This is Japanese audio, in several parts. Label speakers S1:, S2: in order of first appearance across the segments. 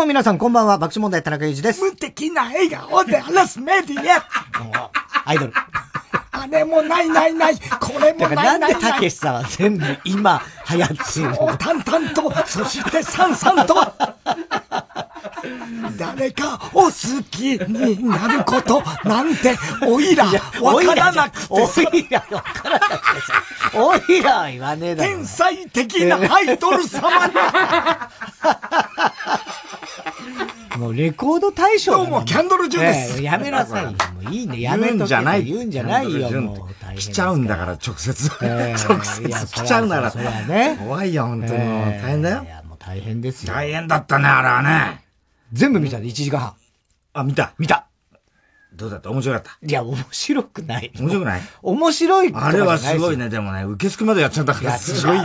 S1: も皆さんこんばんは、爆笑問題田中裕二です。
S2: 無敵な笑顔で話すメディア。
S1: アイドル。
S2: あれもないないない。これもないないない。
S1: なんでたけしさんは全部今流行っている
S2: そう、淡々と、そしてさんさんと。誰かを好きになることなんて、おいら、わからなくて
S1: おいら、わからなくてさ。おいらは言わねえだろ。
S2: 天才的なアイドル様に。
S1: もうレコード大賞
S2: どうも、キャンドル・ジュンです。
S1: ええやめなさいよ。もういいね。やめとけ
S3: 言うんじゃない。
S1: 言うんじゃないよ。もう
S3: 来ちゃうんだから、直接。
S1: ええ
S3: 直接来ちゃうなら。
S1: そりゃね
S3: 怖いよ、本当に。
S1: ええ
S3: 大変だよ
S1: い。や、もう大変ですよ。
S3: 大変だったね、あれはね。
S1: 全部見たで、1時間半。
S3: あ、見た。
S1: 見た。
S3: どうだった？面白かった？
S1: いや、面白くない。
S3: 面白くない？
S1: 面白い
S3: あれはすごいね、でもね、受付までやっちゃったから、すごい。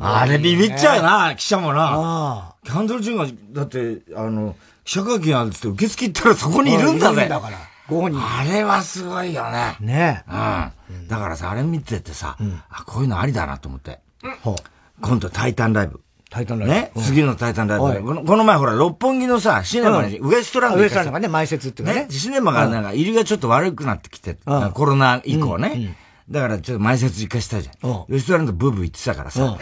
S3: あれビビっちゃうよな、記者もな。
S1: あ
S3: キャンドル・ジュンが、だって、あの、記者会見あるっつって受付行ったらそこにいるんだぜ。
S1: だから。5人。
S3: あれはすごいよね。
S1: ね
S3: うん。だからさ、あれ見ててさ、あ、こういうのありだなと思って。
S1: ほう。
S3: 今度タイタンライブ。
S1: タイタンライブ。
S3: ね、
S1: うん。
S3: 次のタイタンライブ
S1: はい。
S3: でこの。この前ほら、六本木のさ、シネマに、ウエストランド
S1: ウエストランドがね、前説っていうかね。
S3: ね、。シネマがなんか入りがちょっと悪くなってきて、
S1: うん。
S3: コロナ以降ね。だからちょっと前説行かしたじゃん。
S1: うん。
S3: ウエストランドブーブー言ってたからさ、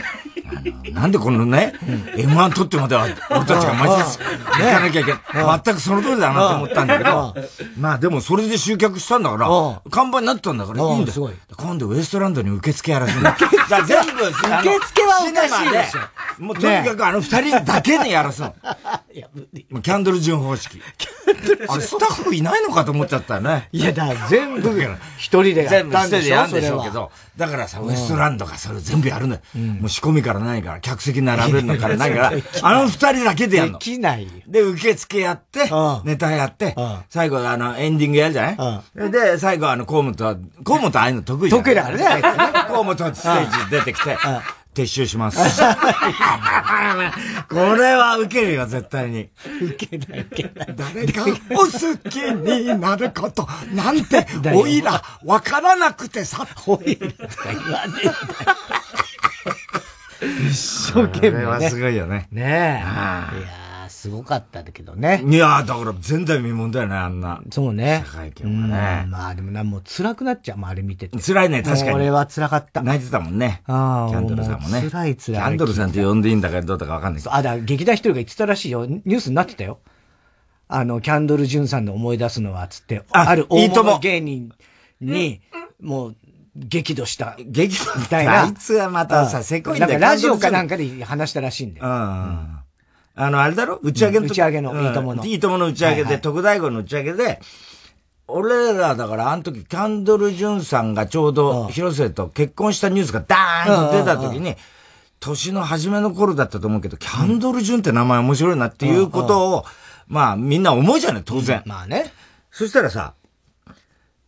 S3: なんでこのね、M1 取ってまでは俺たちが前説行かなきゃいけない。全くその通りだなと思ったんだけど、まあでもそれで集客したんだから
S1: う、
S3: 看板になったんだからいいんだよ。今度ウエストランドに受付やらせる。だから全部、受
S1: 受付はおかしいでしょ
S3: もうとにかくあの二人だけにやらす うキャンドル順方式。あれ、スタッフいないのかと思っちゃったよね。
S1: いや、だ全部、一人でや
S3: 全部
S1: ったんでしょ
S3: 一人でやるんでしょうけど。だからさ、ウエストランドがそれ全部やるのよ。もう仕込みから何から、客席並べるのから何から、あの二人だけでやる
S1: で
S3: の。
S1: きないよ。
S3: で、受付やって
S1: うん、
S3: ネタやって
S1: うん、
S3: 最後あの、エンディングやるじゃない？で、最後あの、河本は、河本ああいうの得意じゃん。
S1: 得意だからね
S3: 河本はステージ出てきて、撤収します。これは受けるよ、絶対に。
S1: 受けない、受けない。
S2: 誰かお好きになることなんて、おいら、わからなくてさ。
S1: おいら言わねえんだよ。一生懸
S3: これは
S1: 命ね。
S3: すごいよね。
S1: ねえ。いやすごかったけどね。
S3: いやー、だから前代未聞だよね、あんな。
S1: そうね。
S3: 記者会見はね
S1: うんまあでもな、もう辛くなっちゃうもん、あれ見てて。
S3: 辛いね、確かに。
S1: 俺は辛かった。
S3: 泣いてたもんね。キ
S1: ああ
S3: ャンドルさんもね。
S1: もう辛い辛い
S3: キャンドルさんって呼んでいいんだかどうだかわかんないけど。
S1: あ、だから劇団一人が言ってたらしいよ。ニュースになってたよ。あの、キャンドル・ジュンさんの思い出すのは、つって、
S3: あ
S1: ある大
S3: いいとも
S1: 物芸人に、もう、激怒した。
S3: 激怒
S1: みたいな。
S3: あいつはまたさ
S1: うん
S3: せこいんだよ
S1: なんかラジオかなんかで話したらしいんだよ。
S3: うん。あの、あれだろ？打ち上げの時？
S1: 打ち上げの
S3: うん
S1: いいともの
S3: いいともの打ち上げで、
S1: はいはい
S3: 特大号の打ち上げで、俺らだからあの時、キャンドル・ジュンさんがちょう
S1: う
S3: ど
S1: ん
S3: 広瀬と結婚したニュースがダーンと出た時に、年の初めの頃だったと思うけど、キャンドル・ジュンって名前面白いなっていうことを、まあみんな思うじゃない、当然。
S1: まあね。
S3: そしたらさ、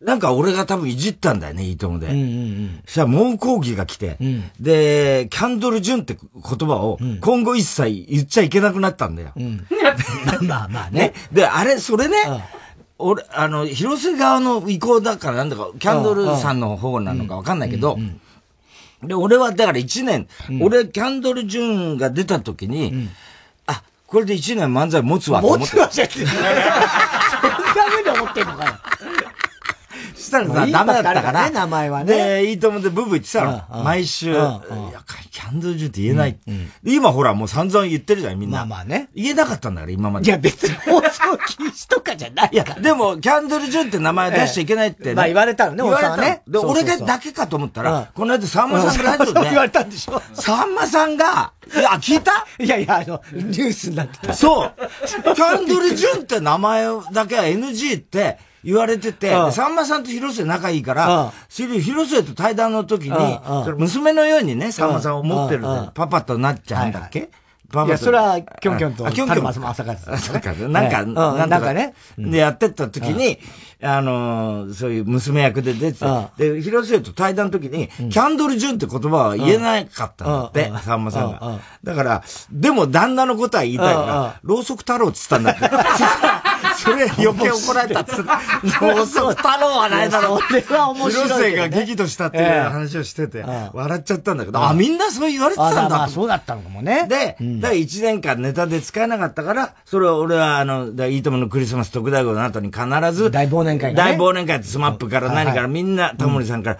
S3: なんか俺が多分いじったんだよね、いいともで。
S1: うんうん
S3: そしたら猛抗議が来て、
S1: ん
S3: で、キャンドル・ジュンって言葉を今後一切言っちゃいけなくなったんだよ。
S1: うん。うん。まあまあね
S3: ね。。で、あれ、それね、
S1: うん
S3: 俺、あの、広瀬側の意向だからなんだか、キャンドルさんの方なのかわかんないけど、で、俺はだから一年、俺、キャンドル・ジュンが出た時に、あ、これで一年漫才持つわと思って。
S1: 持つわじゃん。そんな風に思ってんのかよ。
S3: したらさ、ダメだったからら。
S1: ね名前はね
S3: で、いいともでブーブー言ってた
S1: うん
S3: の。
S1: うん
S3: 毎週。いや、キャンドルジュンって言えない。で今ほら、もう散々言ってるじゃん、みんな。
S1: まあまあね
S3: 言えなかったんだから、今まで。
S1: いや別に放送禁止とかじゃない
S3: いや。でも、キャンドルジュンって名前出しちゃいけないってね。
S1: まあ言われたのね
S3: 言われた
S1: おっさんはね
S3: で、俺がだけかと思った
S1: うん
S3: ら、この間さんまさんがラジオで、
S1: 言われたんでしょ
S3: さんまさんが、いや、聞いた？
S1: いやいや、あの、ニュースになってた。
S3: そう。キャンドル・ジュンって名前だけは NG って言われてて、
S1: うん。
S3: でさんまさんと広瀬仲いいか
S1: うん。
S3: ら、それで広瀬と対談の時に
S1: うんうん、
S3: それ娘のようにね、さんまさんを思ってるパパとなっちゃうんだっけ？パパと
S1: いや、それは、キョンキョンと、
S3: あキョンキョン。
S1: タルマス正和
S3: あそうか、なんか、なん
S1: か。ね。
S3: で、やってった時に、あのー、そういう娘役で出てで、広末と対談の時に、キャンドル・ジュンって言葉は言えなかったんだって
S1: うん、
S3: さんまさんが。だから、でも旦那のことは言いたいから、ろうそく太郎って言ったんだって。そそれ余計怒られたっつって。もうそう、太郎はないだろう。
S1: それは面白い
S3: 広末が激怒したっていう話をしてて、笑っちゃったんだけど、あ、みんなそう言われてたんだ。ま
S1: あ、そうだったのかもね。
S3: で、だから1年間ネタで使えなかったから、それを俺は、あの、いいとものクリスマス特大号の後に必ず、
S1: 大忘年会
S3: 大忘年会ってスマップから何からみんな、タモリさんから、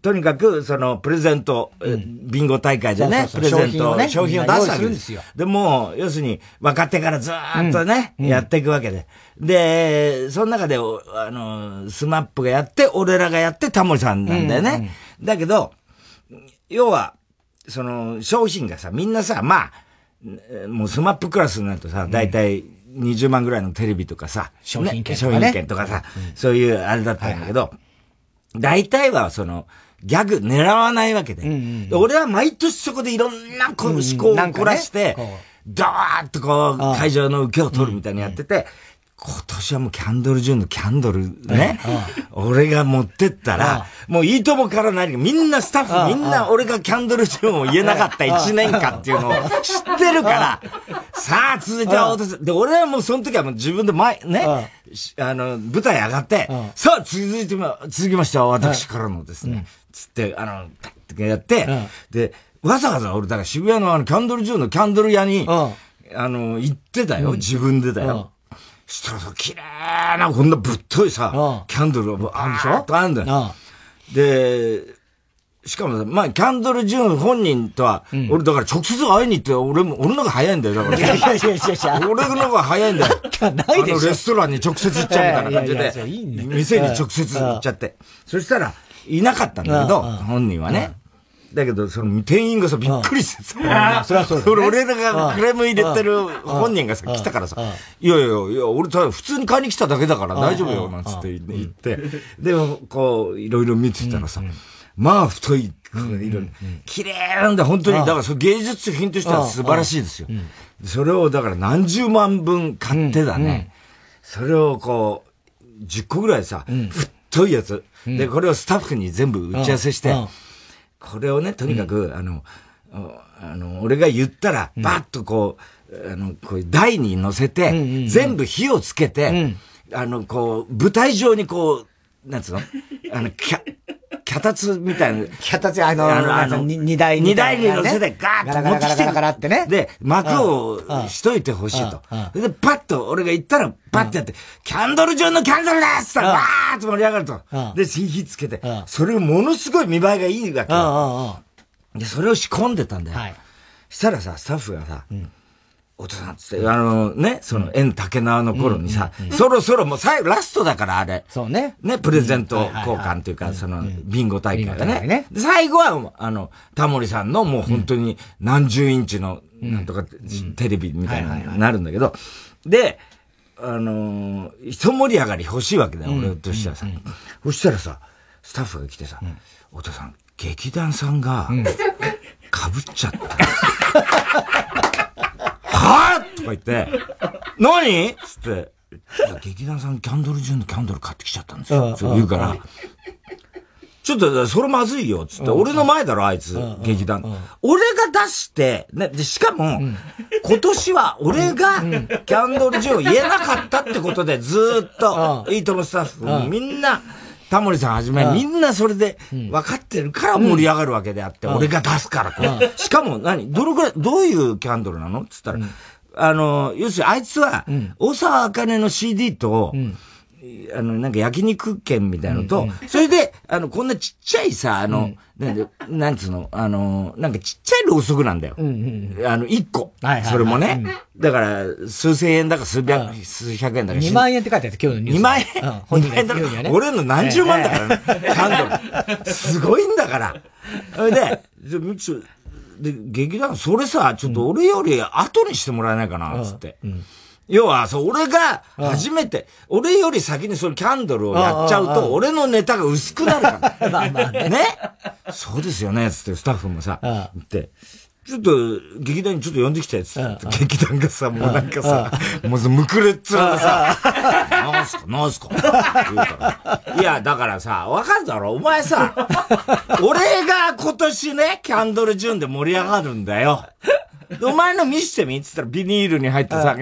S3: とにかく、その、プレゼント、ビンゴ大会でね、プレゼント、商品を出すわけです。よ。で、も要するに、分かってからずーっとね、やっていくわけで。で、その中で、あの、スマップがやって、俺らがやって、タモリさんなんだよね。だけど、要は、その、商品がさ、みんなさ、まあ、もうスマップクラスになるとさ、だいたい20万ぐらいのテレビとかさ、ね、商品券とかさ、そういうあれだったんだけど、大体はその、ギャグ狙わないわけで。俺は毎年そこでいろんなこう趣向を凝らして、ドーッとこう、会場の受けを取るみたいにやってて、今年はもうキャンドル・ジュンのキャンドルね、俺が持ってったら、もういいともから何か、みんなスタッフみんな俺がキャンドル・ジュンを言えなかった1年間っていうのを知ってるから、さあ続いてはで、俺はもうその時はもう自分で前、ね、あの、舞台上がって、さあ続いて続きましては私からのですね、つって、あの、パッてやって、で、わざわざ俺、だから渋谷のあの、キャンドル・ジュンのキャンドル屋に、あの、行ってたよ、自分でだよ。したらさ、綺麗な、こんなぶっといさ、キャンドルがあるでしょ？あるんだよ。で、しかもまあ、キャンドル・ジュン本人とは、俺だから直接会いに行って、俺も、俺のが早いんだよ、だから。いやいやいやいや俺のが早いんだよ。ないでしょ。あのレストランに直接行っちゃうみたいな感じで、店に直接行っちゃって。そしたら、いなかったんだけど、本人はね。だけど、その店員がさ、びっくりしてさ、そりゃそうだ、俺らがクレーム入れてる本人がさ、来たからさ、いやいやいや、俺た普通に買いに来ただけだから大丈夫よ、なんつって言って、で、こう、いろいろ見てたらさ、まあ、太い、色綺麗なんだ、本当に。だから、そ芸術品としては素晴らしいですよ。それを、だから何十万分買ってだね。それをこう、10個ぐらいさ、太いやつ。で、これをスタッフに全部打ち合わせして、これをね、とにかく、あの、あの、俺が言ったら、バッとこう、あの、こういう台に乗せて、全部火をつけて、あの、こう、舞台上にこう、なんつうの？あの、キャ、脚立みたいな。
S1: 脚立、あの、あの、荷台
S3: に。荷台に乗せてガーッと持ってきて。
S1: ガラってね。
S3: で、幕をしといてほしいと。で、パッと、俺が言ったら、パッてやって、キャンドル上のキャンドルですってわーっと盛り上がると。で、火つけて、それをものすごい見栄えがいいわけ。で、それを仕込んでたんだよ。したらさ、スタッフがさ、お父さんつって、あのね、その、縁竹縄の頃にさ、そろそろもう最後、ラストだからあれ。
S1: そうね。
S3: ね、プレゼント交換というか、その、ビンゴ大会がね。最後は、あの、タモリさんのもう本当に何十インチの、なんとか、テレビみたいななるんだけど、で、あの一盛り上がり欲しいわけだよ、俺としてはさ。そしたらさ、スタッフが来てさ、お父さん、劇団さんが、かぶっちゃった。か言って、何？つって、劇団さんキャンドル中のキャンドル買ってきちゃったんですよ。そう言うから、ちょっと、それまずいよ、つって。俺の前だろ、あいつ、劇団。俺が出して、ね、で、しかも、今年は俺が、キャンドル中を言えなかったってことで、ずっと、いいともスタッフ、みんな、タモリさんはじめ、みんなそれで分かってるから盛り上がるわけであって、俺が出すからこれ。しかも何？どのくらい、どういうキャンドルなの？つったら、あの、要するにあいつは、大沢あかねの CD と、あの、なんか焼肉券みたいなのと、それで、あの、こんなちっちゃいさ、あの、なんで、なんつうの、あの、なんかちっちゃいろうそくなんだよ。あの、一個。それもね。だから、数千円だか数百、数百円だか。
S1: 2万円って書いてあって、今日のニュース。2
S3: 万円 ?2 万円だから、俺の何十万だからね。キャンドル。すごいんだから。それで、で、劇団、それさ、ちょっと俺より後にしてもらえないかな、つって。要は、そう、俺が初めて、俺より先にそのキャンドルをやっちゃうと、俺のネタが薄くなるから。まあまあね。ね？そうですよね、つってスタッフもさ、言って、ちょっと、劇団にちょっと呼んできたやつ。劇団がさ、もうなんかさ、もうむくれっつうのさ、なんすか、なんすか言うから。いや、だからさ、わかるだろ？お前さ、俺が今年ね、キャンドルジュンで盛り上がるんだよ。お前の見してみ？っつったらビニールに入ってさ、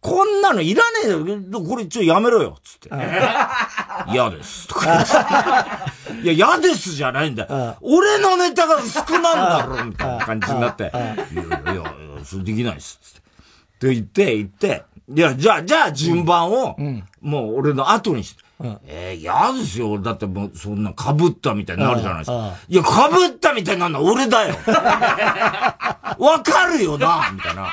S3: こんなのいらねえよ。これちょっとやめろよ。つって。嫌です。とかいや、嫌ですじゃないんだよ。俺のネタが薄くなんだろ、みたいな感じになって。いやいや、いや、それできないです。つって。って言って、言って、いや、じゃあ、じゃあ順番を、もう俺の後にして。うん、えー、嫌ですよ。だってもう、そんな被ったみたいになるじゃないですか。いや、被ったみたいになるの？は俺だよ。わかるよな、みたいな。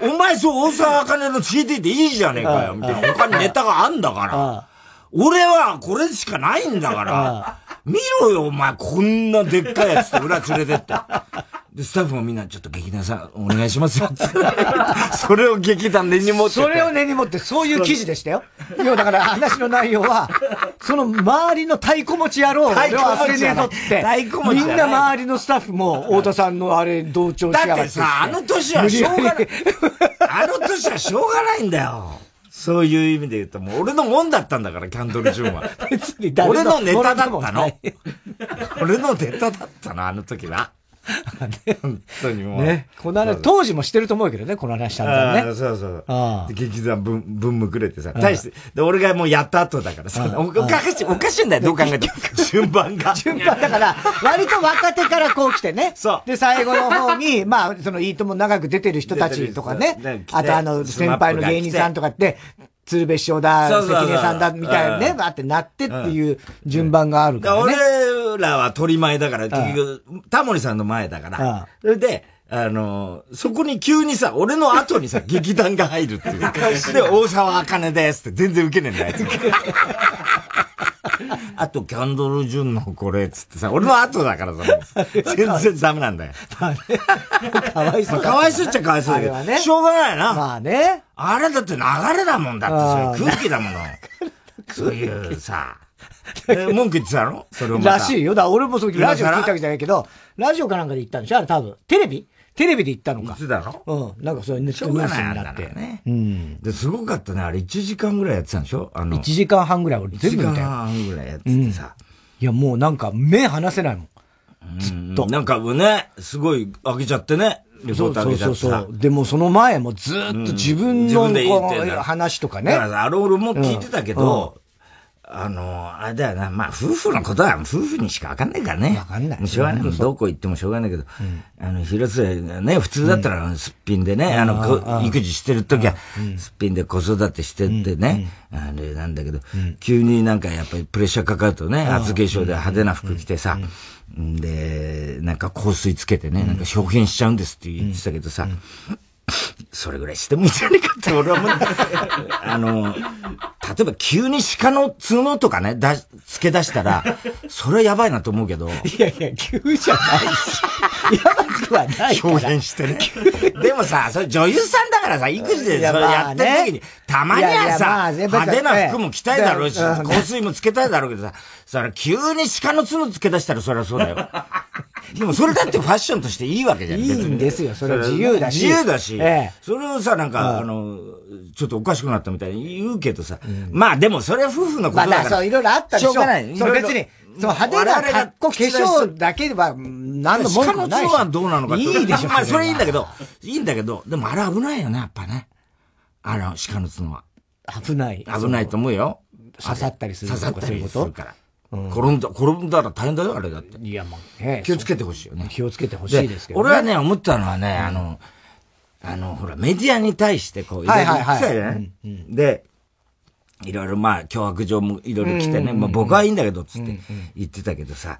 S3: お前そう、大沢あかねの CD でいいじゃねえかよ、みたいな。他にネタがあんだから。俺はこれしかないんだから。見ろよ、お前、こんなでっかいやつと裏連れてって。で、スタッフもみんなちょっと劇団さんお願いしますよ。それを劇団根に持って。
S1: それを根に持って、そういう記事でしたよ。要はだから話の内容は、その周りの太鼓持ち野郎を忘れねえぞって。太鼓持ちみんな周りのスタッフも、太田さんのあれ同調しやがって。だって
S3: さ、あの年はしょうがない。あの年はしょうがないんだよ。そういう意味で言うと、もう俺のもんだったんだから、キャンドル・ジュンは。別に俺のネタだったの。俺のネタだったの、あの時は。
S1: ね、本当にもう。ね。この話、当時もしてると思うけどね、この話したんだね。
S3: そうそう。劇団分、分むくれてさ、対して、で、俺がもうやった後だからさ、おかしい、おかしいんだよ、どう考えても。順番が。
S1: 順番だから、割と若手からこう来てね。そう。で、最後の方に、まあ、その、いいとも長く出てる人たちとかね。あとあの、先輩の芸人さんとかって、鶴瓶師匠だ、関根さんだ、みたいなね、ばってなってっていう順番があるからね。
S3: 俺らは鳥前だから、結局、タモリさんの前だから。それで、あの、そこに急にさ、俺の後にさ、劇団が入るっていう。で、大沢あかねですって全然受けねえんだよ、あと、キャンドル・ジュンのこれ、つってさ、俺の後だからさ、全然ダメなんだよ。かわいそう。かわいそうっちゃかわいそうだけど、ね、しょうがないな。
S1: まあね。
S3: あれだって流れだもんだって、そういう空気だもの。そういうさ、文句言ってたの？それを
S1: らしいよ。だ俺もそう、ラジオ聞いたわけじゃないけど、ラジオかなんかで言ったんでしょ？あれ多分。テレビテレビで言ったのか。
S3: 言ってたの？
S1: うん。なんかそういうニュースになって。
S3: ね。うん。で、すごかったね。あれ1時間ぐらいやってたんでしょ？あの。
S1: 1時間半ぐらい俺全部見たよ。1時間
S3: 半ぐらいやっててさ。
S1: いや、もうなんか目離せないもん。ずっと。
S3: なんかね、すごい開けちゃってね。
S1: そうそうそうそう。でもその前もずっと自分の話とかね。だ
S3: からあれ俺も聞いてたけど、あの、あれだよな。まあ、夫婦のことは夫婦にしかわかんないからね。
S1: わかんない。
S3: しょうがない。どこ行ってもしょうがないけど、うん、あの、広末ね、普通だったらすっぴんでね、うん、あの、育児してる時は、すっぴんで子育てしてってね、あれなんだけど、急になんかやっぱりプレッシャーかかるとね、厚化粧で派手な服着てさ、で、なんか香水つけてね、なんか商品しちゃうんですって言ってたけどさ、それぐらいしてもいいんじゃねえかって、俺はもう、あの、例えば急に鹿の角とかね、だ、付け出したら、それはやばいなと思うけど。
S1: いやいや、急じゃないし。やばくはない
S3: 表現してね。でもさ、それ女優さんだからさ、育児でそれやってる時に、たまにはさ、派手な服も着たいだろうし、香水もつけたいだろうけどさ、それ急に鹿の角付け出したらそりゃそうだよ。でもそれだってファッションとしていいわけじゃん。い
S1: いんですよ。それは自由だし。
S3: 自由だし。ええ、それをさ、なんか、あの、ちょっとおかしくなったみたいに言うけどさ。うん、まあでもそれは夫婦のことだから。まあ
S1: そう、いろいろあったでしょ。しょうがない。そう別に、そう派手な格好、化粧だけでは、何の文句もないし。
S3: 鹿の角はどうなのか
S1: いいでしょ。
S3: まあそれいいんだけど、いいんだけど、でもあれ危ないよね、やっぱね。あの、鹿の角は。
S1: 危ない。
S3: 危ないと思うよ。
S1: 刺さったりする
S3: 刺さったりするから。転んだ、転んだら大変だよ、あれだって。
S1: いや、まあ、ね、
S3: 気をつけてほしいよね。
S1: 気をつけてほしいですけど、
S3: ね、俺はね、思ったのはね、あの、あの、ほら、メディアに対してこう、いろいろ言ってたじゃないで、いろいろまあ、脅迫状もいろいろ来てね、まあ僕はいいんだけど、つって言ってたけどさ、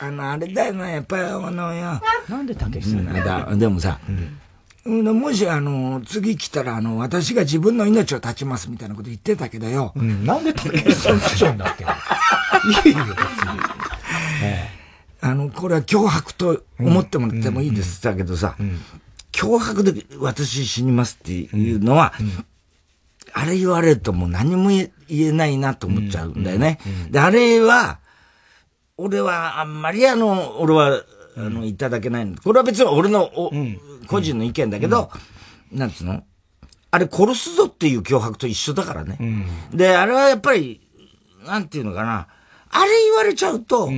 S3: あの、あれだよな、やっぱり、あのよ。
S1: なんで竹下さん？
S3: だでもさ、もし、あの、次来たら、あの、私が自分の命を絶ちますみたいなこと言ってたけどよ。
S1: うん、なんで竹内さん来ちゃうんだっけ？いいよ、別に。
S3: あの、これは脅迫と思ってもらってもいいです。だけどさ、脅迫で私死にますっていうのは、あれ言われるともう何も言えないなと思っちゃうんだよね。で、あれは、俺はあんまりあの、俺は、あの、いただけないの。これは別に俺のお、個人の意見だけど、なんつうの？あれ殺すぞっていう脅迫と一緒だからね。で、あれはやっぱり、なんていうのかな。あれ言われちゃうと、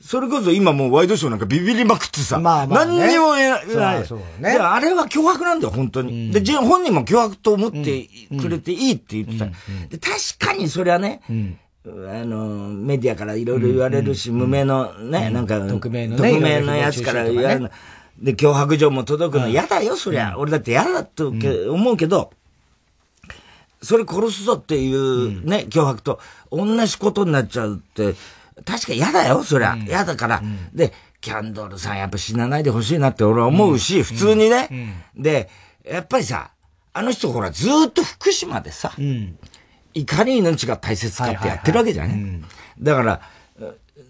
S3: それこそ今もうワイドショーなんかビビりまくってさ、まあまあ、ね、何にも言えない。そうね。あれは脅迫なんだよ、本当に。うん、で、本人も脅迫と思ってくれていいって言ってた。うんで確かにそれはね、あの、メディアからいろいろ言われるし、無名のね、なんか、匿名の、匿名のやつから言われるで、脅迫状も届くの嫌だよ、そりゃ。俺だって嫌だと思うけど、それ殺すぞっていうね、脅迫と同じことになっちゃうって、確か嫌だよ、そりゃ。嫌だから。で、キャンドルさんやっぱ死なないでほしいなって俺は思うし、普通にね。で、やっぱりさ、あの人ほらずっと福島でさ、いかに命が大切かってやってるわけじゃね。だから、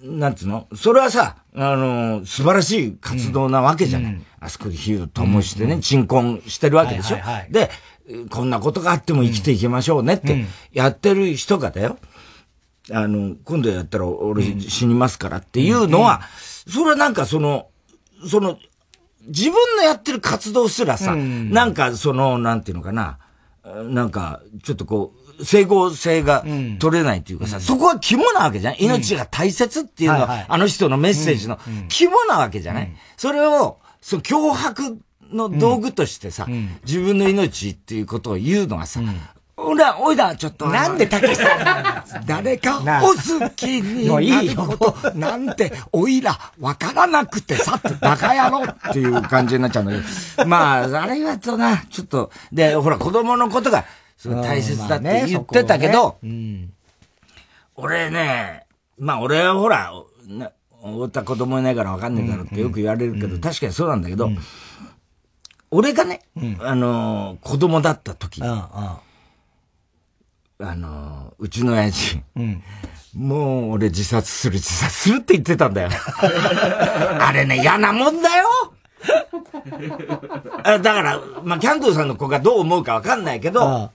S3: なんつうの？それはさ、あの、素晴らしい活動なわけじゃない。うん、あそこで火を灯してね、鎮魂してるわけでしょ、で、こんなことがあっても生きていきましょうねって、やってる人がだよ。あの、今度やったら俺死にますからっていうのは、それはなんかその、その、自分のやってる活動すらさ、なんかその、なんていうのかな、なんか、ちょっとこう、整合性が取れないっていうかさ、うん、そこは肝なわけじゃん。命が大切っていうのは、あの人のメッセージの肝なわけじゃない、それを、その脅迫の道具としてさ、自分の命っていうことを言うのはさ、おら、おいだ、ちょっと。
S1: なんでたけしさ
S2: ん誰かお好きになること、なんて、おいら、わからなくてさ、ってバカ野郎っていう感じになっちゃうんだけど。まあ、あれはとな、ちょっと、で、ほら、子供のことが、大切だって言ってたけど、俺ね、まあ俺はほら、な、太田子供いないからわかんねえだろってよく言われるけど、うん、確かにそうなんだけど、うん、俺がね、あの子供だった時、あのうちの親父、もう俺自殺する自殺するって言ってたんだよ。あれね、嫌なもんだよ。だから、まあ、キャンドゥさんの子がどう思うかわかんないけど、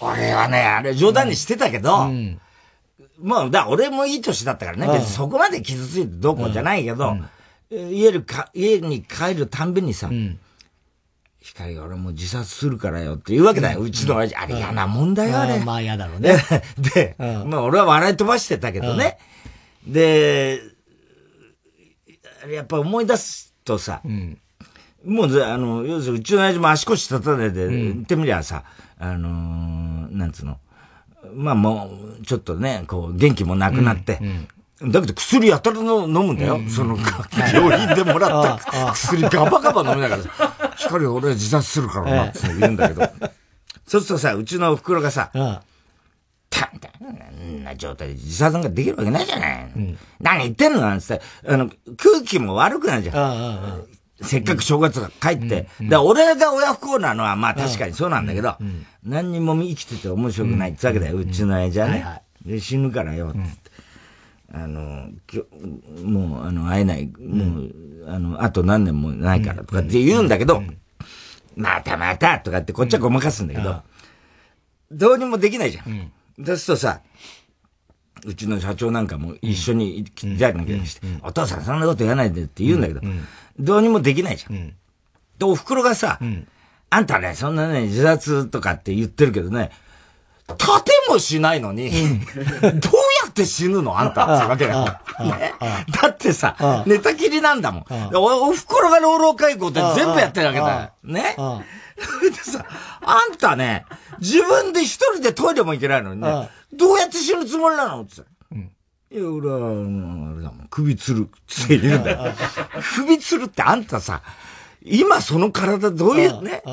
S2: 俺はね、あれ冗談にしてたけど、うん、まあ、だ俺もいい年だったからね、別にそこまで傷ついてどうこうじゃないけど、家にか家に帰るたんびにさ、光俺も自殺するからよって言うわけだよ、うちの親父。あれ嫌なもんだよ、あれ。
S1: まあ嫌だろうね。
S3: で、まあ俺は笑い飛ばしてたけどね。で、やっぱ思い出すとさ、もう、あの、要するにうちの親父も足腰立たねで、言ってみりゃさ、あのー、なんつうの。まあもう、ちょっとね、こう、元気もなくなって、うん、だけど薬やたらの飲むんだよ。うん、その、病院でもらった薬ガバガバ飲みながら。さ、光俺自殺するからなって言うんだけど。そうするとさ、うちのお袋がさ、たんたんな状態で自殺なんかできるわけないじゃない。うん、何言ってんのなんつって、あの、空気も悪くなるじゃん。せっかく正月が帰って、うん、俺が親不幸なのはまあ確かにそうなんだけど、うん、何にも生きてて面白くないってわけだよ、うちの親父はね。で死ぬからよ、つって。あの、もう、あの、会えない、もう、あの、あと何年もないからとかって言うんだけど、またまたとかってこっちはごまかすんだけど、どうにもできないじゃん。そうするとさ、うちの社長なんかも一緒にじゃなきゃして、お父さんそんなこと言わないでって言うんだけど、どうにもできないじゃん。で、お袋がさ、あんたね、そんなね、自殺とかって言ってるけどね、立てもしないのに、どうやって死ぬの？あんた。ってわけだよ。ね、だってさ、寝たきりなんだもん。お、お袋が老老介護って全部やってるわけだよ。ね？でさ、あんたね、自分で一人でトイレも行けないのにね、どうやって死ぬつもりなの？って。いや、俺は、あれだもん、首つるって言うんだよ。首つるってあんたさ、今その体どういうね、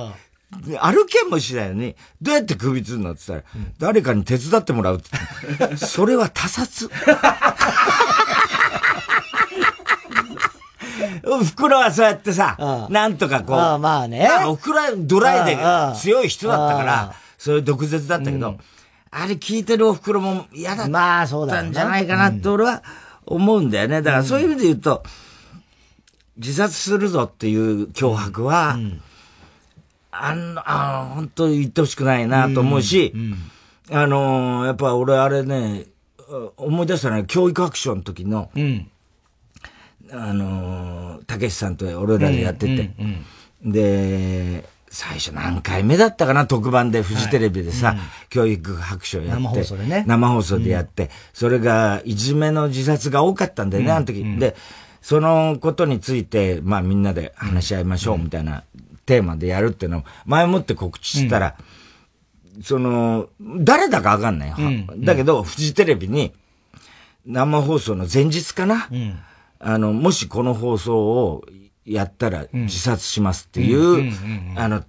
S3: 歩けもしないよね。どうやって首つるのって言ったら、誰かに手伝ってもらうって。それは他殺。お袋はそうやってさ、なんとかこう。
S1: まあね。
S3: お袋はドライで強い人だったから、そういう毒舌だったけど、あれ聞いてるお袋も嫌だったんじゃないかなって俺は思うんだよね。だからそういう意味で言うと、自殺するぞっていう脅迫は、あの、あの、本当に言ってほしくないなと思うし、あのやっぱ俺あれね、思い出したのは教育白書の時の、あのたけしさんと俺らでやってて、で、最初何回目だったかな、特番で、フジテレビでさ、はい。うん、教育白書やって。生
S1: 放送でね。
S3: 生放送でやって、うん、それが、いじめの自殺が多かったんだよね、あの時。で、そのことについて、まあみんなで話し合いましょう、みたいなテーマでやるっていうのを、前もって告知したら、その、誰だかわかんないよ。だけど、フジテレビに、生放送の前日かな、あの、もしこの放送をやったら自殺しますっていう、あの、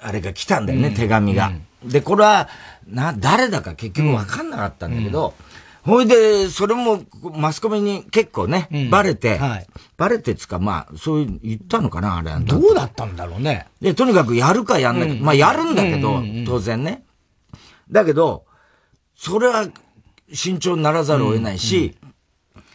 S3: あれが来たんだよね、手紙が。で、これは、な、誰だか結局わかんなかったんだけど、ほいで、それも、マスコミに結構ね、バレて、はい、バレてつか、まあ、そういう言ったのかな、あれ。
S1: どうだったんだろうね。
S3: で、とにかくやるかやんないか、まあ、やるんだけど、当然ね。だけど、それは、慎重にならざるを得ないし、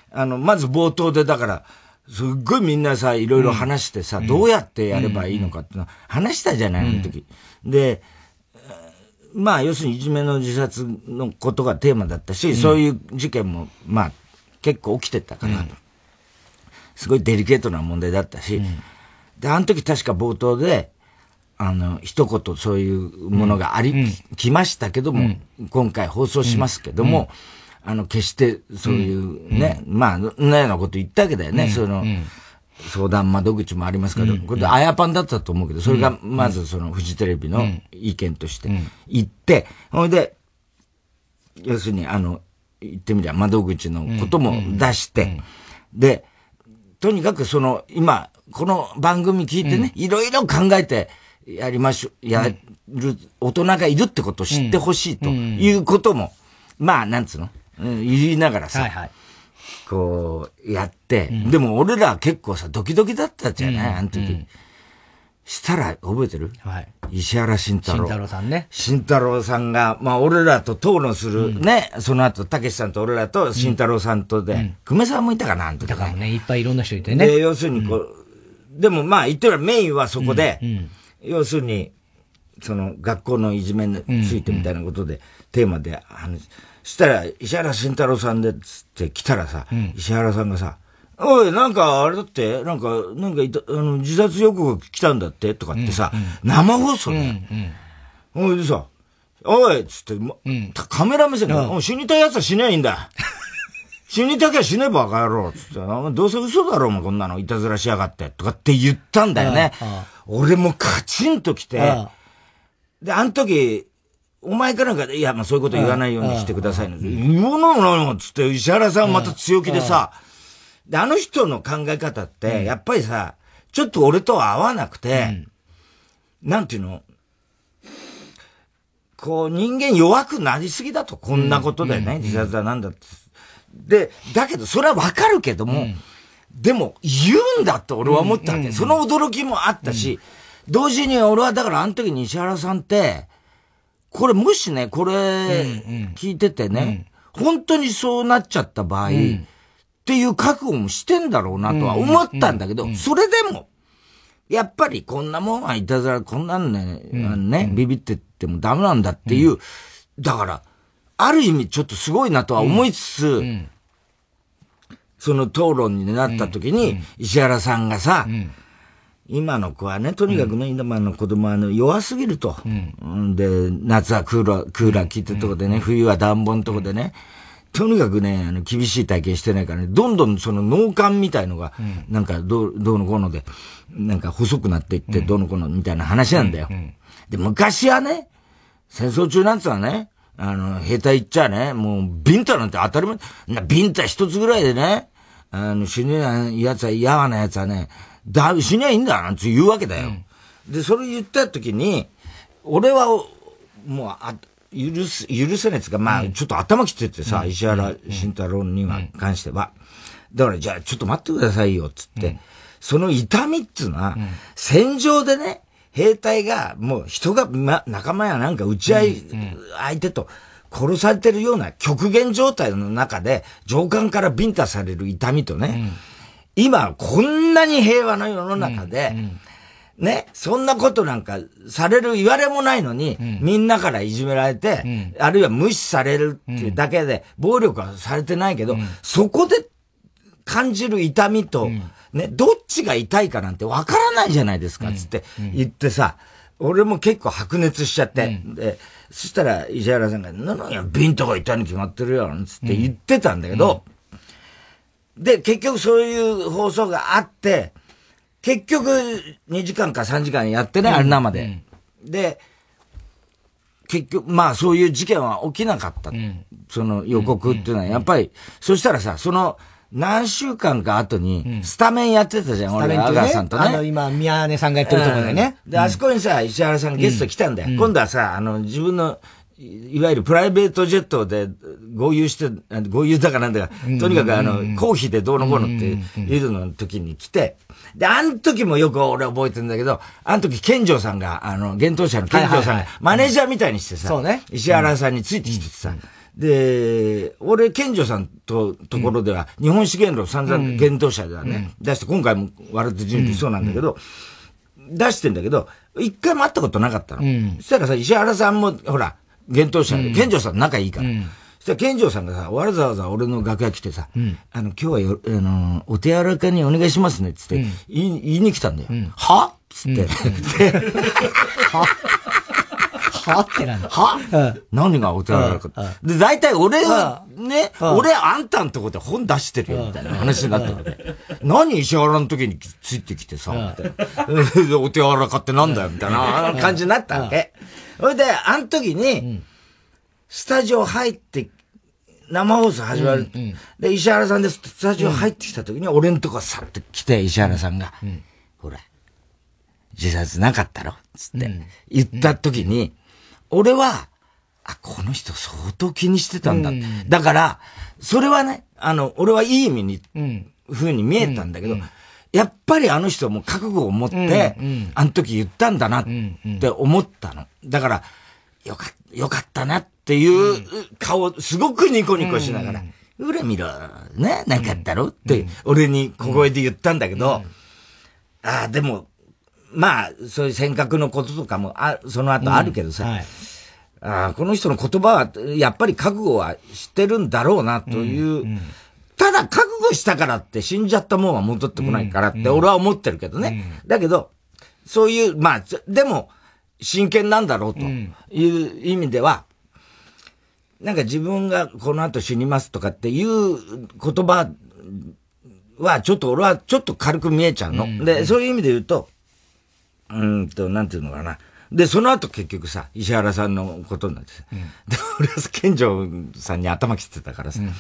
S3: あの、まず冒頭で、だから、すっごいみんなさ、いろいろ話してさ、うん、どうやってやればいいのかっての話したじゃない、あの時。で、まあ、要するにいじめの自殺のことがテーマだったし、うん、そういう事件も、まあ、結構起きてたから、うん、すごいデリケートな問題だったし、で、あの時確か冒頭で、あの、一言そういうものがあり、きましたけども、今回放送しますけども、あの、決してそういうね、うん、まあ、なようなこと言ったわけだよね、うん、その、相談窓口もありますけど、これであやパンだったと思うけど、それがまずそのフジテレビの意見として言って、ほいで、要するにあの、言ってみりゃ窓口のことも出して、で、とにかくその、今、この番組聞いてね、いろいろ考えてやりましょう、やる大人がいるってことを知ってほしいということも、まあ、なんつうの？うん、言いながらさ、はいはい、こう、やって、うん、でも俺ら結構さ、ドキドキだったじゃない、うん、あの時。うん、したら、覚えてる？はい。石原慎太郎。
S1: 慎太郎さんね。
S3: 慎太郎さんが、まあ俺らと討論するね、その後、たけしさんと俺らと慎太郎さんとで、久米さんもいたかな、あの時、
S1: ね。だからね、いっぱいいろんな人いてね。
S3: で、要するにこう、でもまあ言ってみればメインはそこで、要するに、その学校のいじめについてみたいなことで、テーマで話、したら、石原慎太郎さんで、つって来たらさ、うん、石原さんがさ、おい、なんか、あれだって、なんか、なんかいた、あの、自殺予告来たんだってとかってさ、うんうん、生放送で、うんうん、おいでさ、おいっつって、ま、うん、カメラ目線で、うん、死にたい奴は死ねばいいんだ。死にたきゃ死ねばバカ野郎つって、どうせ嘘だろ、お前こんなの、いたずらしやがって、とかって言ったんだよね。俺もカチンと来て、で、あの時、お前かなんかで、いや、まあそういうこと言わないようにしてくださいの。言わないのよ、つって、石原さんまた強気でさ、で、あの人の考え方って、やっぱりさ、ちょっと俺とは合わなくて、なんていうの？こう、人間弱くなりすぎだと、こんなことだよね、自殺だなんだって。で、だけど、それはわかるけども、でも、言うんだって俺は思ったわけ。その驚きもあったし、同時に俺はだからあの時に石原さんって、これもしね、これ、聞いててね、本当にそうなっちゃった場合、っていう覚悟もしてんだろうなとは思ったんだけど、それでも、やっぱりこんなもんはいたずら、こんなんね、ね、ビビってってもダメなんだっていう、だから、ある意味ちょっとすごいなとは思いつつ、その討論になった時に、石原さんがさ、今の子はね、とにかくね、今の子供はね、弱すぎると。うん、で、夏はクーラー、クーラー効いてるとこでね、冬は暖房のとこでね、とにかくね、あの、厳しい体験してないからね、どんどんその脳幹みたいのが、なんかどう、どうのこうので、なんか細くなっていって、どうのこうのみたいな話なんだよ。で、昔はね、戦争中なんつうのはね、あの、兵隊行っちゃね、もう、ビンタなんて当たり前、な、ビンタ一つぐらいでね、あの、死ぬやつは嫌なやつはね、だ、死にゃいいんだなんて言うわけだよ。うん、で、それ言った時に、俺は、もう、あ、許す、許せないやつが、まあ、ちょっと頭きててさ、うん、石原慎太郎には、関しては。だから、じゃあ、ちょっと待ってくださいよ、つって。その痛みっつうのは、戦場でね、兵隊が、もう人が、ま、仲間やなんか撃ち合い、相手と、殺されてるような極限状態の中で、上官からビンタされる痛みとね、今、こんなに平和な世の中で、ね、そんなことなんかされる言われもないのに、みんなからいじめられて、あるいは無視されるっていうだけで、暴力はされてないけど、そこで感じる痛みと、ね、どっちが痛いかなんてわからないじゃないですか、つって言ってさ、俺も結構白熱しちゃって、で、そしたら石原さんが、なのや、ビンとかいたに決まってるよ、つって言ってたんだけど、で、結局そういう放送があって、結局2時間か3時間やってね、あれ生で。で、結局、まあそういう事件は起きなかった。その予告っていうのは、やっぱり、そしたらさ、その、何週間か後に、スタメンやってたじゃん、俺、アガーさんとね。あの、
S1: 今、宮根さんがやってるところでね。
S3: で、あそこにさ、石原さんゲスト来たんだよ。今度はさ、あの、自分の、いわゆるプライベートジェットで合流して、合流だかなんだか、とにかくあの、公費でどうのこうのっていうの時に来て、で、あの時もよく俺覚えてるんだけど、あの時、健城さんが、あの、幻冬者の健城さんが、マネージャーみたいにしてさ、そうね。石原さんについてきてさ、で、俺、健城さんと、ところでは、日本資源論散々幻冬者ではね、出して、今回も割と準備そうなんだけど、出してんだけど、一回も会ったことなかったの。そしたらさ、石原さんも、ほら、幻冬者で、健城さん仲いいから。そしたら、健城さんがさ、わざわざ俺の楽屋来てさ、あの、今日はよ、あの、お手柔らかにお願いしますね、つって、言い、言いに来たんだよ。は？つって。
S1: は？は？ってなんだ。
S3: は？何がお手柔らかで、大体俺は、ね、俺あんたんとこで本出してるよ、みたいな話になったので。何石原の時についてきてさ、みたいな。お手柔らかってなんだよ、みたいな感じになったわけ。それで、あの時に、スタジオ入って、生放送始まる。で、石原さんですってスタジオ入ってきた時に、俺のとこさって来て、石原さんが、ほら、自殺なかったろつって、言った時に、俺は、あ、この人相当気にしてたんだ。だから、それはね、あの、俺はいい意味に、ふうに見えたんだけど、やっぱりあの人も覚悟を持って、あの時言ったんだなって思ったの。だから、よか、よかったなっていう顔、すごくニコニコしながら、裏見ろ、ね、なかったろって、俺に小声で言ったんだけど、ああ、でも、まあ、そういう尖閣のこととかも、あ、その後あるけどさ、はい、あこの人の言葉は、やっぱり覚悟はしてるんだろうな、という、うんうんただ覚悟したからって死んじゃったもんは戻ってこないからって俺は思ってるけどね。だけど、そういう、まあ、でも、真剣なんだろうという意味では、なんか自分がこの後死にますとかっていう言葉はちょっと俺はちょっと軽く見えちゃうの。で、そういう意味で言うと、うんと、なんていうのかな。で、その後結局さ、石原さんのことになってさ、うん、で、俺は健城さんに頭切ってたからさ、うん、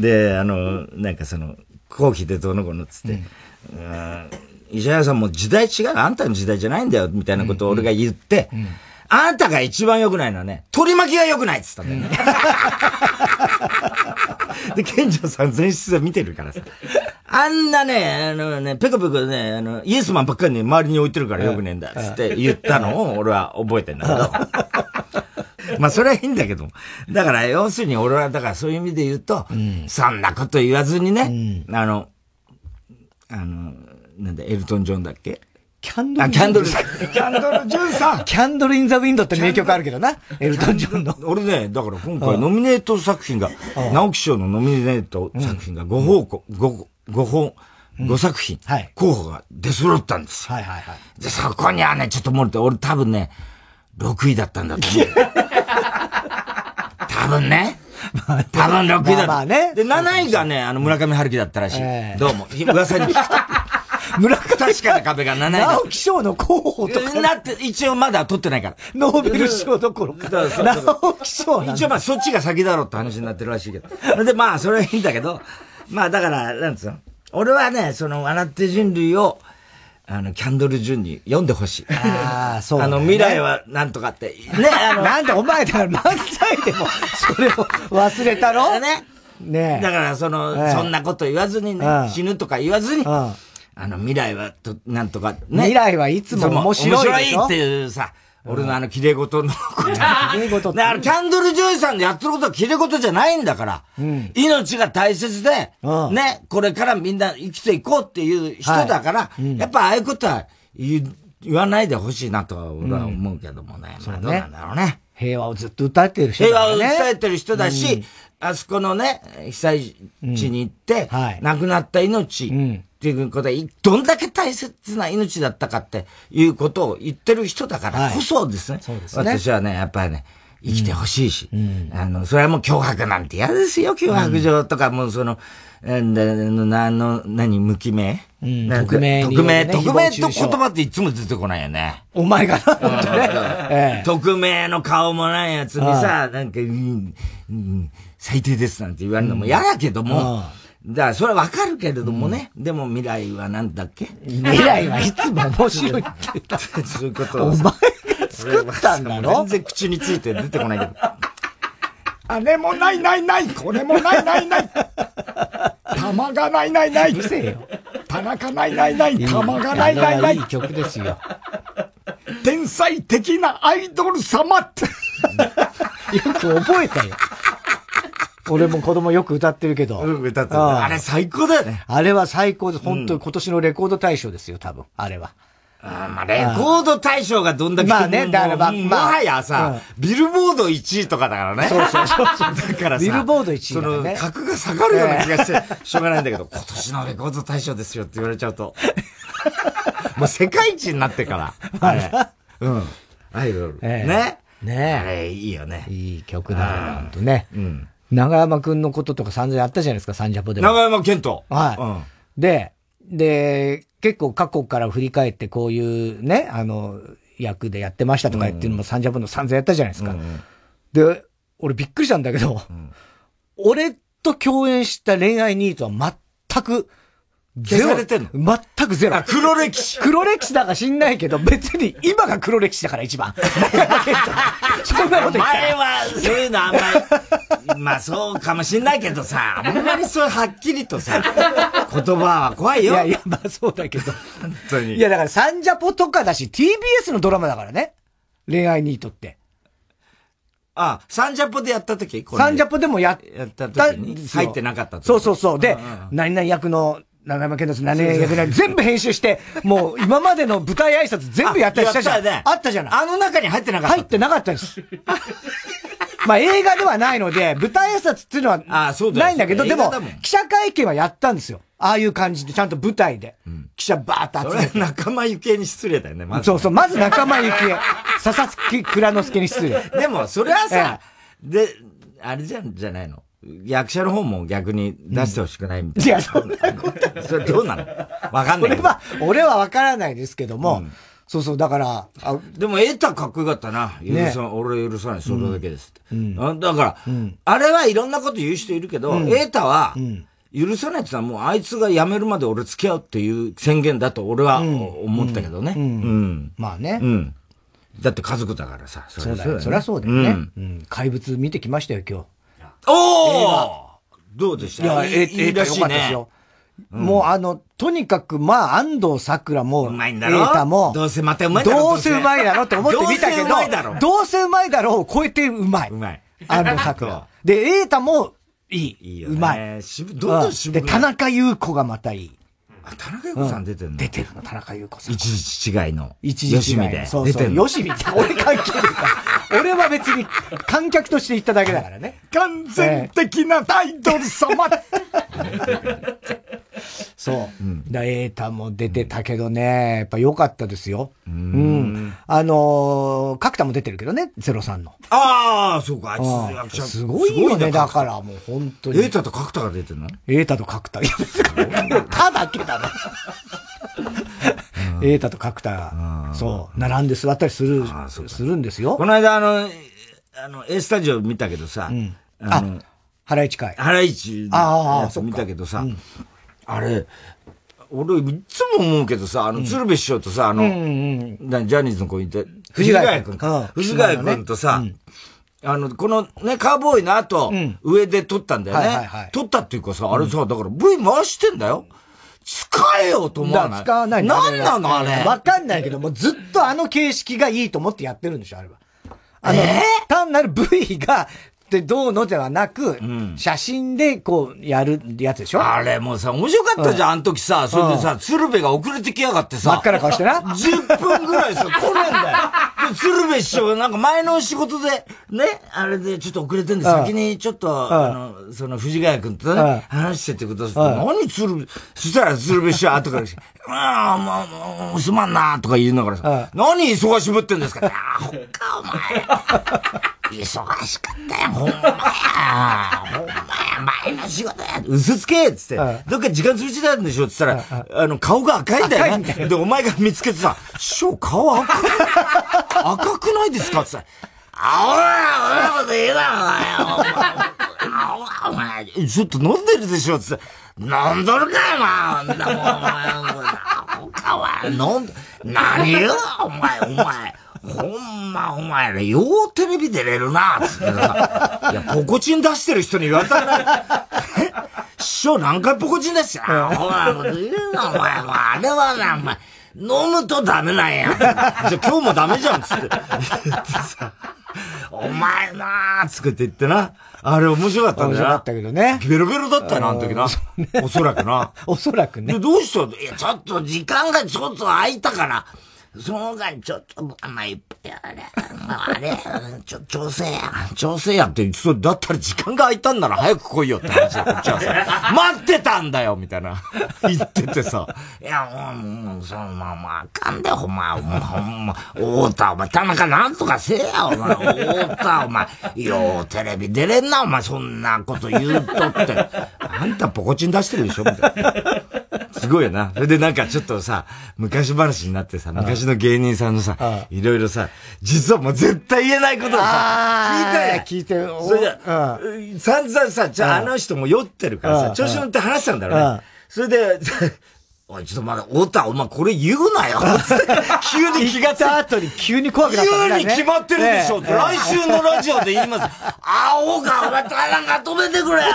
S3: で、あの、なんかその、後期でどうのこうのっつって、うん、石原さんも時代違う、あんたの時代じゃないんだよ、みたいなことを俺が言って、あんたが一番良くないのはね、取り巻きが良くないっつったんだよね。で、健城さん前室で見てるからさ。あんなね、あのね、ペコペコね、あの、イエスマンばっかりね、周りに置いてるからよくねえんだ、つって言ったのを俺は覚えてんだけど。まあ、それはいいんだけど。だから、要するに俺は、だからそういう意味で言うと、うん、そんなこと言わずにね、うん、あの、あの、なんだ、エルトン・ジョンだっけ？
S1: キャンドル。
S3: あ、キャンドル。キャンドル・ジュンさん。
S1: キャンドル・イン・ザ・ウィンドって名曲あるけどな。エルトン・ジョンの。
S3: 俺ね、だから今回ノミネート作品が、直木賞のノミネート作品が5方向、5、5本、5作品、候補が出揃ったんです
S1: はいはいはい。
S3: で、そこにはね、ちょっと漏れて、俺多分ね、6位だったんだと思う。多分ね。多分6位だった。まあね。で、7位がね、あの、村上春樹だったらしい。どうも。噂に聞くと。村上確かな壁が7位
S1: 直木賞の候補とか。
S3: なって、一応まだ取ってないから。
S1: ノーベル賞どころか。直木賞
S3: 一応まあそっちが先だろうって話になってるらしいけど。で、まあそれはいいんだけど、まあだから、なんつうの。俺はね、その、笑って人類を、あの、キャンドル順に読んでほしい。
S1: ああ、そう、
S3: ね、あの、未来はなんとかって。
S1: ね、あの。なんでお前だから漫才でも、それを忘れたろ？
S3: ね。ねだから、その、そんなこと言わずにね、死ぬとか言わずに、あの、未来はと、なんとか、ね。
S1: 未来はいつも面白い
S3: 面白いっていうさ、俺のあの、綺麗事のこと。綺麗事って。あの、キャンドル・ジョイさんでやってることは綺麗事じゃないんだから。うん、命が大切で、うん、ね、これからみんな生きていこうっていう人だから、はいうん、やっぱああいうことは言わないでほしいなとは俺は思うけどもね。
S1: まあ
S3: どうなんだろうね。
S1: 平和をずっと歌ってる人
S3: だね。平和を訴えてる人だし、あそこのね、被災地に行って、亡くなった命っていうことで、どんだけ大切な命だったかっていうことを言ってる人だからこそですね。はい、そうですね。私はね、やっぱりね、生きてほしいし、うん、あの、それはもう脅迫なんて嫌ですよ、脅迫状とか、もうその、なの、何、無記名、
S1: うん、匿名、
S3: 匿名、匿名と言葉っていつも出てこないよね。
S1: お前がな、
S3: ね、匿名の顔もないやつにさ、なんか、うん、最低ですなんて言われるのも嫌だけども、だから、それはわかるけれどもね。うん、でも未来はなんだっけ？
S1: 未来はいつも面白いって言った。そういうことお前が作ったんだろ？
S3: 全然口について出てこないけど。
S2: あれもないないない、これもないないない。玉がないないない。うせよ。田中ないないない、玉がないないない。い
S1: い曲ですよ。
S2: 天才的なアイドル様って。よ
S1: く覚えたよ。俺も子供よく歌ってるけど。
S3: うん、歌ってる。あれ最高だよね。
S1: あれは最高で、本当に今年のレコード大賞ですよ、多分。あれは。
S3: あまあ、レコード大賞がどんだけ。まあね、だからまあ、もはやさ、ビルボード1位とかだからね。
S1: そうそうそう
S3: だからさ、
S1: ビルボード1位、
S3: ね。その、格が下がるような気がして、しょうがないんだけど、今年のレコード大賞ですよって言われちゃうと。もう世界一になってから。あれ。うん。アイドル。ね。
S1: ね
S3: あれ、いいよね。
S1: いい曲だな、ほんとね。うん。長山くんのこととか散々あったじゃないですか、サンジャポでも。
S3: 長山健人。
S1: はい。うん、で、で、結構過去から振り返ってこういうね、あの、役でやってましたとかっていうのもサンジャポの散々やったじゃないですか。うんうん、で、俺びっくりしたんだけど、うん、俺と共演した恋愛ニートは全く
S3: ゼロ。れてん
S1: の？全くゼロ。
S3: 黒歴史。
S1: 黒歴史だか知んないけど、別に今が黒歴史だから一番。
S3: そんなこと。前は、そういうのあんまり、まあそうかもしんないけどさ、あんまりそうはっきりとさ、言葉は怖いよ。
S1: いやいや、まあそうだけど。本当に。いやだからサンジャポとかだし、TBS のドラマだからね。恋愛ニートって。
S3: あ、サンジャポでやった時？
S1: サンジャポでもや
S3: やった時に？入ってなかった
S1: そうそうそう。で、何々役の長山健太さん何年やってない。全部編集して、もう今までの舞台挨拶全部やったりしたじゃん。あったじゃない。
S3: あの中に入ってなかった
S1: 入ってなかったです。まあ映画ではないので、舞台挨拶っていうのはないんだけど、でも、記者会見はやったんですよ。ああいう感じで、ちゃんと舞台で。記者バーッと集めて。
S3: 仲間由紀恵に失礼だよね、
S1: まず。そうそう、まず仲間由紀恵。佐々木蔵之介に失礼。
S3: でも、それはさ、で、あれじゃん、じゃないの。役者の方も逆に出してほしくないみたいな。いや、そんなこと。それどうなの？わかんない。
S1: 俺は、俺はわからないですけども、うん、そうそう、だから、
S3: あでも、エータかっこよかったな。許さ、ね、俺許さない、それだけですだから、うん、あれはいろんなこと言う人いるけど、うん、エータは、許さないってのはもうあいつが辞めるまで俺付き合うっていう宣言だと俺は思ったけどね。うん。
S1: まあね。
S3: うん。だって家族だからさ。
S1: そうだよ。そりゃそうだよね。うん。怪物見てきましたよ、今日。
S3: おおどうでした？
S1: いや、え、え、らしいね。もうあの、とにかく、まあ、安藤桜も、
S3: うまいんだろ？エータ
S1: も、
S3: どうせまたうまいだろ？
S1: どうせうまいだろって思ってみたけど、どうせうまいだろ？うを超えてうまい。
S3: うまい。
S1: 安藤桜。で、エータも、いい。
S3: いいよ、
S1: うまい。
S3: どんどん渋
S1: い。で、田中優子がまたいい。
S3: あ、田中優子さん出てるの、
S1: 出てるの、田中優子さん。
S3: 一時違いの。
S1: 一時違いで。そうそう。よしみって、俺関係ないから。俺は別に観客として行っただけだからね。
S2: 完全的なアイドル様
S1: そう。うん、だエータも出てたけどね、やっぱ良かったですよ。うん。あのー、角田も出てるけどね、ゼロさんの。
S3: ああ、そうか、あい
S1: つすごいよね、だからもう本当に。
S3: エータと角田が出てるの？
S1: エータと角田。ただけだな。エータと角田、そう、並んで座ったりする、するんですよ。
S3: この間、あの、あの、A スタジオ見たけどさ、
S1: あ、ハライチ会。
S3: ハライチのやつ見たけどさ、あれ、俺、いつも思うけどさ、あの、鶴瓶師匠とさ、あの、ジャニーズの子いて、藤ヶ谷君。藤ヶ谷君とさ、あの、このね、カーボーイの後、上で撮ったんだよね。撮ったっていうかさ、あれさ、だから V 回してんだよ。使えよと思わない？
S1: 使わない
S3: 何なのあれ？
S1: わかんないけど、もうずっとあの形式がいいと思ってやってるんでしょ、あれは。あの、単なる V がでどうのではなく、写真でこうやるやつでしょ？
S3: あれもうさ、面白かったじゃん、あの時さ、それでさ、鶴瓶が遅れてきやがってさ。
S1: 真っ赤な顔してな。
S3: 10分ぐらいさ、来ねえんだよ。で、鶴瓶師匠がなんか前の仕事で、ね、あれでちょっと遅れてんで、先にちょっと、あの、その藤ヶ谷君とね、話しててください。何鶴瓶、そしたら鶴瓶師匠後から、ああ、もう、もう、すまんな、とか言いながらさ、何忙しぶってんですかああ、ほっか、お前。忙しかったよ、ほんまや。ほんまや、前の仕事や。嘘つけっつって、どっか時間潰してたんでしょっつったら、あの、顔が赤いんだよね。で、お前が見つけてさ、師匠、顔赤く、赤くないですかつって。あおら、おら、こと言うな、お前。お前、ちょっと飲んでるでしょつって。飲んどるかい、まあ。んだもん、お前。おかわい、飲ん、何よ、お前、お前。ほんま、お前ら、ようテレビ出れるな、つってさ。いや、ポコチン出してる人に言われたら、師匠何回ポコチン出してるほら、言うな、お前。あれはな、お前。飲むとダメなんや。じゃあ今日もダメじゃん、つって。お前なーつって言ってな。あれ面白かったんだよ。面白
S1: かったけどね。
S3: ベロベロだったよな、あの時な。おそらくな。
S1: おそらくね。
S3: で、どうした？いや、ちょっと時間がちょっと空いたから。その間にちょっと、まあ、いっぱいあれ、あれ、ちょ、調整や、調整やって、そだったら時間が空いたんなら早く来いよって話だ、こっちはさ。待ってたんだよみたいな。言っててさ。いや、もう、そのままあかんで、ほんま、ほんま、太田、お前、田中なんとかせえや、お前、太田、お前、よう、テレビ出れんな、お前、そんなこと言うとって。あんたポコチン出してるでしょみたいな。すごいよな。それでなんかちょっとさ、昔話になってさ、昔の芸人さんのさ、いろいろさ、実はもう絶対言えないことをさ、聞いたや
S1: 聞いてる。
S3: それで、散々さ、じゃああの人も酔ってるからさ、調子乗って話したんだろうね。それで、おい、ちょっとまだ、太田、お前これ言うなよ。急に気がついた
S1: 後に急に怖くなった
S3: 急に決まってるでしょ、ね、来週のラジオで言います。あおか、お前、田中止めてくれよ。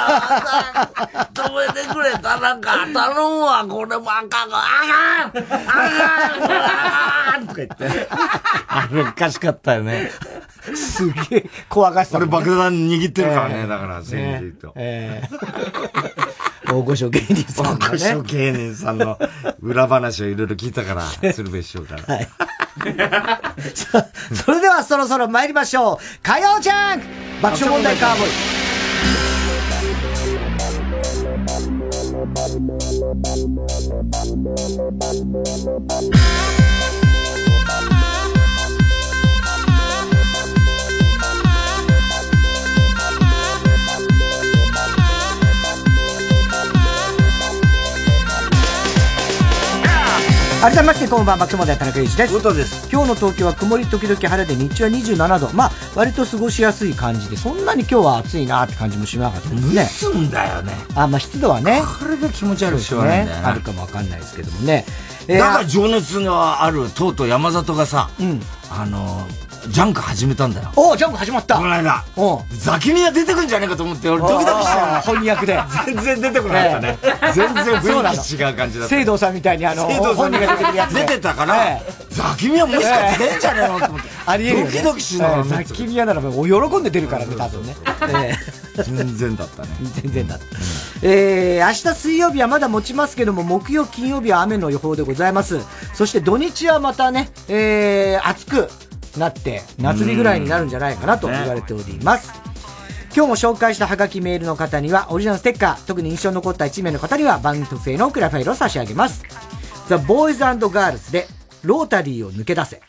S3: 止めてくれ、田中頼むわ、これもあかん、あかん。あかん。とか言って。あれおかしかったよね。
S1: すげえ怖がした、
S3: ね。俺爆弾握ってるからね、だから、先生と。え
S1: ー大御所芸人さん、
S3: ね、大御所芸人さんの裏話をいろいろ聞いたから、鶴瓶師匠から。はい。
S1: それではそろそろ参りましょう。火曜ジャン爆笑問題カーボーイ。改めましてこんばんは爆笑問題田中裕二です。今日の東京は曇り時々晴れで日中は27度。まあ割と過ごしやすい感じでそんなに今日は暑いなって感じもしなかったですね。
S3: すんだよね。
S1: あまあ湿度はね
S3: これが気持ち悪いし
S1: ね。あるかもわかんないですけどもね、
S3: えー、だから情熱があるとうとう山里がさ、うん、あのジャンク始めたんだよ。
S1: おジャンク始まった
S3: この間。おザキミヤ出てくんじゃねえかと思って、俺ドキドキした
S1: 翻訳で。
S3: 全然出てこなかったね。全然雰囲気違う感じだった。
S1: 聖堂さんみたいにあの、
S3: 聖堂さんが出てくるやつ。出てたから、ザキミヤもしかして出んじゃねえのと思って。
S1: ありえる
S3: ドキドキしながら。
S1: ザキミヤなら喜んで出るからね、多分ね。
S3: 全然だったね。
S1: 全然だった。えー、明日水曜日はまだ持ちますけども、木曜、金曜日は雨の予報でございます。そして土日はまたね、えー、暑く、なって、夏日ぐらいになるんじゃないかなと言われております。今日も紹介したハガキメールの方には、オリジナルステッカー、特に印象に残った1名の方には番組特製のクラファイルを差し上げます。The Boys and Girls で、ロータリーを抜け出せ。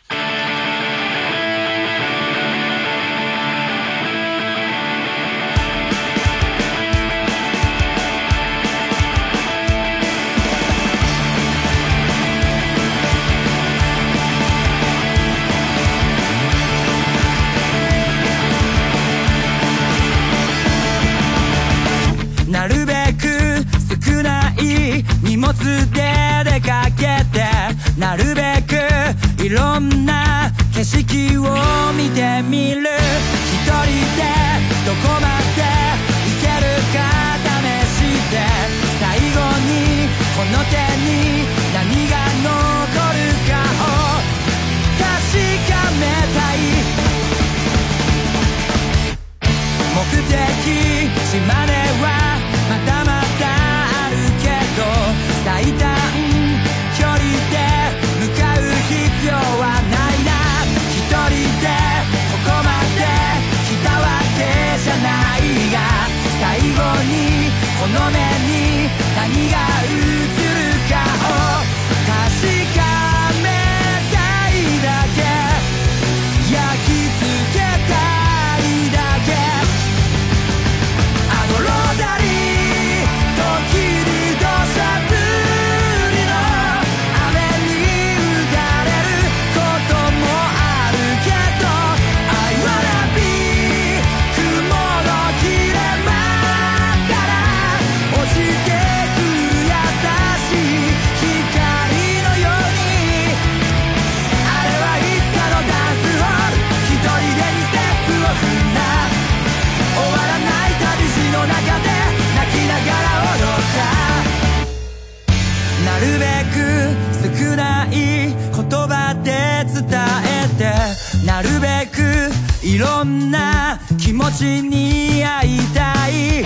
S1: ろんな景色を見てみる。一人でどこまで行けるか試して。最後にこの手に何が残るかを確かめたい。
S4: 目的島根はまた必要はな
S5: いな。一人でここまで来たわけじゃないが最後にこの目に何が映
S4: るかをなるべくいろんな気持ちに会いたい。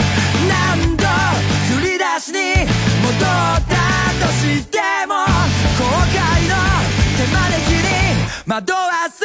S4: 何度振り出しに戻ったとしても後悔の手招きに惑わ
S5: す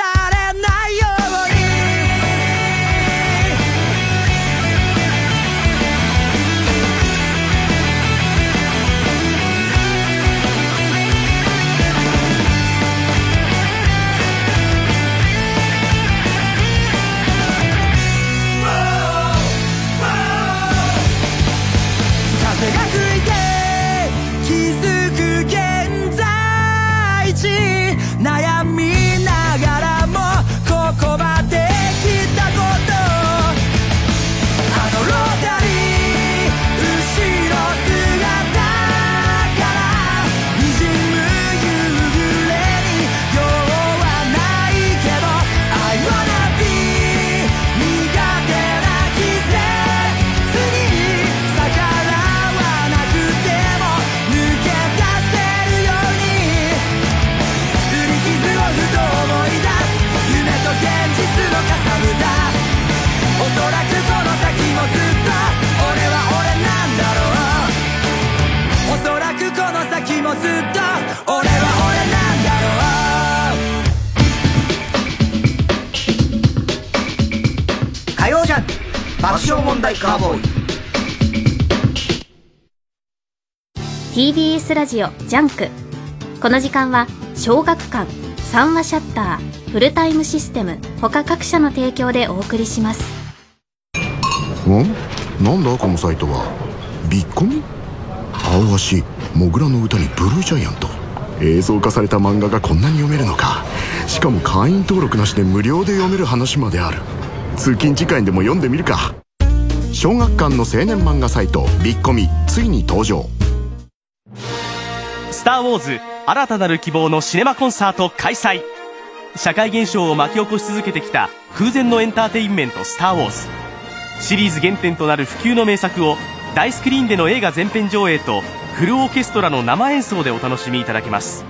S5: 笑問題カーボーイ。
S6: TBS ラジオジャンク。この時間は小学館三和シャッターフルタイムシステム他各社の提供でお送りします。
S7: んなんだこのサイトは？ビッコミ？アオアシ、土竜の唄にブルージャイアント。映像化された漫画がこんなに読めるのか。しかも会員登録なしで無料で読める話まである。通勤時間でも読んでみるか小学館の青年漫画サイトビッコミついに登場。
S8: スター・ウォーズ新たなる希望のシネマコンサート開催。社会現象を巻き起こし続けてきた空前のエンターテインメント「スター・ウォーズ」シリーズ原点となる不朽の名作を大スクリーンでの映画全編上映とフルオーケストラの生演奏でお楽しみいただけます。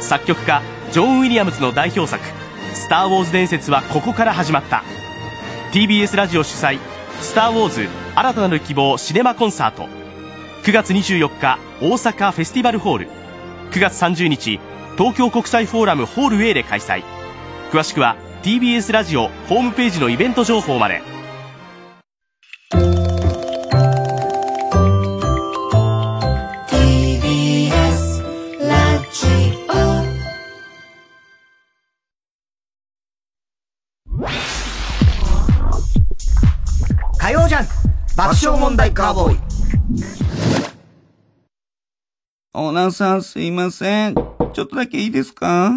S8: 作曲家ジョン・ウィリアムズの代表作「スター・ウォーズ伝説はここから始まった。TBS ラジオ主催「スター・ウォーズ新たなる希望シネマコンサート」9月24日大阪フェスティバルホール。9月30日東京国際フォーラムホール A で開催。詳しくは TBS ラジオホームページのイベント情報まで。
S5: 爆笑問題カーボーイ。
S9: オーナーさんすいません。ちょっとだけいいですか？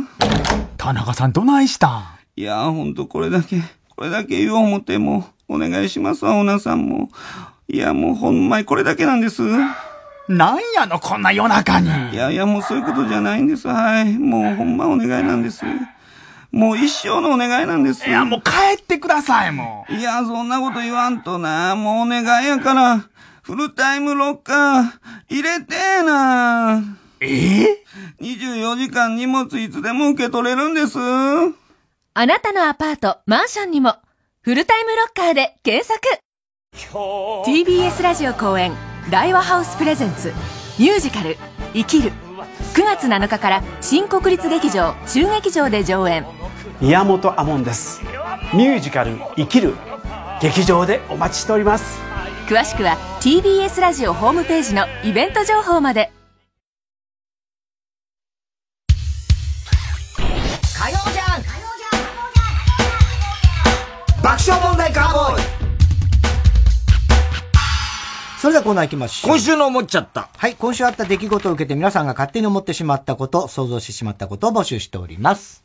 S10: 田中さんどないしたん？
S9: いやほんとこれだけ、これだけ言おう思っても、お願いしますわ、オーナーさんも。いやもうほんまにこれだけなんです。
S10: なんやの、こんな夜中に。
S9: いやいやもうそういうことじゃないんです。はい。もうほんまお願いなんです。もう一生のお願いなんです。
S10: いや、もう帰ってください、も
S9: う。いや、そんなこと言わんとな。もうお願いやから、フルタイムロッカー、入れてーな。
S10: え？え
S9: ー、?24 時間荷物いつでも受け取れるんです。
S11: あなたのアパート、マンションにも、フルタイムロッカーで検索 !TBS ラジオ公演、大和ハウスプレゼンツ、ミュージカル、生きる。9月7日から新国立劇場中劇場で上演。
S12: 宮本亞門です。ミュージカル「生きる」劇場でお待ちしております。
S11: 詳しくは TBS ラジオホームページのイベント情報まで。
S5: 火曜じゃん。爆笑問題カーボーイそれではコーナー行きましょ
S3: う。今週の思っちゃった。
S5: はい、今週あった出来事を受けて皆さんが勝手に思ってしまったこと、想像してしまったことを募集しております。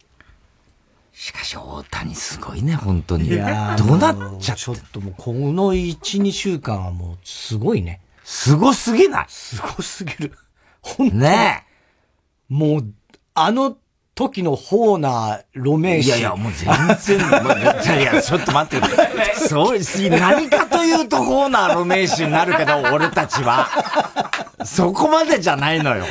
S3: しかし、大谷すごいね、本当に。いやどうなっちゃって
S5: ちょっともう、この1、2週間はもう、すごいね。
S3: すごすぎない？
S5: すごすぎる。本当
S3: ね
S5: もう、あの時のホーナー、ロメーシ
S3: いやいや、もう全然、いや、ちょっと待って。そう、何かというとホーナー、ロメーシになるけど、俺たちは。そこまでじゃないのよ。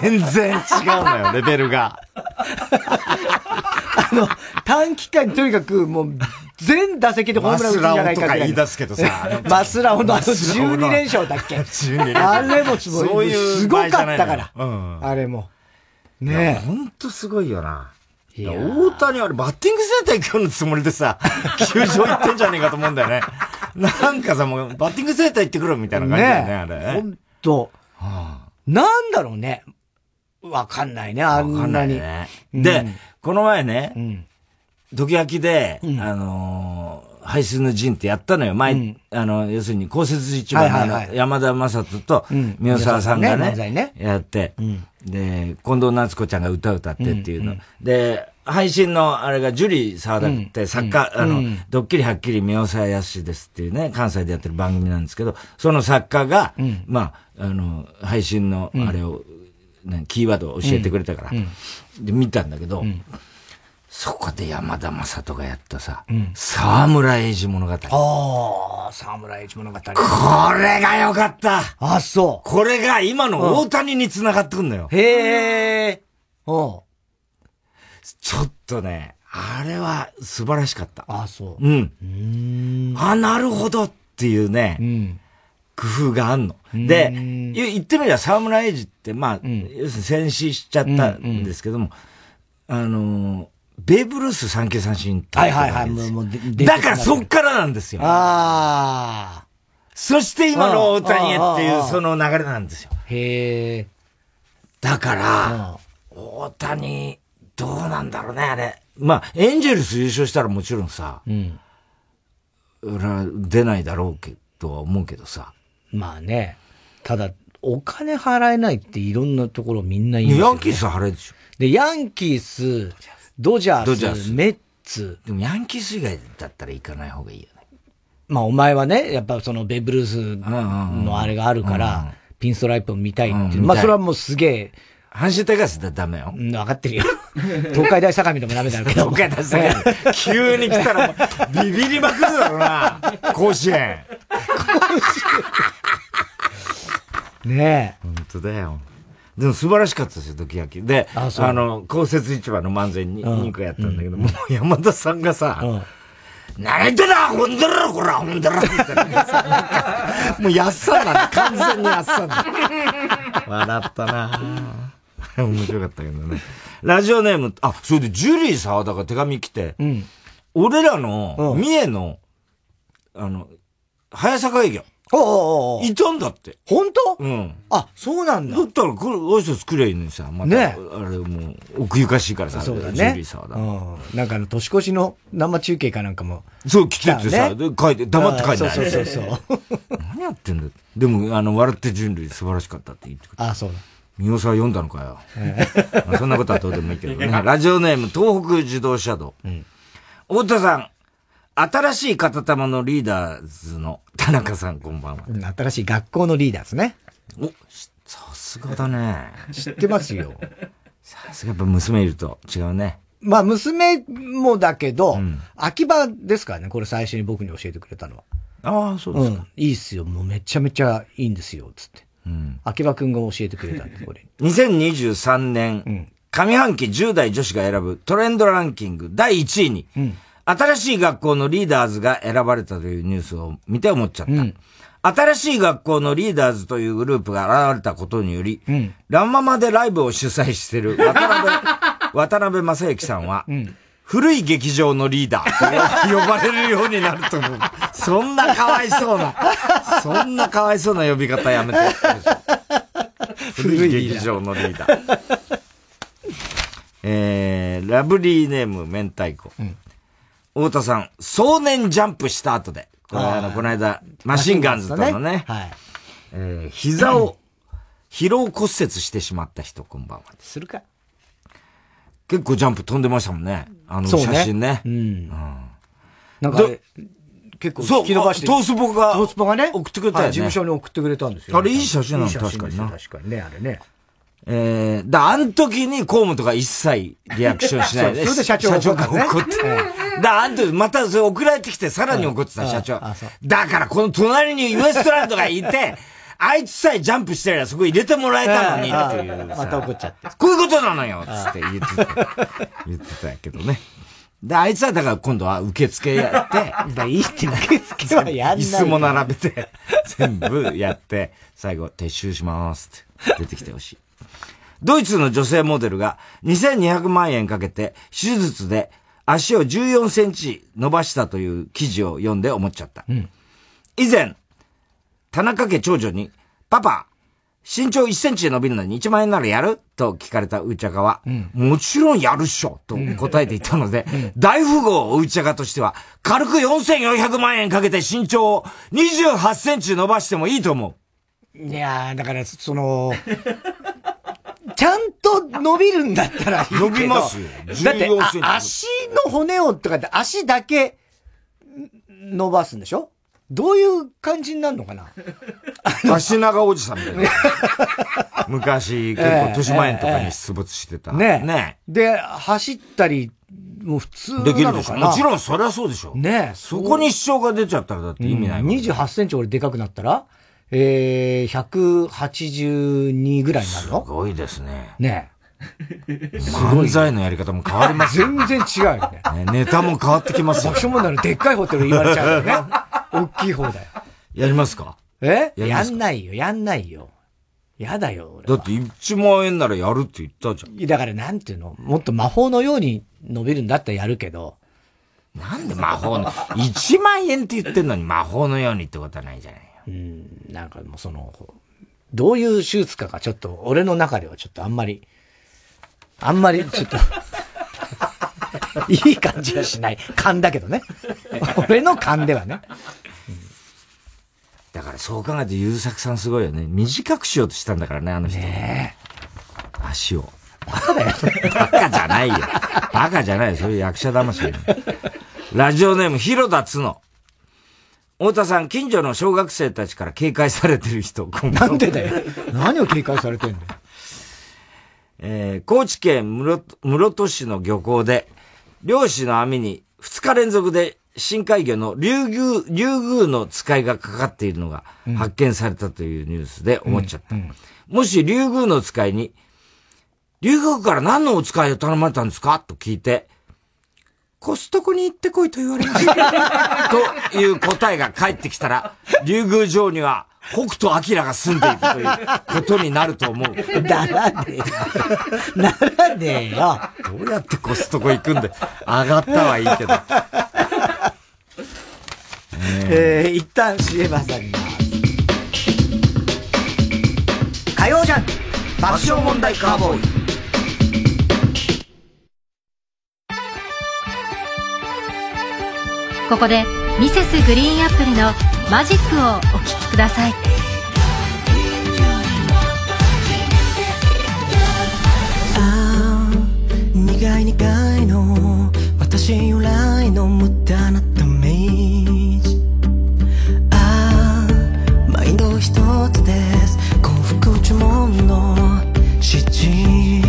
S3: 全然違うのよ、レベルが。
S1: あの、短期間にとにかくもう、全打席でホームラン打つんじゃないか
S3: とか言い出すけどさ。
S1: マスラオのあの12連勝だっけ ?12 連勝。あれもすごい。すごかったから。あれも。ね
S3: え。ほんとすごいよな。いや、大谷あれバッティングセンター行くようなつもりでさ、球場行ってんじゃねえかと思うんだよね。なんかさ、もうバッティングセンター行ってくるみたいな感じだよね、あれ。
S1: ほんと。なんだろうね。わかんないね、あんなに。
S3: ね、で、この前ね、ドキヤキで、あの排水の陣ってやったのよ。前、あの、要するに、公設一番の山田正人と、宮沢さんがね、やって、で、近藤夏子ちゃんが歌歌ってっていうの。で、配信のあれがジュリー沢田って作家、あの、ドッキリはっきり宮沢康ですっていうね、関西でやってる番組なんですけど、その作家が、まあ、あの、配信のあれを、ね、キーワードを教えてくれたから、で、見たんだけど、そこで山田正人がやったさ、沢村栄治物語。
S1: ああ、沢村栄治物語。こ
S3: れがよかった
S1: あ、そう。
S3: これが今の大谷に繋がってくんだよ。
S1: へえ。お
S3: ちょっとね、あれは素晴らしかった。
S1: あ、そう。
S3: うん。うんあ、なるほどっていうね、うん、工夫があんの。で、言ってみれば沢村栄治って、まあ、うん、要するに戦死しちゃったんですけども、うんうん、あのー、ベーブ・ルース三球三振
S1: はいはいはい。もう
S3: だからそっからなんですよ。
S1: ああ。
S3: そして今の大谷へっていうその流れなんですよ。
S1: へえ。
S3: だから、大谷、どうなんだろうね、あれ。まあ、エンジェルス優勝したらもちろんさ、うん。出ないだろうけどは思うけどさ。
S1: まあね。ただ、お金払えないっていろんなところみんな言う、ね、
S3: ヤンキース払えるでしょ。
S1: で、ヤンキース、ドジャース、メッツ。
S3: でもヤンキース以外だったら行かない方がいいよね。
S1: まあお前はね、やっぱそのベブルースのあれがあるから、ピンストライプを見たいっていう。まあそれはもうすげえ。
S3: 阪神タイガースだダメよ。
S1: うん、分かってるよ。東海大相模でもダメだけど。
S3: 東海大相模。急に来たらビビりまくるだろうな。甲子園。甲
S1: 子園。ね
S3: え。本当だよ。でも素晴らしかったですよ、ドキヤキ。で、ああの、公設市場の漫才に2個やったんだけど、もう山田さんがさ、何言ってんだほんだらこらほんだらみたいな。もうやっさんだね。完全にやっさんだ。笑ったな面白かったけどね。ラジオネーム、あ、それでジュリー沢田が手紙来て、うん、俺らの、三重の、あの、早坂営業。
S1: お
S3: おいたんだって。
S1: 本当？
S3: うん。
S1: あ、そうなんだ。
S3: だったら、これ、挨拶くれいいのにさ、また、ね、あれもう、奥ゆかしいからさ、
S1: そうだね。うん。なんかあの、年越しの生中継かなんかも。
S3: そう、来ててさ、で、書いて、黙って書いて
S1: そうそうそう。
S3: 何やってんだでも、あの、笑って人類素晴らしかったって言ってく
S1: れあ、そうだ。
S3: 三尾さん読んだのかよ。そんなことはどうでもいいけどね。ラジオネーム、東北自動車道。うん。太田さん、新しい片玉のリーダーズの田中さん、こんばんは。
S1: 新しい学校のリーダーズね。
S3: お、さすがだね。
S1: 知ってますよ。
S3: さすがやっぱ娘いると違うね。
S1: まあ、娘もだけど、うん、秋葉ですからね、これ最初に僕に教えてくれたのは。
S3: ああ、そうですか、うん。
S1: いいっすよ。もうめちゃめちゃいいんですよ、つって。うん。秋葉くんが教えてくれたんで、これ。
S3: 2023年、うん、上半期10代女子が選ぶトレンドランキング第1位に、うん新しい学校のリーダーズが選ばれたというニュースを見て思っちゃった。うん、新しい学校のリーダーズというグループが現れたことにより、うん、ランママでライブを主催している 渡辺、渡辺正幸さんは、うん、古い劇場のリーダーと呼ばれるようになると思う。そんなかわいそうな、そんなかわいそうな呼び方やめて。古い劇場のリーダー。えー、ラブリーネーム明太子。うん太田さん、壮年ジャンプした後で、これあの、この間、マシンガンズとのね、はい。えー、膝を疲労骨折してしまった人、こんばんは。
S1: するか
S3: 結構ジャンプ飛んでましたもんね。あの写真ね。うん。
S1: なんか、結構引き伸ばして。
S3: トースポが。
S1: トースポがね。
S3: 送ってくれたよね。
S1: 事務所に送ってくれたんですよ。
S3: あれいい写真なの確かにな。
S1: 確かにね、あれね。
S3: えー、だ、あの時に河本が一切リアクションしないで。
S1: それで社長が
S3: 怒って。だ、あん時、またそれ送られてきてさらに怒ってた社長。だからこの隣にウエストランドがいて、あいつさえジャンプしてりゃそこ入れてもらえたのにっていう
S1: また怒っちゃって。
S3: こういうことなのよつって言ってた。言ってたけどね。で、あいつはだから今度は受付やって。
S1: だ いいって受付はやんない。
S3: 椅子も並べて、全部やって、最後、撤収しますって出てきてほしい。ドイツの女性モデルが2200万円かけて手術で足を14センチ伸ばしたという記事を読んで思っちゃった。うん、以前、田中家長女に、パパ、身長1センチで伸びるのに1万円ならやる？と聞かれたうーちゃかは、うん、もちろんやるっしょと答えていたので、うん、大富豪おうちゃかとしては、軽く4400万円かけて身長を28センチ伸ばしてもいいと思
S1: う。いやー、だから、その、ちゃんと伸びるんだったらいいけど。
S3: 伸びますよ。
S1: だって、足の骨をとかって足だけ伸ばすんでしょ？どういう感じになるのかな？
S3: 足長おじさんみたいな。昔、結構、豊島園とかに出没してた。
S1: ねねで、走ったり、もう普通
S3: できるでしょ。もちろん、そりゃそうでしょ。
S1: ね
S3: そこに支障が出ちゃったらだって意味ないもん、
S1: ね。28センチ俺でかくなったら？えー、182ぐらいになるの？
S3: すごいですね。
S1: ね
S3: 漫才のやり方も変わります
S1: よ。全然違うよね。
S3: ねネタも変わってきますよ。
S1: 爆笑問題のでっかいホテル言われちゃうよね。大きい方だよ。
S3: やりますか？
S1: え？やんないよ、やんないよ。やだよ、
S3: だって1万円ならやるって言ったじゃん。
S1: だからなんていうの？もっと魔法のように伸びるんだったらやるけど。
S3: なんで魔法の、1万円って言ってんのに魔法のようにってことはないじゃない。
S1: うん、なんかもうその、どういう手術かがちょっと、俺の中ではちょっとあんまり、あんまりちょっといい感じはしない。勘だけどね。俺の勘ではね。
S3: だからそう考えて優作さんすごいよね。短くしようとしたんだからね、あの人。
S1: ね
S3: 足を。
S1: バカだよ。
S3: バカじゃないよ。バカじゃないよ。そういう役者魂、ラジオネーム、広田つの。太田さん、近所の小学生たちから警戒されてる人、
S1: なんでだよ。何を警戒されてんだよ。
S3: えー、高知県室戸市の漁港で、漁師の網に2日連続で深海魚の竜宮、竜宮の使いがかかっているのが発見されたというニュースで思っちゃった。うんうん、もし竜宮の使いに、竜宮から何のお使いを頼まれたんですか？と聞いて、コストコに行ってこいと言われました。という答えが返ってきたら、竜宮城には北斗晶が住んでいるということになると思う。
S1: ならねえよ。ならねえよ。
S3: どうやってコストコ行くんで、上がったはいいけど。
S1: えー、一旦 CM 挟みます。火曜ジャン爆笑問題カーボーイ。
S6: ここでミセスグリーンアップルの「マジック」をお聴きください。
S13: ああ苦い苦いの私由来の無駄なダメージ。ああマインド一つです。幸福呪文の指示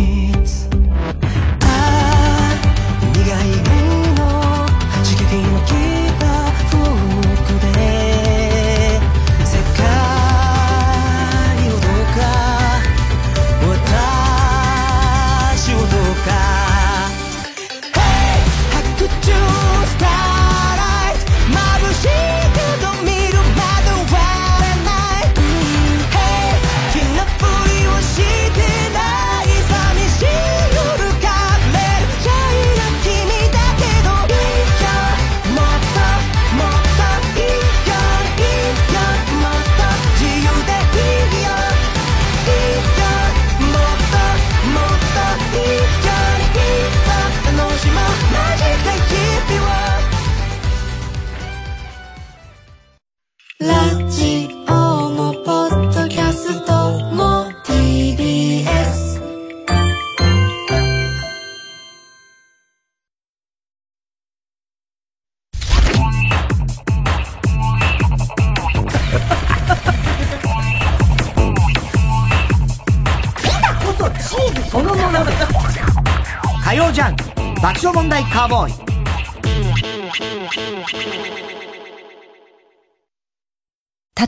S1: ーボーイ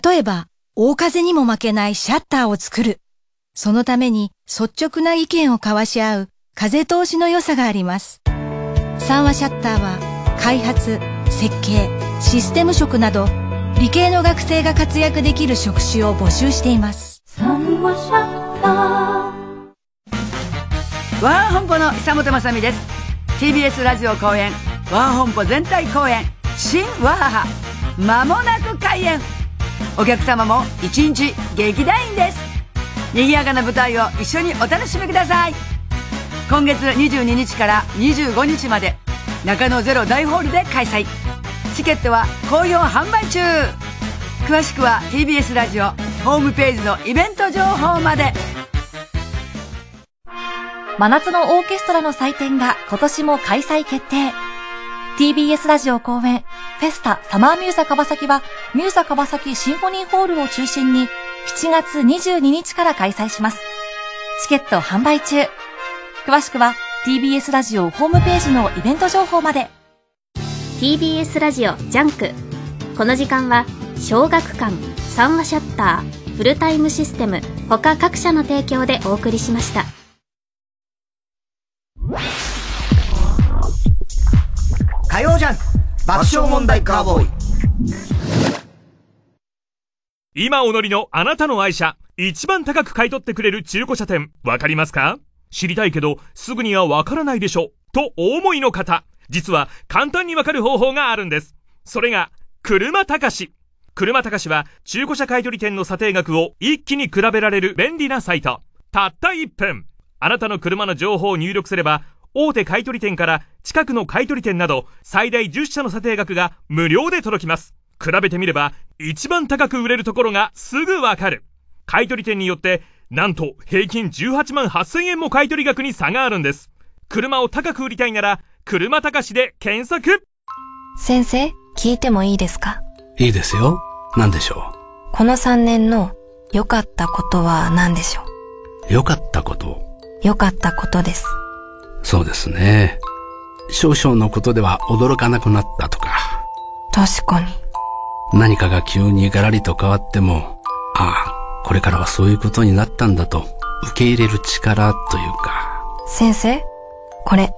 S11: 例えば
S14: 大風にも負けないシャッターを作る。そのために率直な意見を交わし合う風通しの良さがあります。三和シャッターは開発、設計、システム職など理系の学生が活躍できる職種を募集しています。三和シャッター
S5: ワン本舗の久本雅美です TBS ラジオ公演ワン本舗全体公演新ワハハまもなく開演。お客様も一日劇団員です。賑やかな舞台を一緒にお楽しみください。今月22日から25日まで中野ゼロ大ホールで開催。チケットは好評販売中。詳しくは TBS ラジオホームページのイベント情報まで。
S6: 真夏のオーケストラの祭典が今年も開催決定。TBS ラジオ後援、フェスタサマーミューザ川崎は、ミューザ川崎シンフォニーホールを中心に、7月22日から開催します。チケット販売中。詳しくは、TBS ラジオホームページのイベント情報まで。TBS ラジオジャンク。この時間は、小学館、三話シャッター、フルタイムシステム、他各社の提供でお送りしました。
S1: 爆笑問題カーボーイ。
S15: 今お乗りのあなたの愛車一番高く買い取ってくれる中古車店わかりますか？知りたいけどすぐにはわからないでしょとお思いの方。実は簡単にわかる方法があるんです。それが車高し。車高しは中古車買取店の査定額を一気に比べられる便利なサイト。たった1分。あなたの車の情報を入力すれば、大手買取店から近くの買取店など最大10社の査定額が無料で届きます。比べてみれば一番高く売れるところがすぐわかる。買取店によってなんと平均18万8000円も買取額に差があるんです。車を高く売りたいなら車高しで検索
S16: 先生、聞いてもいいですか？
S17: いいですよ。何でしょ
S16: う？この3年の良かったことは何でしょ
S17: う？良かったこと
S16: 良かったことです。
S17: そうですね。少々のことでは驚かなくなったとか。
S16: 確かに。
S17: 何かが急にガラリと変わっても、ああ、これからはそういうことになったんだと受け入れる力というか。
S16: 先生、これ、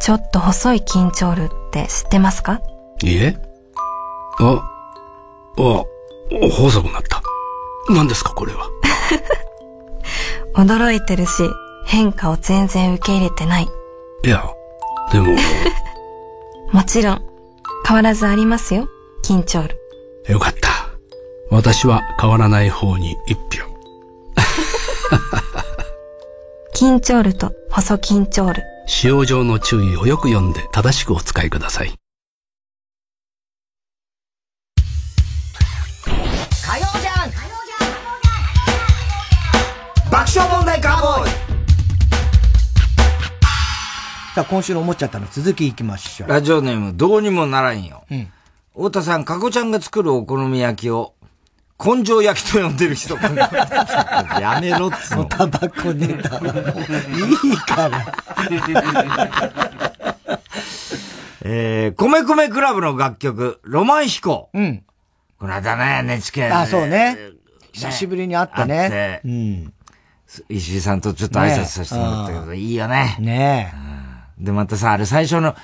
S16: ちょっと細い緊張ルって知ってますか？
S17: いいえ。あ、あ、細くなった。何ですかこれは。
S16: 驚いてるし、変化を全然受け入れてない。
S17: いや、でも。
S16: もちろん、変わらずありますよ、緊張る。
S17: よかった。私は変わらない方に一票。
S16: 緊張ると細緊張る。
S17: 使用上の注意をよく読んで正しくお使いください。
S1: 火曜じゃん爆笑問題カーボーイさあ、今週の思っちゃったの続きいきましょう。
S3: ラジオネーム、どうにもならんよ。うん。太田さん、かこちゃんが作るお好み焼きを、根性焼きと呼んでる人。
S1: やめろっつの。タバコネタ。いいから。
S3: えー、米米クラブの楽曲、ロマン飛行。
S1: うん。
S3: この間ね、NHK
S1: あ、そうね。久しぶりに会ったね。
S3: うん。石井さんとちょっと挨拶させてもらったけど、いいよね。
S1: ねえ。
S3: で、またさ、あれ最初の、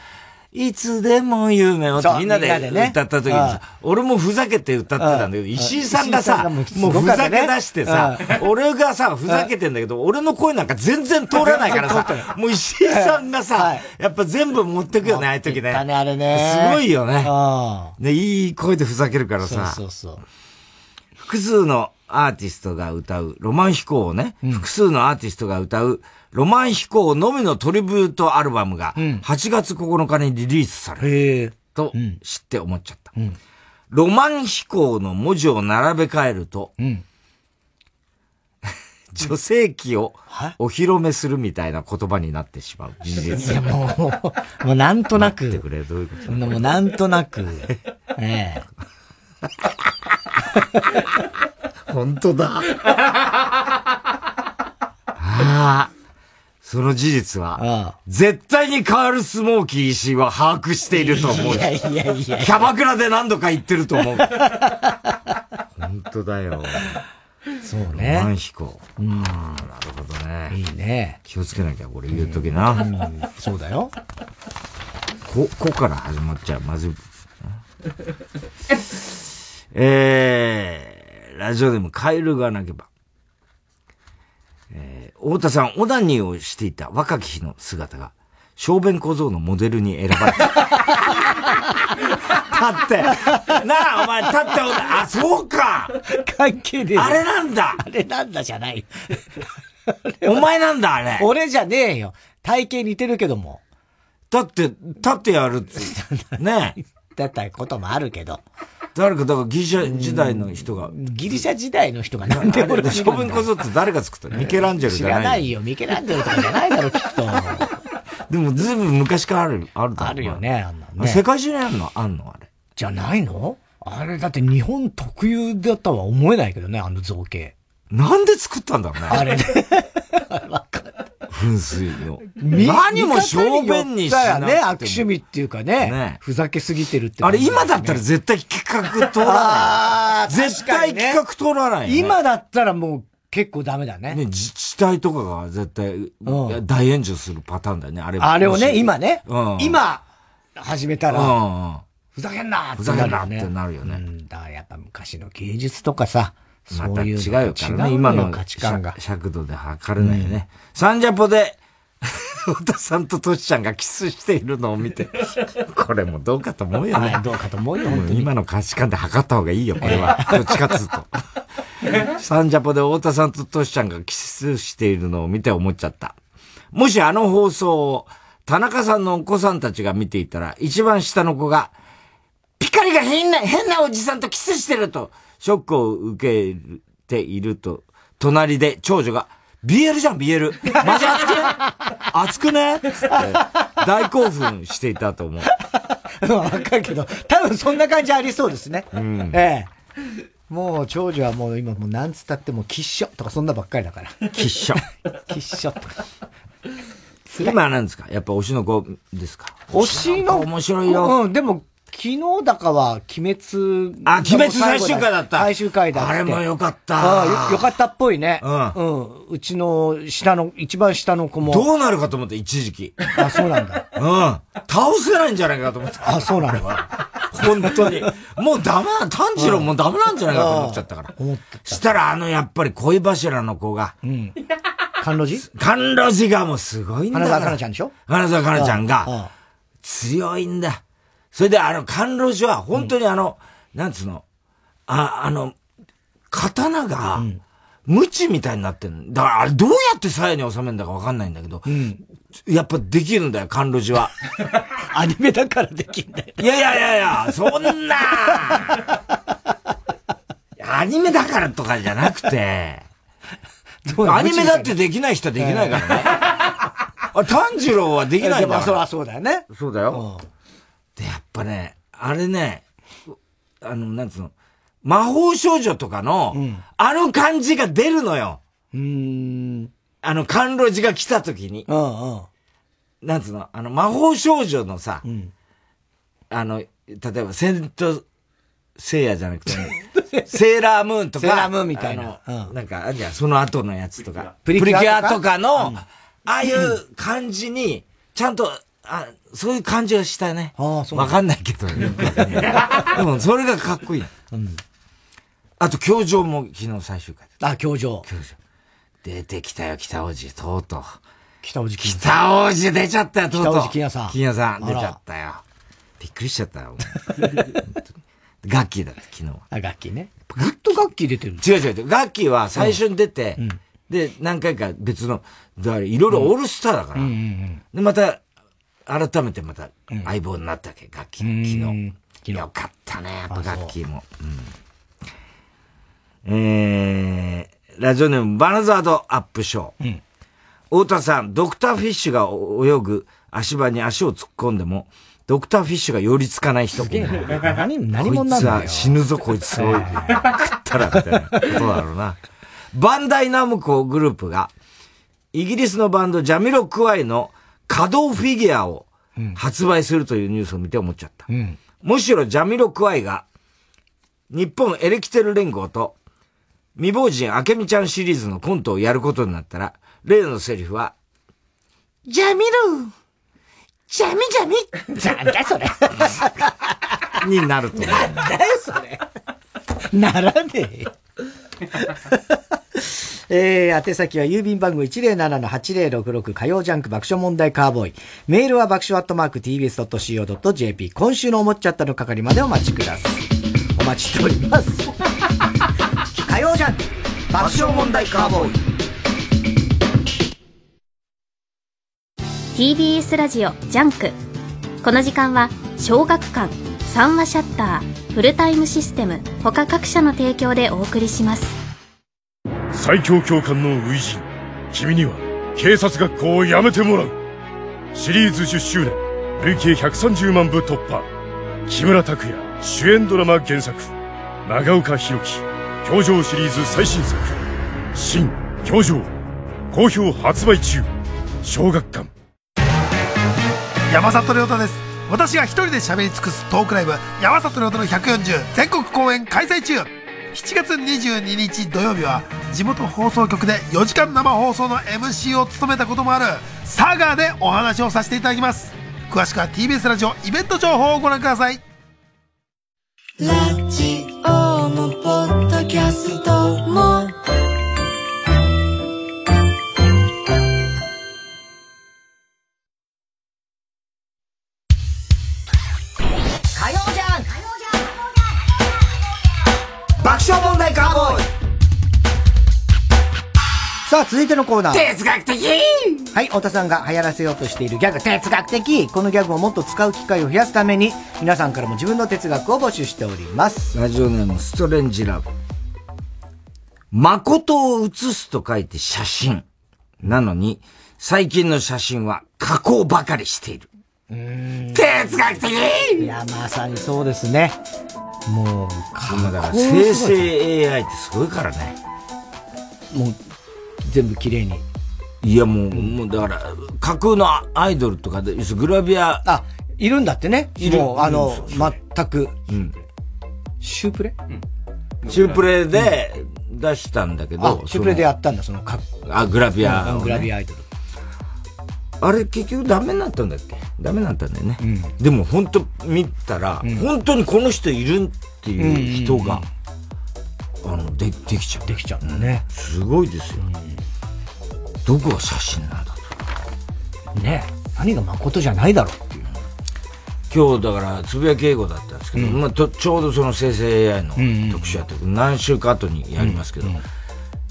S3: いつでも夢をってみんなで歌った時にさ、俺もふざけて歌ってたんだけど、石井さんがさ、もうふざけ出してさ、俺がさ、ふざけてんだけど、俺の声なんか全然通らないからさ、もう石井さんがさ、やっぱ全部持ってくよね、ああいう時ね。
S1: あれね。
S3: すごいよね。ね、いい声でふざけるからさ。
S1: そうそう
S3: 複数のアーティストが歌う、ロマン飛行をね、複数のアーティストが歌う、ロマン飛行のみのトリビュートアルバムが、8月9日にリリースされる。と知って思っちゃった。ロマン飛行の文字を並べ替えると、女性器をお披露目するみたいな言葉になってしまう事実。
S1: いやもう、もうなんとなく。
S3: ってくれ、どういうこと
S1: もうなんとなく。ええ。
S3: 本当だ。ああ。その事実は、絶対にカール・スモーキー石井は把握していると思う。
S1: いやいやいや
S3: キャバクラで何度か言ってると思う。本当だよ。
S1: そうね。
S3: ロマン飛行。
S1: うん。なる
S3: ほどね。
S1: いいね。
S3: 気をつけなきゃ、これ言うときな。うん、
S1: そうだよ。
S3: こ、こから始まっちゃう。まずい。えー、ラジオでもカエルがなけば。えー、太田さん、オナニーをしていた若き日の姿が、小便小僧のモデルに選ばれた。立って。なあ、お前立って、あ、そうか
S1: 関係ねえ。
S3: あれなんだ
S1: あれなんだじゃない。
S3: お前なんだ、あれ。
S1: 俺じゃねえよ。体型似てるけども。
S3: 立って、立ってやるって。ねえ。
S1: だったこともあるけど。
S3: 誰か、だからギリシャ時代の人が。
S1: ギリシャ時代の人がなんで俺
S3: 処分こそって誰が作ったミケランジェルじゃない
S1: 知らないよ。ミケランジェルとかじゃないだろ、きっと。
S3: でもずいぶん昔からある、ある
S1: あるよね、あんなね。
S3: 世界中にあるの？あんの？あれ。
S1: じゃないの？あれだって日本特有だったとは思えないけどね、あの造形。
S3: なんで作ったんだろうね。
S1: あれね。
S3: 噴水の。何も小便にしな。
S1: ね、悪趣味っていうかね。ねふざけすぎてるって、
S3: ね、あれ今だったら絶対企画通らない。絶対企画通らない、
S1: ね、今だったらもう結構ダメだね。
S3: ね、自治体とかが絶対、大炎上するパターンだよね、あれ
S1: あれをね、今ね。うん、今、始めたら、うんふざけんな
S3: ふざけんなってなるよね。う
S1: ん、だからやっぱ昔の芸術とかさ、そういう
S3: 違うよからね。今の価値観が。尺度で測れないよね。サンジャポで、太田さんとトシちゃんがキスしているのを見て、これもどうかと思うよね。
S1: どうかと思うよ、
S3: 今の価値観で測った方がいいよ、これは。どっちかっつうと。サンジャポで太田さんとトシちゃんがキスしているのを見て思っちゃった。もしあの放送を田中さんのお子さんたちが見ていたら、一番下の子が、ピカリが変な、変なおじさんとキスしてると、ショックを受けていると、隣で長女が、BL じゃん、BL。マジ熱くね？熱くね？つって、大興奮していたと思う。
S1: わかるけど、多分そんな感じありそうですね。うん。ええ。もう長女はもう今もうなんつったってもうキッショとかそんなばっかりだから。
S3: キッショ。
S1: キッショとか。
S3: 今なんですか？やっぱ推しの子ですか？
S1: 推しの
S3: 面白いよ。
S1: うん、でも昨日だかは、鬼滅。
S3: あ、鬼滅最終回だった。
S1: 最終回だ
S3: あれもよかった。
S1: ああよ、よかったっぽいね。うん。うん。うちの下の、一番下の子も。
S3: どうなるかと思って、一時期。
S1: あ、そうなんだ。
S3: うん。倒せないんじゃないかと思って。
S1: あ、そうなんだ。
S3: 本当に。もうダメだ、炭治郎もうダメなんじゃないかと思っちゃったから。思った。したら、あの、やっぱり恋柱の子が。うん。
S1: 甘露寺？
S3: 甘露寺がもうすごいんだ。花
S1: 沢香菜ちゃんでしょ？
S3: 花沢香菜ちゃんが。強いんだ。それであの、甘露寺は、本当にあの、うん、なんつうの、あ、あの、刀が、無知みたいになってるだからあれどうやって鞘に収めるんだかわかんないんだけど、うん、やっぱできるんだよ、甘露寺は。
S1: アニメだからできるんだよ。い
S3: やいやいやいや、そんなアニメだからとかじゃなくて、アニメだってできない人はできないからね。あ、炭治郎はできないんだ
S1: から。そうだよね。
S3: そうだよ。で、やっぱね、あれね、あの、なんつうの、魔法少女とかの、うん、あの感じが出るのよ。うん。あの、甘露寺が来た時に。うんうん。なんつうの、あの、魔法少女のさ、うん、あの、例えば、セント、セイヤじゃなくて、ね、セーラームーンとか。
S1: セーラームーンみたいな。
S3: うん、なんか、あじゃその後のやつとか。プリキュアとかの、うん、ああいう感じに、ちゃんと、あ、そういう感じがしたね。ああ、そう。わかんないけど、ね、でも、それがかっこいい。うん。あと、教場も昨日最終回
S1: あ、教場。
S3: 教場。出てきたよ、北王子、とうとう。
S1: 北王子
S3: 北王子出ちゃったよ、とうとう。
S1: 北王子金谷さん。
S3: 金谷さん、出ちゃったよ。びっくりしちゃったよ。ガッキーだった、昨日は。
S1: あ、ガッキーね。ずっとガッキー出てる
S3: 違う違う。ガッキーは最初に出て、うん、で、何回か別の、だからいろいろオールスターだから。うんうんうん、で、また、改めてまた相棒になったわけ、楽器、昨日。よかったね、やっぱ楽器も。うん、えー、ラジオネームバナザードアップショー。うん、太田さん、ドクターフィッシュが泳ぐ足場に足を突っ込んでも、ドクターフィッシュが寄りつかない人。
S1: 何、何者なんだよ。こいつは
S3: 死ぬぞ、こいつ。食ったら、みたいなことだろうな。バンダイナムコグループが、イギリスのバンドジャミロクワイの稼働フィギュアを発売するというニュースを見て思っちゃった。うん、むしろジャミロクワイが日本エレキテル連合と、未亡人明美ちゃんシリーズのコントをやることになったら、例のセリフは、
S1: ジャミルジャミジャミなんだそれ
S3: になると思う。
S1: なんだよそれならねえよ。えー、宛先は郵便番号107-8066火曜ジャンク爆笑問題カーボーイ。メールは爆笑アットマーク tbs.co.jp。今週の思っちゃったの係までお待ちください。お待ちしております。火曜ジャンク爆笑問題カーボー
S18: イ。TBS ラジオジャンク。この時間は小学館、三和シャッター、フルタイムシステム他各社の提供でお送りします
S19: 最強教官の初陣君には警察学校を辞めてもらう。シリーズ10周年累計130万部突破。木村拓哉主演ドラマ原作。長岡弘樹教場シリーズ最新作。新教場。好評発売中。小学館。
S20: 山里亮太です。私が一人で喋り尽くすトークライブ山里亮太の140全国公演開催中。7月22日土曜日は地元放送局で4時間生放送の MC を務めたこともある佐賀でお話をさせていただきます。詳しくは TBS ラジオイベント情報をご覧ください。
S13: ラジオもポッドキャストも
S1: あ、続いてのコーナー。
S3: 哲学的
S1: はい、太田さんが流行らせようとしているギャグ、哲学的このギャグをもっと使う機会を増やすために、皆さんからも自分の哲学を募集しております。
S3: ラジオネームストレンジラブ。誠を写すと書いて写真。なのに、最近の写真は加工ばかりしている。哲学的
S1: いや、まさにそうですね。もう、
S3: 今だから生成 AI ってすごいからね。
S1: もう、全部綺麗に。
S3: いやもう、もうだから、架空のアイドルとかで、グラビア。
S1: あ、いるんだってね。
S3: いる
S1: もう、あの全く。
S3: うん。
S1: シュープレ？
S3: シュープレで出したんだけど、
S1: あ、シュープレでやったんだ、その、か
S3: あ、グラビア
S1: グラビアアイドル。
S3: あれ結局ダメになったんだっけ？ダメになったんだよね。でも本当見たら、本当にこの人いるっていう人が、あの、で、できちゃう。
S1: できちゃうね。
S3: すごいですよ。どこが写真なんだ
S1: と。ね何が誠じゃないだろうっていう。
S3: 今日だから、つぶやき英語だったんですけど、まあと、ちょうどその生成 AI の特集やって、何週か後にやりますけど、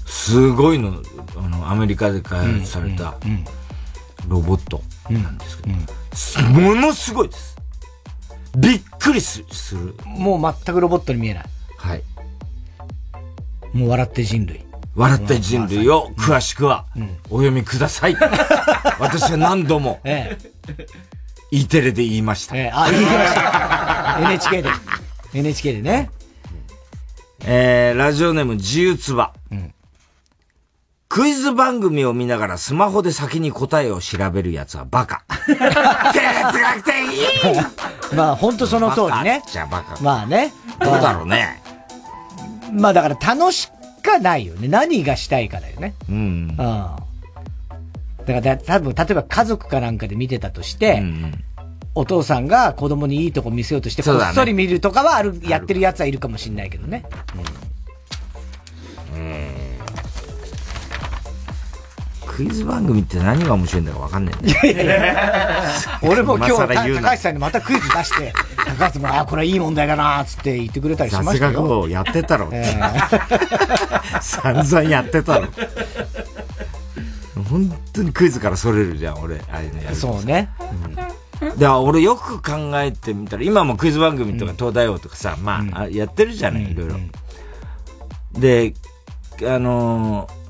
S3: すごいの、あの、アメリカで開発されたロボットなんですけど、ものすごいです。びっくりすする。
S1: もう全くロボットに見えない。
S3: はい。
S1: もう笑って人類。
S3: 笑った人類を詳しくはお読みください。私は何度も、E テレで言いました。
S1: あ、言いました。NHK で。NHK でね。
S3: えー、ラジオネーム自由つば。クイズ番組を見ながらスマホで先に答えを調べるやつはバカ。哲学的
S1: まあ、本当その通りね。
S3: じゃあバカ。
S1: まあね。
S3: どうだろうね。
S1: まあだから楽しかないよね。何がしたいかだよね。
S3: うん。
S1: うん。だからだ多分、例えば家族かなんかで見てたとして、お父さんが子供にいいとこ見せようとして、こっそり見るとかはある、やってるやつはいるかもしれないけどね。
S3: クイズ番組って何が面白いんだか分かんないんだよ。
S1: いやいやいや 俺も今日、高橋さんにまたクイズ出して、高橋さんも、あ、これいい問題だな、つって言ってくれたりしました
S3: 雑学
S1: よ。
S3: をやってたろ。
S1: え
S3: 散々やってたろ。本当にクイズからそれるじゃん、俺。ああいうのやると
S1: そうね。
S3: だから俺よく考えてみたら、今もクイズ番組とか東大王とかさ、まあ、あやってるじゃない、いろいろ。で、あのー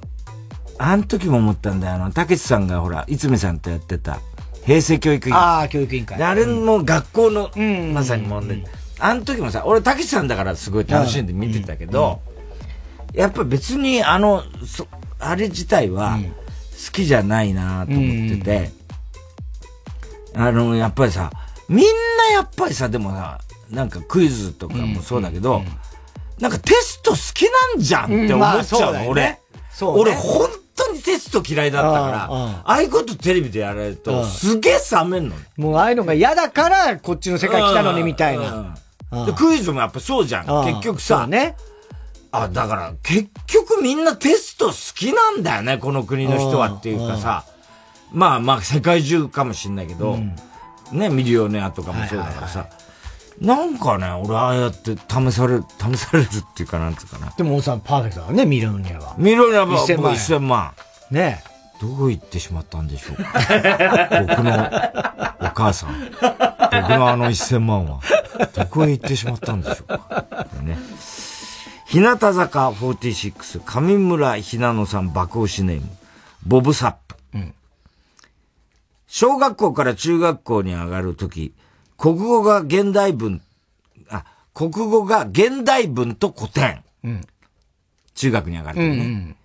S3: あの時も思ったんだよ、あの、たけしさんがほら、いつめさんとやってた、平成教育委員会。
S1: ああ、教育委員会。
S3: であれも学校の、まさに問題。あの時もさ、俺、たけしさんだからすごい楽しんで見てたけど、やっぱ別にあの、そあれ自体は好きじゃないなと思ってて、あの、やっぱりさ、みんなやっぱりさ、でもさ、なんかクイズとかもそうだけど、なんかテスト好きなんじゃんって思っちゃうの、俺。そう、俺、本当にテスト嫌いだったから、ああいうことテレビでやられると、すげえ冷めんの。
S1: もうああいうのが嫌だから、こっちの世界来たのにみたいな。
S3: で、クイズもやっぱそうじゃん。結局さ。ね。あ、だから、結局みんなテスト好きなんだよね、この国の人はっていうかさ。まあまあ、世界中かもしんないけど、ね、ミリオネアとかもそうだからさ。なんかね、俺ああやって試される、試されるっていうかなんつうかな。
S1: でも、さんパーフェクトだね、ミリオネアは。
S3: ミリオネアは1000万。1000万。
S1: ね
S3: どこ行ってしまったんでしょうか。僕のお母さん。僕のあの1000万は、どこへ行ってしまったんでしょうか。ね。日向坂46、上村ひなのさん爆押しネーム、ボブサップ。うん、小学校から中学校に上がるとき、国語が現代文、あ、国語が現代文と古典。うん、中学に上がるときね、うんうん。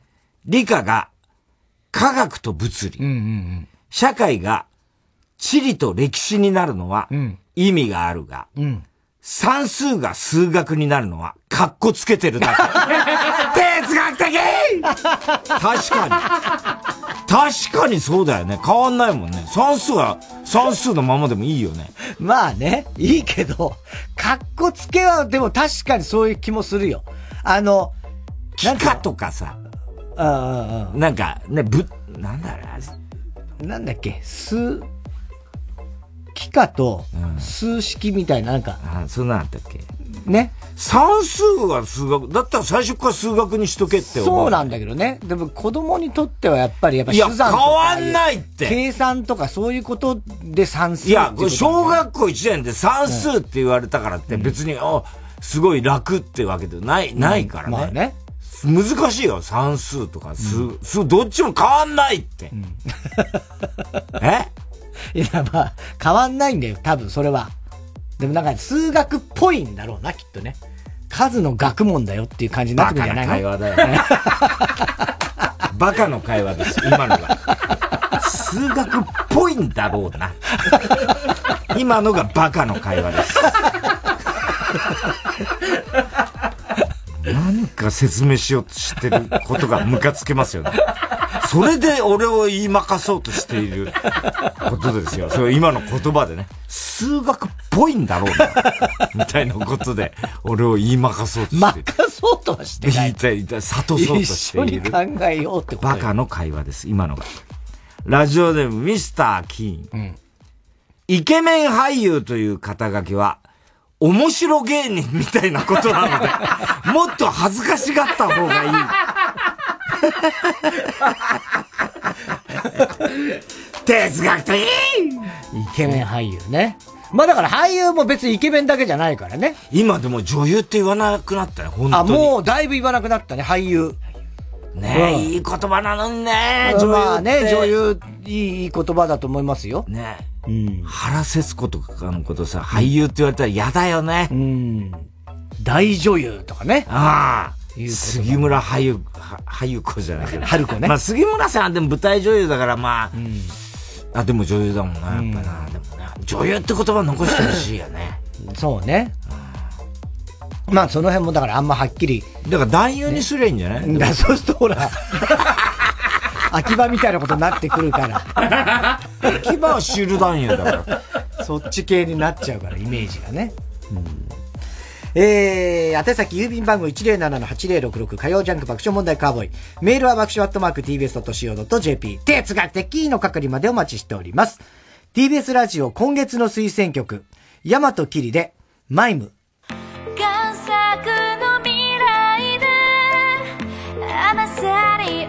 S3: 理科が科学と物理。うんうんうん、社会が地理と歴史になるのは意味があるが、うん、算数が数学になるのは、かっこつけてるだけ。哲学的確かに。確かにそうだよね。変わんないもんね。算数は算数のままでもいいよね。
S1: まあね、いいけど、かっこつけはでも確かにそういう気もするよ。あの、
S3: なんかとかさ。なんか、ね、ぶ、なんだろ
S1: うなんだっけ、数、幾何と数式みたいな、なんか。
S3: あ、そんなんあったっけ？
S1: ね。
S3: 算数は数学、だったら最初から数学にしとけって
S1: 思う。そうなんだけどね。でも子供にとってはやっぱりやっぱ手段
S3: とか。いや、変わんないって。
S1: 計算とかそういうことで算数
S3: いや、小学校1年で算数って言われたからって別に、うん、すごい楽ってわけでない、ないからね。まあね。難しいよ、算数とか数、うん、数、どっちも変わんないって。うん、え？
S1: いや、まあ、変わんないんだよ、多分それは。でもなんか数学っぽいんだろうな、きっとね。数の学問だよっていう感じになってくるんじゃないの？
S3: 会話だよね。バカの会話です、今のが。数学っぽいんだろうな。今のがバカの会話です。なんか説明しようとしてることがムカつけますよね。それで俺を言いまかそうとしていることですよ。それ今の言葉でね。数学っぽいんだろうな。みたいなことで、俺を言いまかそうとして
S1: る。まかそうとはしてない。言い
S3: たい、悟そうとしている。
S1: 一緒に考えようって
S3: ことバカの会話です、今のが。ラジオネームミスター・キーン。うん、イケメン俳優という肩書きは、面白芸人みたいなことなので、もっと恥ずかしがった方がいい。哲学的イ
S1: ケメン俳優ね。まあだから俳優も別にイケメンだけじゃないからね。
S3: 今でも女優って言わなくなったね、本当に。
S1: あ、もうだいぶ言わなくなったね、俳優。
S3: ねえ、うん、いい言葉なのにね、女優
S1: まあね、女優、いい言葉だと思いますよ。
S3: ねうん。原節子とかのことさ、俳優って言われたら嫌だよね。うん。
S1: 大女優とかね。
S3: ああ。杉村はゆ、はゆ子じゃないけど。
S1: 春子ね。
S3: まあ杉村さんでも舞台女優だからまあ、うん、あ、でも女優だもんな、やっぱな。でもね、女優って言葉残してほしいよね。
S1: そうね。まあその辺もだからあんまはっきり。
S3: だから男優にすりゃいいんじゃない、
S1: ね、だそうするとほら、秋葉みたいなことになってくるから。
S3: 秋葉はシュル男優だから。
S1: そっち系になっちゃうから、イメージがね。うんえー、宛先郵便番号107-8066火曜ジャンク爆笑問題カーボーイ。メールは爆笑アットマーク tbs.co.jp。哲学的の係までお待ちしております。TBS ラジオ今月の推薦曲、ヤマトキリで、マイム。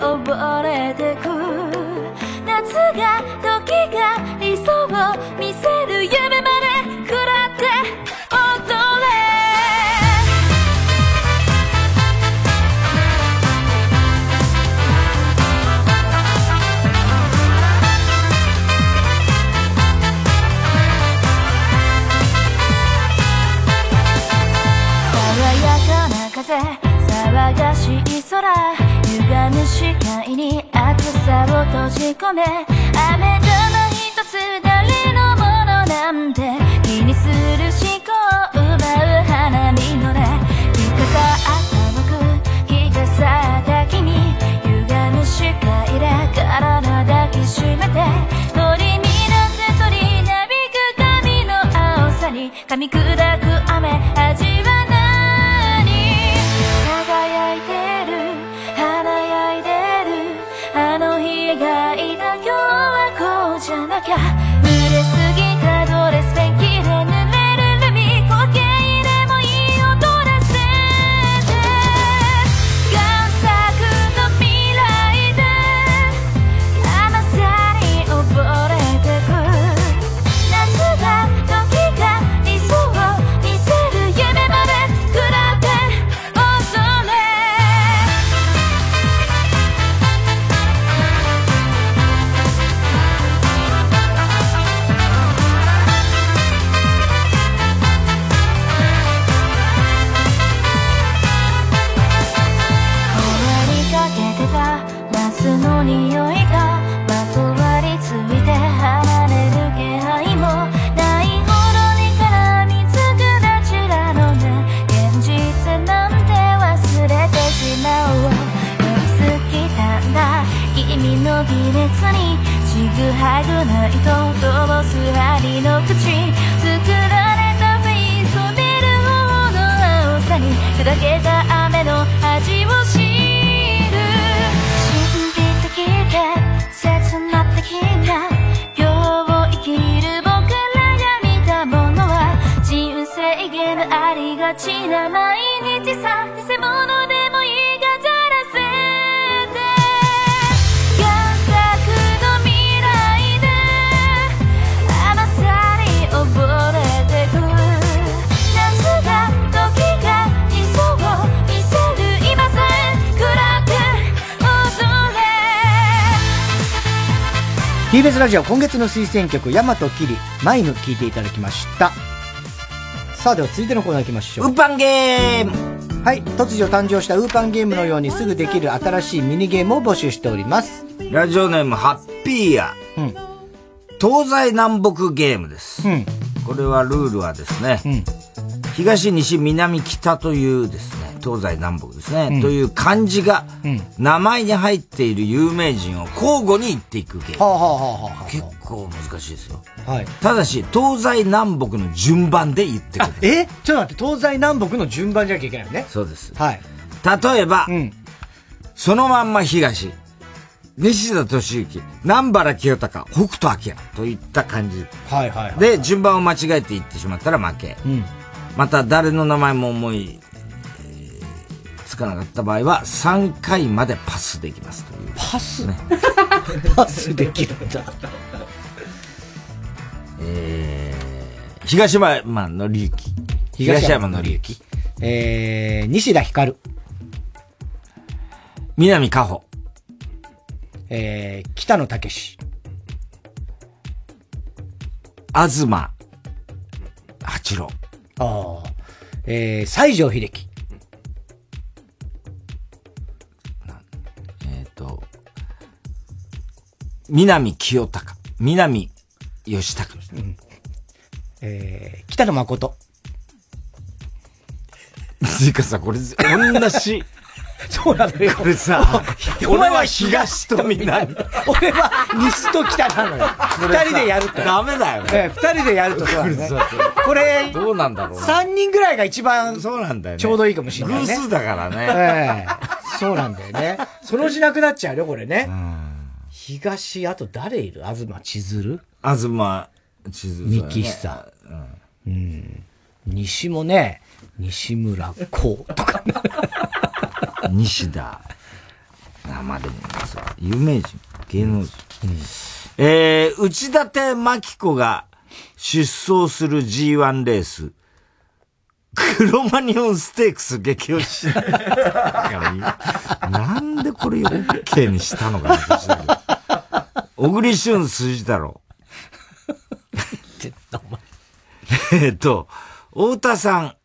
S1: 溺れてく。夏が、時が、理想を見せる夢まで、食らって踊れ。風騒がしい空視界に暑さを閉じ込め雨玉一つ誰のものなんて気にする思考奪う花見のね。
S21: 日傘あった僕傘あった君歪む視界で体抱きしめて取り乱せ鳥なびく髪の青さに噛み砕
S1: TBS ラジオ今月の推薦曲、ヤマトキリ、マイヌ聴いていただきました。さあ、では続いてのコーナー行きましょう。ウー
S3: パンゲーム
S1: はい、突如誕生したウーパンゲームのようにすぐできる新しいミニゲームを募集しております。
S3: ラジオネーム、ハッピーや。東西南北ゲームです。これはルールはですね、東、西、南、北というですね、東西南北ですね、
S1: うん
S3: という漢字が、名前に入っている有名人を交互に言っていくゲーム。
S1: はあ、はあは
S3: 結構難しいですよ。
S1: あ、はい。
S3: ただし、東西南北の順番で言ってくる。
S1: え？ちょっと待って、東西南北の順番じゃなきゃいけないよね。
S3: そうです。
S1: はい。
S3: 例えば、そのまんま東、西田敏行、南原清隆、北斗晶といった感じ。
S1: はいはいはい。
S3: で、順番を間違えて言ってしまったら負け。
S1: うん。
S3: また、誰の名前も思い、えーつかなかった場合は、3回までパスできますという。
S1: パス？
S3: ね。
S1: パスできるんだ。
S3: えー、東山のりゆき。東山のりゆき。
S1: えー、西田ひかる。
S3: 南加穂。
S1: えー、北野武史。
S3: 東八郎。
S1: ああ。えー、西城秀樹。
S3: 南清隆。南義隆。
S1: えー、北野誠。
S3: つうかさ、これ、同じ。
S1: そうなのよ。
S3: これさ、俺は東と南。
S1: 俺は西と北なのよ。二人でやると。
S3: ダメだよね。
S1: ええ二人でやるとそうだね
S3: これどうなんだろうな。
S1: 三人ぐらいが一番、
S3: そうなんだよね。
S1: ちょうどいいかもしれないね。
S3: 偶数だからね。
S1: ええそうなんだよね。そのうちなくなっちゃうよ、これね。東、あと誰いる？東千鶴？
S3: 東千鶴。
S1: 三木久。うん。西もね、西村光とか。
S3: 西田。あ、まあでもさ、有名人、芸能人。えー、内館真紀子が出走する G1 レース、クロマニオンステークス激推し。なんでこれ OK にしたのかな、小栗旬筋太郎。えっと、太田さん、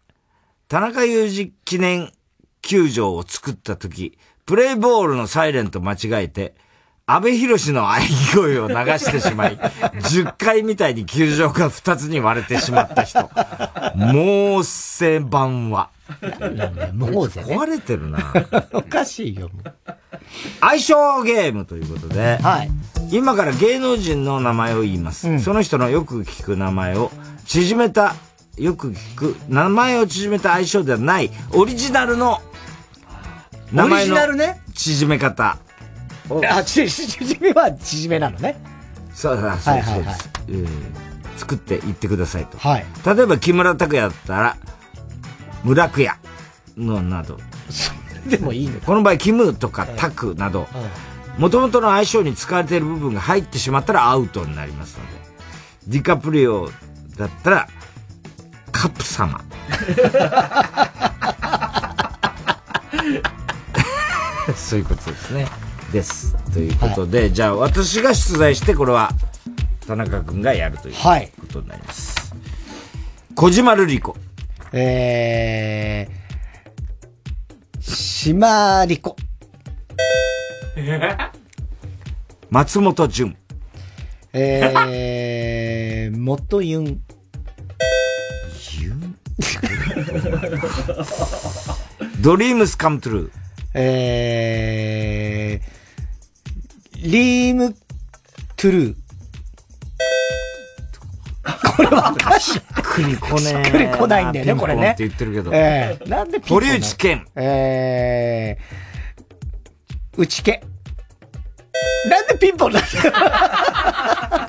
S3: 田中裕二記念球場を作った時、プレイボールのサイレンと間違えて、安倍博士の喘ぎ声を流してしまい、10回みたいに球場が2つに割れてしまった人。もうせ版は。
S1: もう。
S3: 壊れてるな。
S1: おかしいよ。
S3: 相性ゲームということで、今から芸能人の名前を言います。その人のよく聞く名前を縮めたよく聞く、名前を縮めた相性ではない、オリジナルの、名前の縮め方。
S1: あ、ち、縮めは縮めなのね。
S3: そうだ、そうです。作って言ってくださいと。
S1: はい。
S3: 例えば木村拓哉だったら、村久屋のなど。
S1: でもいいの
S3: この場合、キムとかタクなど、もともとの相性に使われている部分が入ってしまったらアウトになりますので。ディカプリオだったら、カプ様。そういうことですね。です。ということで、じゃあ私が出題して、これは田中君がやるということになります。小島瑠璃子。
S1: えー、島りこ。
S3: 松本潤。
S1: えー、元ユン？
S3: ドリームスカムトゥルー。
S1: えー、リームトゥルー。これわかんない。しっ
S3: くりこね
S1: しっくりこないんだよね、これね。
S3: ピンポンって言ってるけど
S1: えー、なんでピン
S3: 堀内健。
S1: えー、内家。なんでピンポンなんだよ。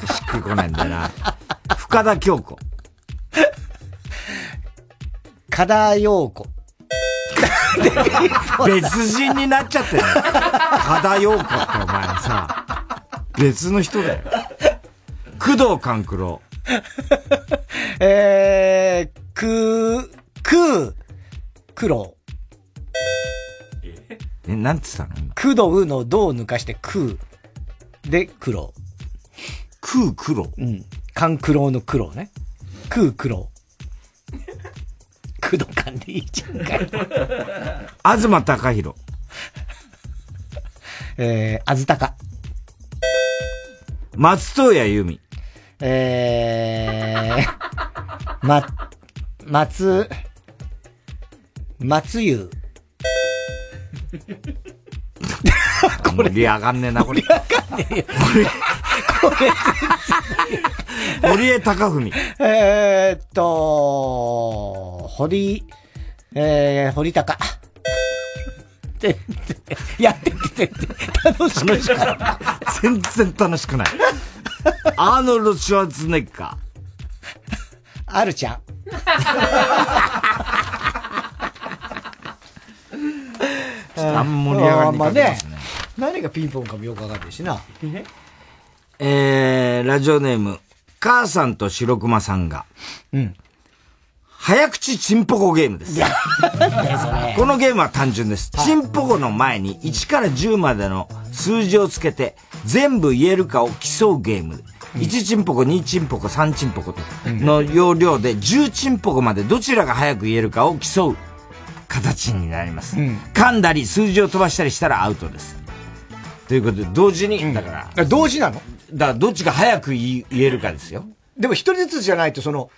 S3: しっくりこないんだよな。深田恭子。
S1: 加田陽子。
S3: 別人になっちゃってる。加田陽子ってお前さ、別の人だよ。工藤官九郎。
S1: えー、く、く、黒。
S3: え、なんつったの？今。
S1: くどうのどを抜かしてくで黒。
S3: くう黒？
S1: うん。勘九郎の黒ね。くう黒。くどかんでいいじゃんかよ。
S3: 東貴弘。
S1: えー、あずたか。
S3: 松任谷由実。
S1: えー、ま、松、松湯。
S3: 盛り上がんねえな、これ。
S1: 盛り上がんねえよ。これ、
S3: 堀江貴文。
S1: えーっと、堀、えー、堀高。全然、やってて、楽しく
S3: 楽しくない。全然楽しくない。アーノルド・シュワルツェネッガー。
S1: あるちゃん。
S3: あんま盛り上がりにかけますね。
S1: 何がピンポンかもよくわかんないしな。
S3: えー、ラジオネーム、母さんと白熊さんが、
S1: うん。
S3: 早口チンポコゲームです。このゲームは単純です。チンポコの前に1から10までの数字をつけて、全部言えるかを競うゲーム。1チンポコ、2チンポコ、3チンポコとの要領で10チンポコまでどちらが早く言えるかを競う形になります。噛んだり数字を飛ばしたりしたらアウトです。ということで、同時に、だから。
S1: 同時なの？
S3: だから、どっちが早く言えるかですよ。
S1: でも一人ずつじゃないと、その、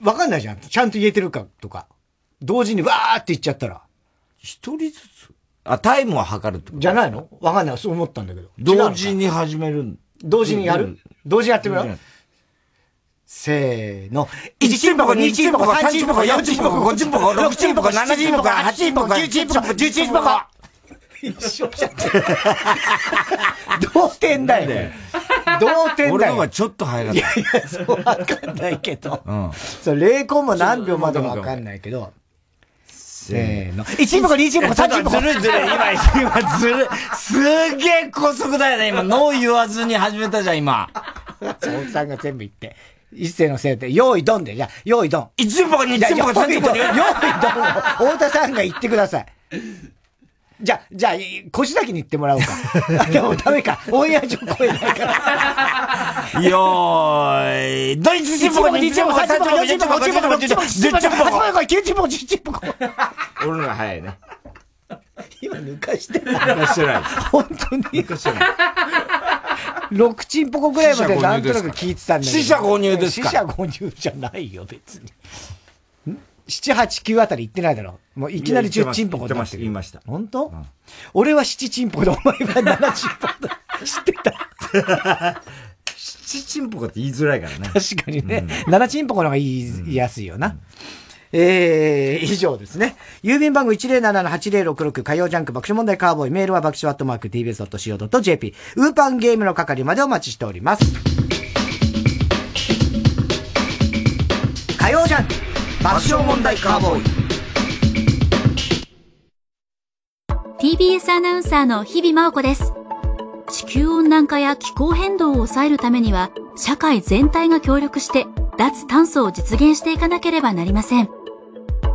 S1: わかんないじゃん。ちゃんと言えてるかとか。同時にわーって言っちゃったら。
S3: 一人ずつ？あ、タイムを測るって
S1: じゃないの？わかんない。そう思ったんだけど。
S3: 同時に始める。
S1: 同時にやる、
S3: うん
S1: 同時にやってみよう。せーの。1チンポコ、2チンポコ、3チンポコ、4チンポコ、5チンポコ、6チンポコ、7チンポコ、8チンポコ、9チンポコ、10チンポコ。一緒じゃん。同点だよ。同点だよ。
S3: 俺の方がちょっと早かった。
S1: いやいや、そうわかんないけど。
S3: うん。
S1: そう、0コンも何秒までもわかんないけど。せーの。1チンポコ、2チンポコ、3チンポコ。
S3: ずるいずるい、今、今ずるい。すげえ高速だよね、今。ノー言わずに始めたじゃん、今。
S1: そう奥さんが全部言って。一斉のせいで、用意ドンで、じゃあ、用意ドン。
S3: 1チンポコ、2チンポコ、3チンポコ、
S1: 用意ドン。用意ドンを太田さんが言ってください。じゃあ、じゃあ、腰先に言ってもらおうか。でもダメか。オンエア上超えないから。
S3: よーい。ドイツチンポコ、2チンポコ、3チンポコ、4チンポコ、5チンポコ、6チンポコ、10チンポコ。
S1: 9チンポコ、10チンポコ。
S3: 俺のが早いね。
S1: 今抜かして
S3: 抜かしてない。
S1: 本当に。抜かしてない。6チンポコぐらいまでなんとなく聞いてたんだけど。
S3: 死者購入ですか
S1: 死者購入じゃないよ、別に。ん ?7、8、9あたり行ってないだろ。もういきなり10チンポコ
S3: 言ってました、言いました。
S1: 本当、俺は7チンポコで、お前は7チンポコだ。知ってた？
S3: 七チンポコって言いづらいからね。
S1: 確かにね。七チンポコの方が言いやすいよな。えー、以上ですね。郵便番号107-8066火曜ジャンク爆笑問題カーボーイメールは爆笑アットマーク tbs.co.jp ウーパンゲームの係までお待ちしております。火曜ジャンク爆笑問題カーボーイ
S18: TBS アナウンサーの日々真央子です。地球温暖化や気候変動を抑えるためには、社会全体が協力して、脱炭素を実現していかなければなりません。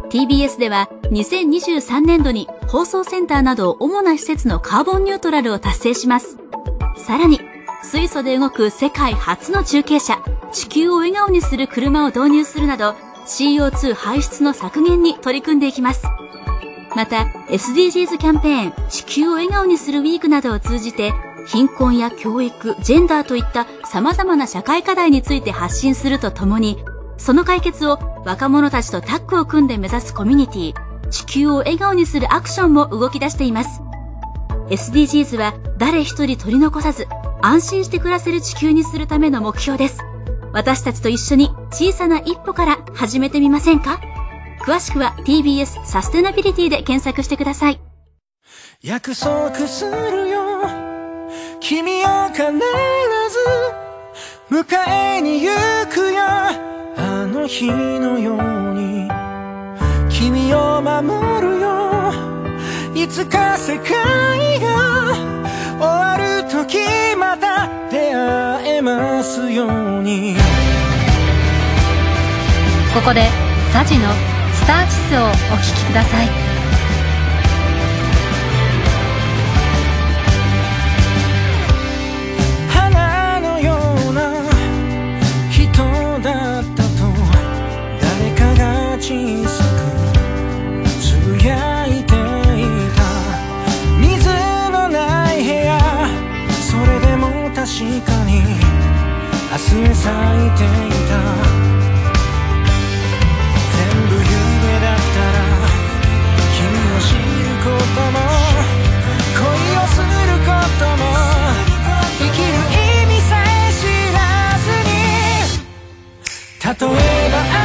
S18: TBS では、2023年度に放送センターなど主な施設のカーボンニュートラルを達成します。さらに、水素で動く世界初の中継車、地球を笑顔にする車を導入するなど、CO2 排出の削減に取り組んでいきます。また、SDGs キャンペーン、地球を笑顔にするウィークなどを通じて、貧困や教育、ジェンダーといった様々な社会課題について発信するとともに、その解決を若者たちとタッグを組んで目指すコミュニティ、地球を笑顔にするアクションも動き出しています。SDGs は誰一人取り残さず、安心して暮らせる地球にするための目標です。私たちと一緒に小さな一歩から始めてみませんか？詳しくは TBS サステナビリティで検索してください。
S22: 約束するよ。君を必ず迎えに行くよ。あの日のように。君を守るよ。いつか世界が終わる時また出会えますように。
S14: ここでサジのスターチスをお聴きください。
S22: 明日咲いていた。全部夢だったら君を知ることも恋をすることも生きる意味さえ知らずに例えば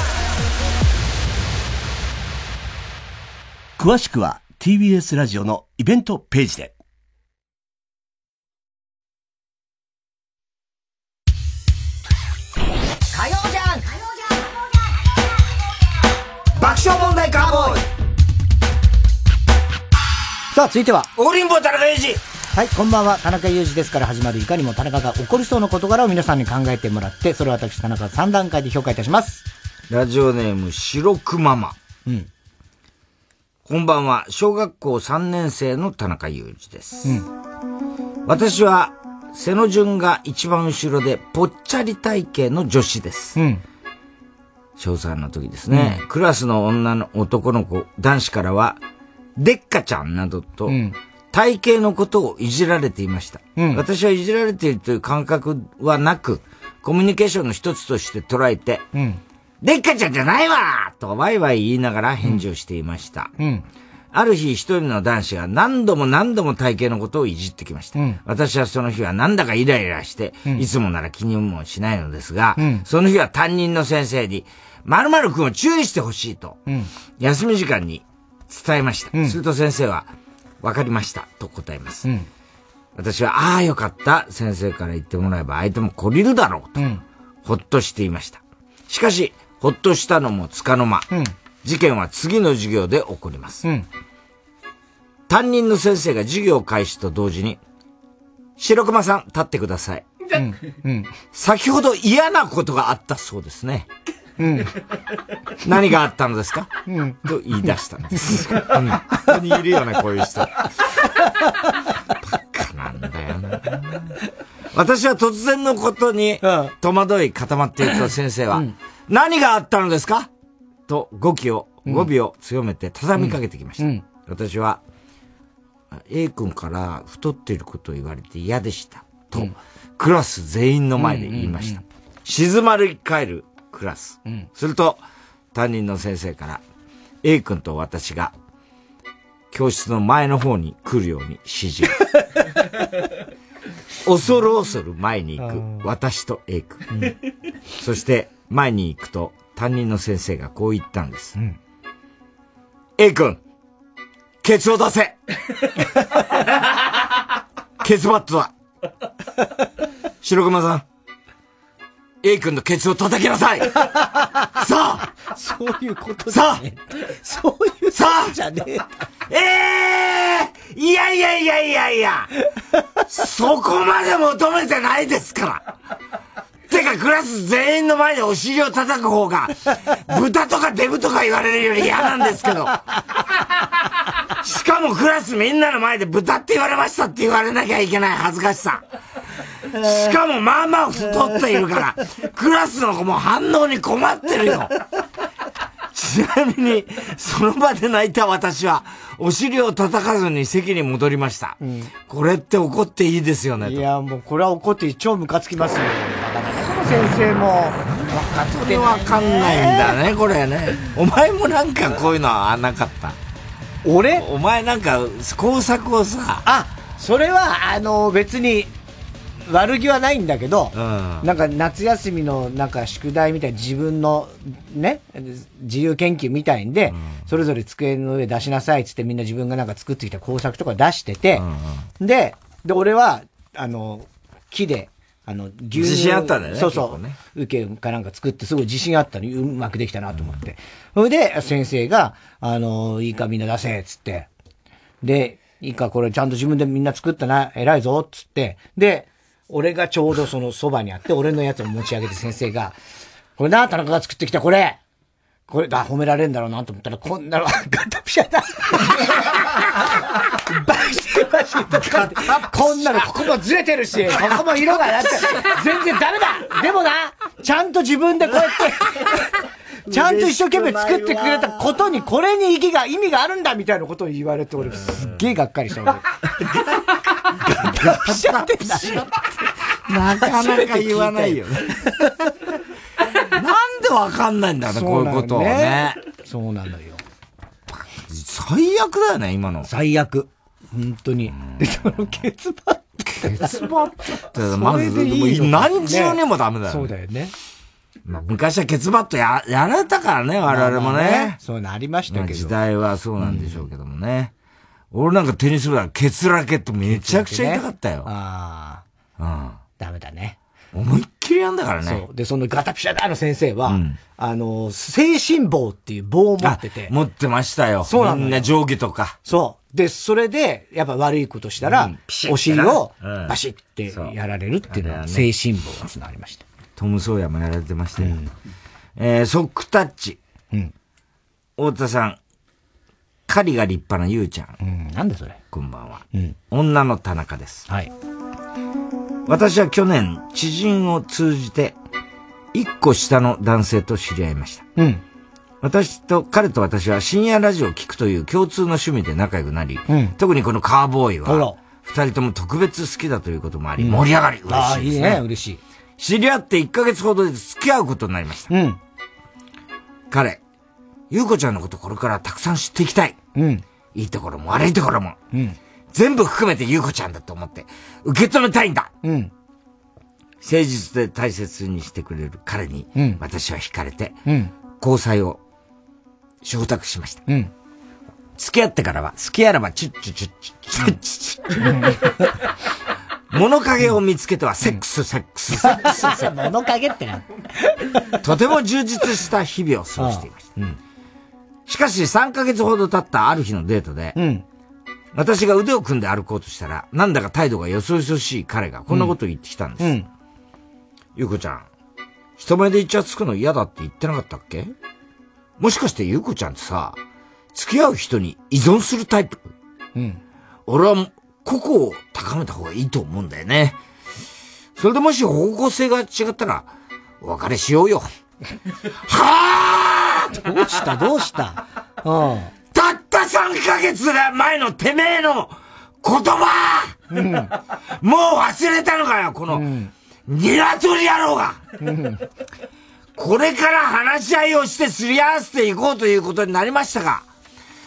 S23: 詳しくは TBS ラジオのイベントページで。
S1: 火曜じゃん爆笑問題カーボーイさあ、続いては。
S3: おりんぼ田中裕二
S1: はい、こんばんは。田中裕二ですから始まるいかにも田中が起こりそうな事柄を皆さんに考えてもらって、それを私、田中3段階で評価いたします。
S3: ラジオネーム、白くママ。
S1: うん。
S3: こんばんは。小学校3年生の田中裕二です。私は、背の順が一番後ろで、ぽっちゃり体型の女子です。
S1: うん。
S3: 小3の時ですね。クラスの女の男の子、男子からは、でっかちゃんなどと、体型のことをいじられていました。
S1: うん
S3: 私はいじられているという感覚はなく、コミュニケーションの一つとして捉えて、
S1: うん。
S3: でっかちゃんじゃないわとワイワイ言いながら返事をしていました。
S1: うん。
S3: ある日一人の男子が何度も何度も体型のことをいじってきました。
S1: うん
S3: 私はその日はなんだかイライラして、
S1: うん
S3: いつもなら気にもしないのですが、
S1: うん
S3: その日は担任の先生に、〇〇くんを注意してほしいと、
S1: うん。
S3: 休み時間に伝えました。
S1: うん
S3: すると先生は、わかりました、と答えます。
S1: うん。
S3: 私は、ああ、よかった。先生から言ってもらえば相手も懲りるだろうと、
S1: うん。
S3: ほっとしていました。しかし、ほっとしたのもつかの間、
S1: うん。
S3: 事件は次の授業で起こります。
S1: うん。
S3: 担任の先生が授業開始と同時に、白熊さん、立ってください。
S1: うん。うん。
S3: 先ほど嫌なことがあったそうですね。
S1: うん。
S3: 何があったのですか？
S1: うん。
S3: と言い出したんです。うん。本当にいるよね、こういう人。バカなんだよな。私は突然のことに戸惑い固まっていくと先生は、何があったのですか？と語気を、語尾を強めて畳みかけてきました。私は、A 君から太っていることを言われて嫌でした。と、クラス全員の前で言いました。静まり返るクラス。すると、担任の先生から、A 君と私が、教室の前の方に来るように指示を。恐る恐る前に行く私と A 君。そして前に行くと担任の先生がこう言ったんです。A 君、ケツを出せ。ケツバットだ。白熊さん、A 君のケツを叩きなさい。さあ。
S1: そういうこと
S3: さあ。
S1: そういう
S3: さあ。
S1: じゃねえ。
S3: ええいやいやいやいやいや。そこまで求めてないですからてか、クラス全員の前でお尻を叩く方が、豚とかデブとか言われるより嫌なんですけど。しかもクラスみんなの前で豚って言われましたって言われなきゃいけない恥ずかしさ。しかもまあまあ太っているから、クラスの子も反応に困ってるよ。ちなみに、その場で泣いた私は、お尻を叩かずに席に戻りました。これって怒っていいですよね、と
S1: いや、もうこれは怒って超ムカつきますよ。先生も、分かって
S3: わかんないんだね、これね。お前もなんかこういうのはなかった？
S1: 俺？
S3: お前なんか工作をさ。
S1: あ、それは、あの、別に、悪気はないんだけど、なんか夏休みのなんか宿題みたいに自分のね、自由研究みたいんで、それぞれ机の上出しなさいっつってみんな自分がなんか作ってきた工作とか出してて、で、で、俺は、あの、木で、あの、牛乳
S3: 自信あったんだよね
S1: そうそう。
S3: ね
S1: 受けかなんか作ってすごい自信あったのにうまくできたなと思って。それで、先生が、あの、いいかみんな出せっつって。で、いいかこれちゃんと自分でみんな作ったな、偉いぞっつって。で、俺がちょうどそのそばにあって、俺のやつを持ち上げて先生が、これな、田中が作ってきたこれこれだ、褒められるんだろうなと思ったら、こんなの、ガタピシャだ。バシバシとかって、こんなの、ここもずれてるし、ここも色がなって、全然ダメだ。でもな、ちゃんと自分でこうやって、ちゃんと一生懸命作ってくれたことに、これに意義が、意味があるんだみたいなことを言われて、俺すっげえがっかりした。俺。ガタピシャって
S3: なかなか言わないよね。わかんないんだね、こういうことをね。
S1: そうなのよ。
S3: 最悪だよね、今の。
S1: 最悪。本当に。で、そのケツバット。
S3: ケツバットって、まず、何十年もダメだよ。
S1: そうだよね。
S3: まあ昔はケツバットや、やられたからね、我々もね。
S1: そういうのありましたけど。
S3: 時代はそうなんでしょうけどもね。俺なんかテニス部だケツラケットめちゃくちゃ痛かったよ。
S1: あ
S3: あ。うん。
S1: ダメだね。
S3: 思いっきりやんだからね。
S1: そう。で、そのガタピシャだの先生は、あの、精神棒っていう棒を持ってて。
S3: 持ってましたよ。
S1: そうな
S3: みんな定規とか。
S1: そう。で、それで、やっぱ悪いことしたら、
S3: うん
S1: お尻を
S3: うん
S1: バシッてやられるっていうのは、精神棒がつながりました。
S3: トム・ソーヤもやられてましたよ。えー、ソックタッチ。
S1: うん。
S3: 太田さん。狩りが立派なゆうちゃん。
S1: うん。なんでそれ
S3: こんばんは。
S1: うん。
S3: 女の田中です。
S1: はい。
S3: 私は去年、知人を通じて、一個下の男性と知り合いました。
S1: うん。
S3: 私と、彼と私は深夜ラジオを聞くという共通の趣味で仲良くなり、
S1: うん
S3: 特にこのカーボーイは、二人とも特別好きだということもあり、盛り上がり、嬉しいですね。
S1: ああ、いいね、嬉しい。
S3: 知り合って1ヶ月ほどで付き合うことになりました。
S1: うん。
S3: 彼、ゆうこちゃんのことこれからたくさん知っていきたい。
S1: うん。
S3: いいところも悪いところも、
S1: うん。
S3: 全部含めてゆうこちゃんだと思って、受け止めたいんだ。
S1: うん。
S3: 誠実で大切にしてくれる彼に、
S1: うん
S3: 私は惹かれて、
S1: うん。
S3: 交際を承諾しました。
S1: うん。
S3: 付き合ってからは、好きあらばチュッチュチュッチュチュッチュチュ物陰を見つけては、セックス、セックス、セックス、セックス。
S1: 物陰ってな。
S3: とても充実した日々を過ごしていました。しかし3ヶ月ほど経ったある日のデートで、
S1: うん。
S3: 私が腕を組んで歩こうとしたら、なんだか態度がよそよそしい彼がこんなことを言ってきたんです。
S1: うん。
S3: ゆうこちゃん、人前でイチャつくの嫌だって言ってなかったっけ？もしかしてゆうこちゃんってさ、付き合う人に依存するタイプ？
S1: うん。
S3: 俺は個々を高めた方がいいと思うんだよね。それでもし方向性が違ったら、お別れしようよ。は
S1: ぁどうしたどうした？うん。
S3: たった3ヶ月前のてめえの言葉、
S1: うん、
S3: もう忘れたのかよ、この、ニワトリ野郎が、
S1: うん、
S3: これから話し合いをしてすり合わせていこうということになりましたが、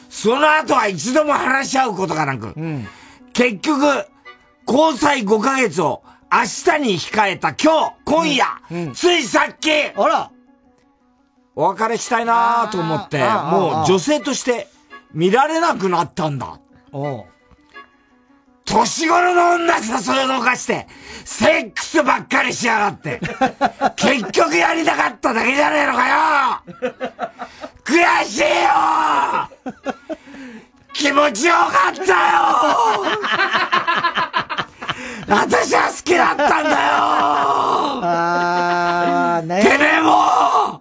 S3: その後は一度も話し合うことがなく、
S1: うん、
S3: 結局、交際5ヶ月を明日に控えた今日、今夜、うん、ついさっき、
S1: あら。
S3: お別れしたいなと思って、もう女性として見られなくなったんだ。年頃の女誘いのかして、セックスばっかりしやがって。結局やりたかっただけじゃねえのかよ。悔しいよ。気持ちよかったよ。私は好きだったんだよ。てめえも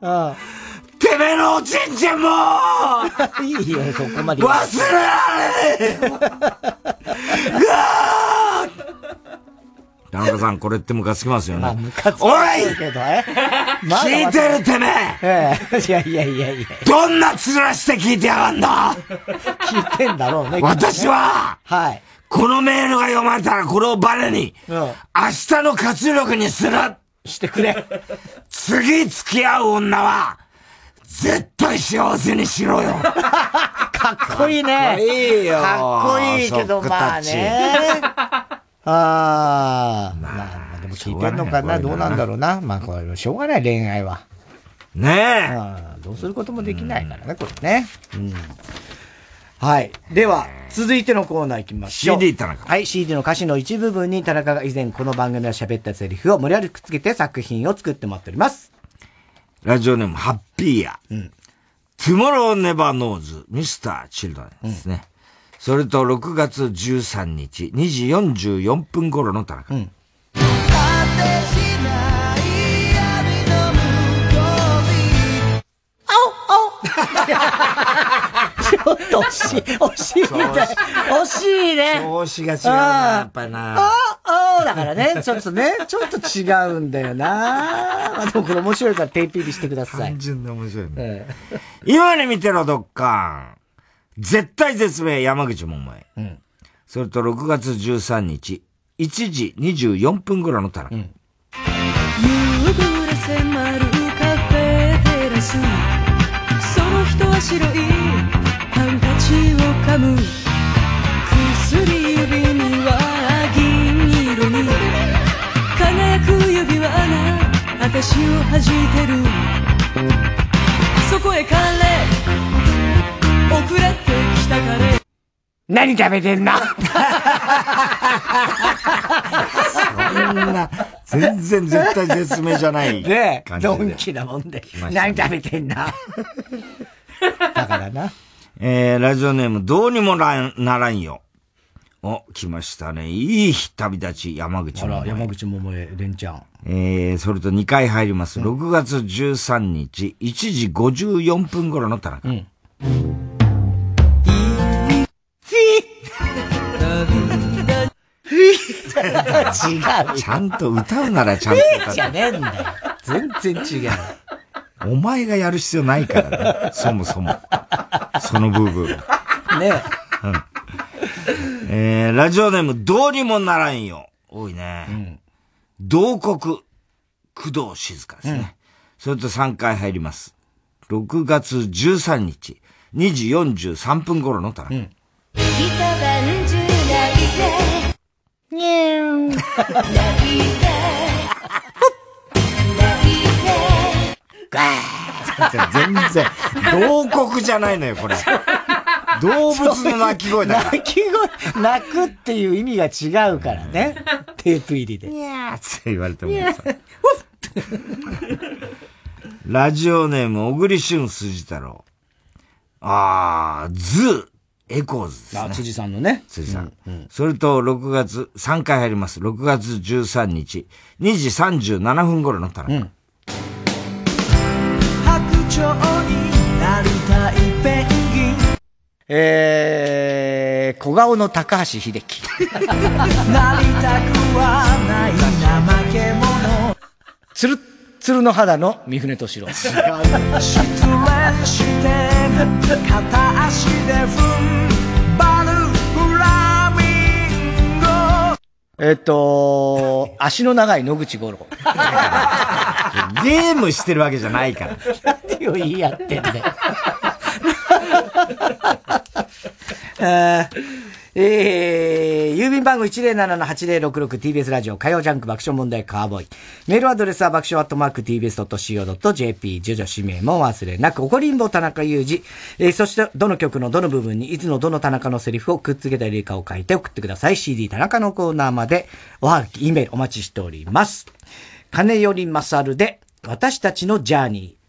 S3: てめえのおちんちんも
S1: いいよ、そこまで。
S3: 忘れられねえ田中さん、これってムカつきますよね。
S1: ムカつ
S3: おい
S1: けど、え
S3: 聞いてるてめ
S1: ええ。いやいやいやいや。
S3: どんな面して聞いてやがんだ
S1: 聞いてんだろうね。
S3: 私は、
S1: はい。
S3: このメールが読まれたらこれをバネに、うん、明日の活力にする
S1: してくれ。
S3: 次付き合う女は、絶対幸せにしろよ。
S1: かっこいいね。
S3: かっこいいよ。
S1: かっこいいけど、まあね。ああ。まあ、でも聞いてんのかな？どうなんだろうな？まあ、これ、しょうがない、恋愛は。
S3: ね
S1: え。どうすることもできないからね、これね。うん。はい。では、続いてのコーナー行きましょう。
S3: CD 田中。
S1: はい、CD の歌詞の一部分に田中が以前この番組で喋ったセリフを無理やりくっつけて作品を作ってもらっております。
S3: ラジオネーム、ハッピーや。
S1: うん。
S3: トゥモローネバーノーズ、ミスターチルドレンですね。うん、それと6月13日、2時44分頃の田中。
S1: うん。ちょっと惜しい、惜しいみたい。惜しいね。
S3: 調子が違うな、やっぱな。
S1: ああだからね、ちょっとね、ちょっと違うんだよな。まあ、でもこれ面白いからテープ入りしてください。
S3: 単純で面白いね。今に見てろ、どっか絶対絶命、山口百恵。
S1: うん。
S3: それと6月13日、1時24分頃の田中。
S1: うん。
S24: 夕暮れ迫るカフェテラスその人は白いハンカチを噛む薬指には銀色に輝く指輪が私を弾いてるそこへ彼遅れてきた彼
S1: 何食べてんの？
S3: そんな、全然絶対絶命じゃない
S1: ね
S3: 感じで。
S1: ドンキなもんで。何食べてんな。だからな。
S3: えー、ラジオネーム、どうにもならんよ。お、来ましたね。いい旅立ち、山口
S1: あら、山口百恵、レンちゃん。
S3: えー、それと2回入ります。うん、6月13日、1時54分頃の田中。
S1: うん。違う。
S3: ちゃんと歌うならちゃんと歌う。
S1: じゃねえんだよ。全然違う。
S3: お前がやる必要ないからね。そもそも。その部分。
S1: ね
S3: うん。えー、ラジオネーム、どうにもならんよ。多いね。
S1: うん。
S3: 同国、工藤静香ですね。うん、それと3回入ります。6月13日、2時43分頃の田中。うん。
S25: 一晩中泣いて、
S1: にゃーん。
S3: ガー全然、同国じゃないのよ、これ。動物の鳴き声だ。
S1: 鳴き声、鳴くっていう意味が違うからね。テープ入りで。
S3: にゃーって言われてもさ。ラジオネーム、小栗旬辻太郎。あー、ズー、エコーズですね。
S1: あ、辻さんのね。
S3: 辻さん。うんうん、それと、6月、3回入ります。6月13日、2時37分頃の田中。うんなりたいペンギン
S1: えー、小顔の高橋秀樹。
S26: なりたくはない怠け者。
S1: つるつるの肌の三船敏郎。
S26: 失恋して、片足で踏ん張るフラミンゴ。
S1: えっと、足の長い野口五郎。
S3: ゲームしてるわけじゃないから。
S1: を言い合ってんね。えー、郵便番号 107-8066TBS ラジオ火曜ジャンク爆笑問題カーボーイ。メールアドレスは爆笑アットマーク TBS.CO.JP、徐々氏名も忘れなく、怒りんぼ田中裕二。えー、そして、どの曲のどの部分に、いつのどの田中のセリフをくっつけたりかを書いて送ってください。CD 田中のコーナーまで、おはがき、イメールお待ちしております。金よりまさ
S25: るで、私たちのジャーニー。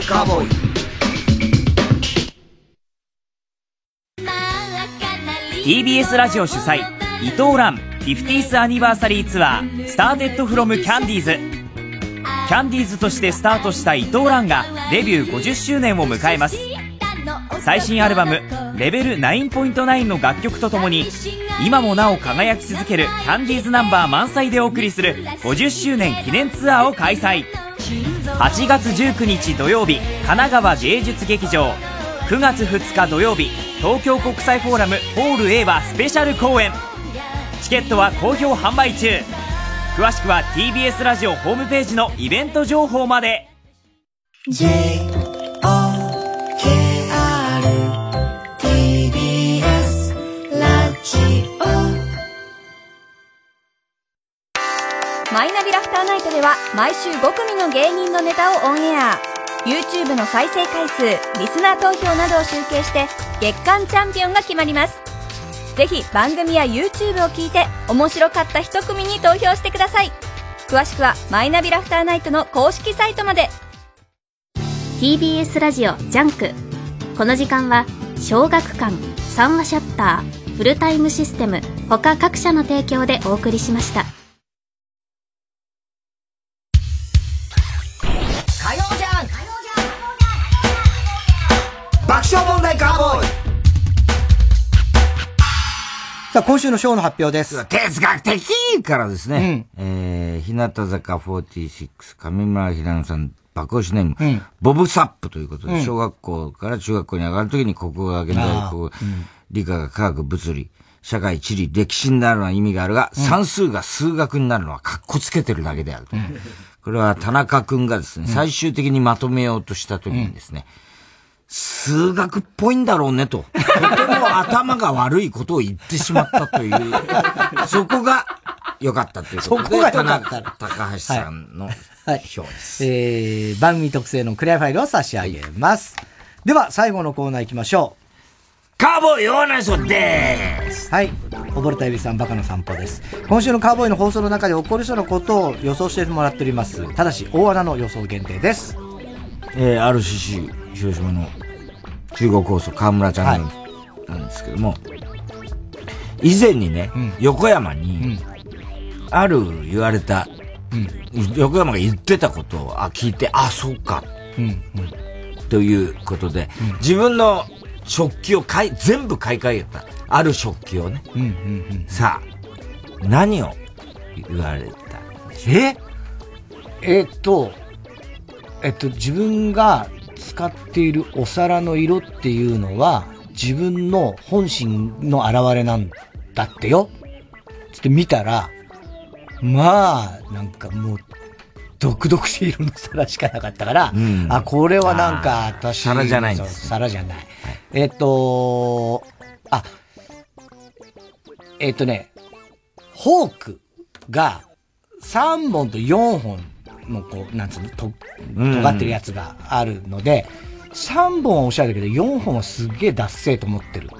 S25: い
S1: カーボーイ
S27: TBS ラジオ主催伊藤蘭 50th アニバーサリーツアースターテッドフロムキャンディーズキャンディーズとしてスタートした伊藤蘭がデビュー50周年を迎えます。最新アルバム「レベル9.9」の楽曲とともに今もなお輝き続けるキャンディーズナンバー満載でお送りする50周年記念ツアーを開催。8月19日土曜日神奈川芸術劇場。9月2日土曜日東京国際フォーラムホール A はスペシャル公演。チケットは好評販売中。詳しくは TBS ラジオホームページのイベント情報まで。
S28: J 毎週5組の芸人のネタをオンエア。YouTube の再生回数リスナー投票などを集計して月間チャンピオンが決まります。ぜひ番組や YouTube を聞いて面白かった一組に投票してください。詳しくはマイナビラフターナイトの公式サイトまで。
S18: TBS ラジオジャンク。この時間は小学館三和シャッターフルタイムシステム他各社の提供でお送りしました。
S1: さあ、今週のショーの発表です。
S3: 哲学的からですね。えー、日向坂46、上村ひなのさん、爆押しネーム、ボブサップということで、
S1: うん。
S3: 小学校から中学校に上がるときに国語が現代国語、理科が科学、物理、社会、地理、歴史になるのは意味があるが、
S1: うん。
S3: 算数が数学になるのは格好つけてるだけであると。これは田中くんがですね、
S1: うん。
S3: 最終的にまとめようとしたときにですね、数学っぽいんだろうねと。とても頭が悪いことを言ってしまったという、そこが良かったということで、
S1: そこが良かった
S3: 田中高橋さんの
S1: はい。
S3: 票です。
S1: えー、番組特製のクリアファイルを差し上げます。では、最後のコーナー行きましょ
S3: う。カーボーイオーナイソで
S1: す。はい。溺れたエビさんバカの散歩です。今週のカーボーイの放送の中で起こりそうなことを予想してもらっております。ただし、大穴の予想限定です。
S3: えー、RCC 広島の中国放送河村ちゃんなんですけども、以前にね、横山に、ある言われた、横山が言ってたことをあ聞いて、あ、そうか、ということで、自分の食器を買い、全部買い替えた。ある食器をね。さあ、何を言われた
S1: え？えっと、えっと、自分が使っているお皿の色っていうのは、自分の本心の表れなんだってよ。つって見たら、まあ、なんかもう、毒々しい色の皿しかなかったから、
S3: うん
S1: あ、これはなんか私、
S3: 皿じゃないんです
S1: 皿じゃない。えっと、あ、えっとね、フォークが3本と4本のこう、なんつうの、と、
S3: うん
S1: 尖ってるやつがあるので、3本はおしゃれだけど4本はすっげえダッセーと思ってる。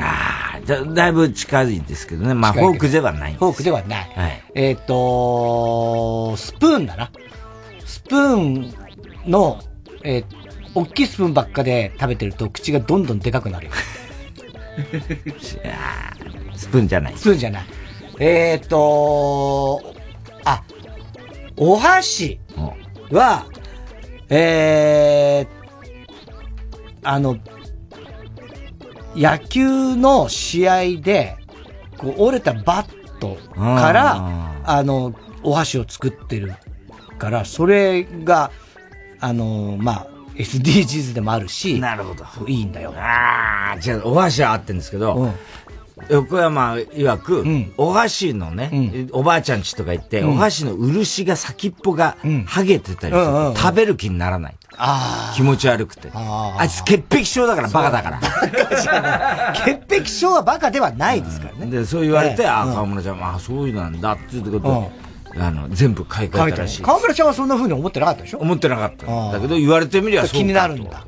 S3: ああ、だだいぶ近いですけどね。まあ、フォークではない。
S1: フォークではない。
S3: はい。
S1: えっ、とスプーンだな。スプーンの、えー、大きいスプーンばっかで食べてると口がどんどんでかくなるよ。
S3: スプーンじゃない。
S1: スプーンじゃない。えっ、とあ、お箸は、えー、あの、野球の試合で、こう折れたバットから、あの、お箸を作ってるから、それが、あの、まあ、SDGs でもあるし、
S3: なるほど。
S1: いいんだよ。
S3: ああ、じゃあ、お箸は合ってるんですけど、横山曰く、お箸のね、おばあちゃんちとか行って、
S1: うん。
S3: お箸の漆が先っぽが剥げてたりする食べる気にならない。気持ち悪くて。あいつ潔癖症だから、バカだから。
S1: 潔癖症はバカではないですからね。
S3: で、そう言われて、あ、
S1: え。えうん。
S3: 川村ちゃん、あ、そういうのなんだっていうことを、あの、全部買い替えたらしい。
S1: 河村ちゃんはそんな風に思ってなかったでしょ？
S3: 思ってなかった。だけど言われてみりゃそう
S1: 気になるんだ。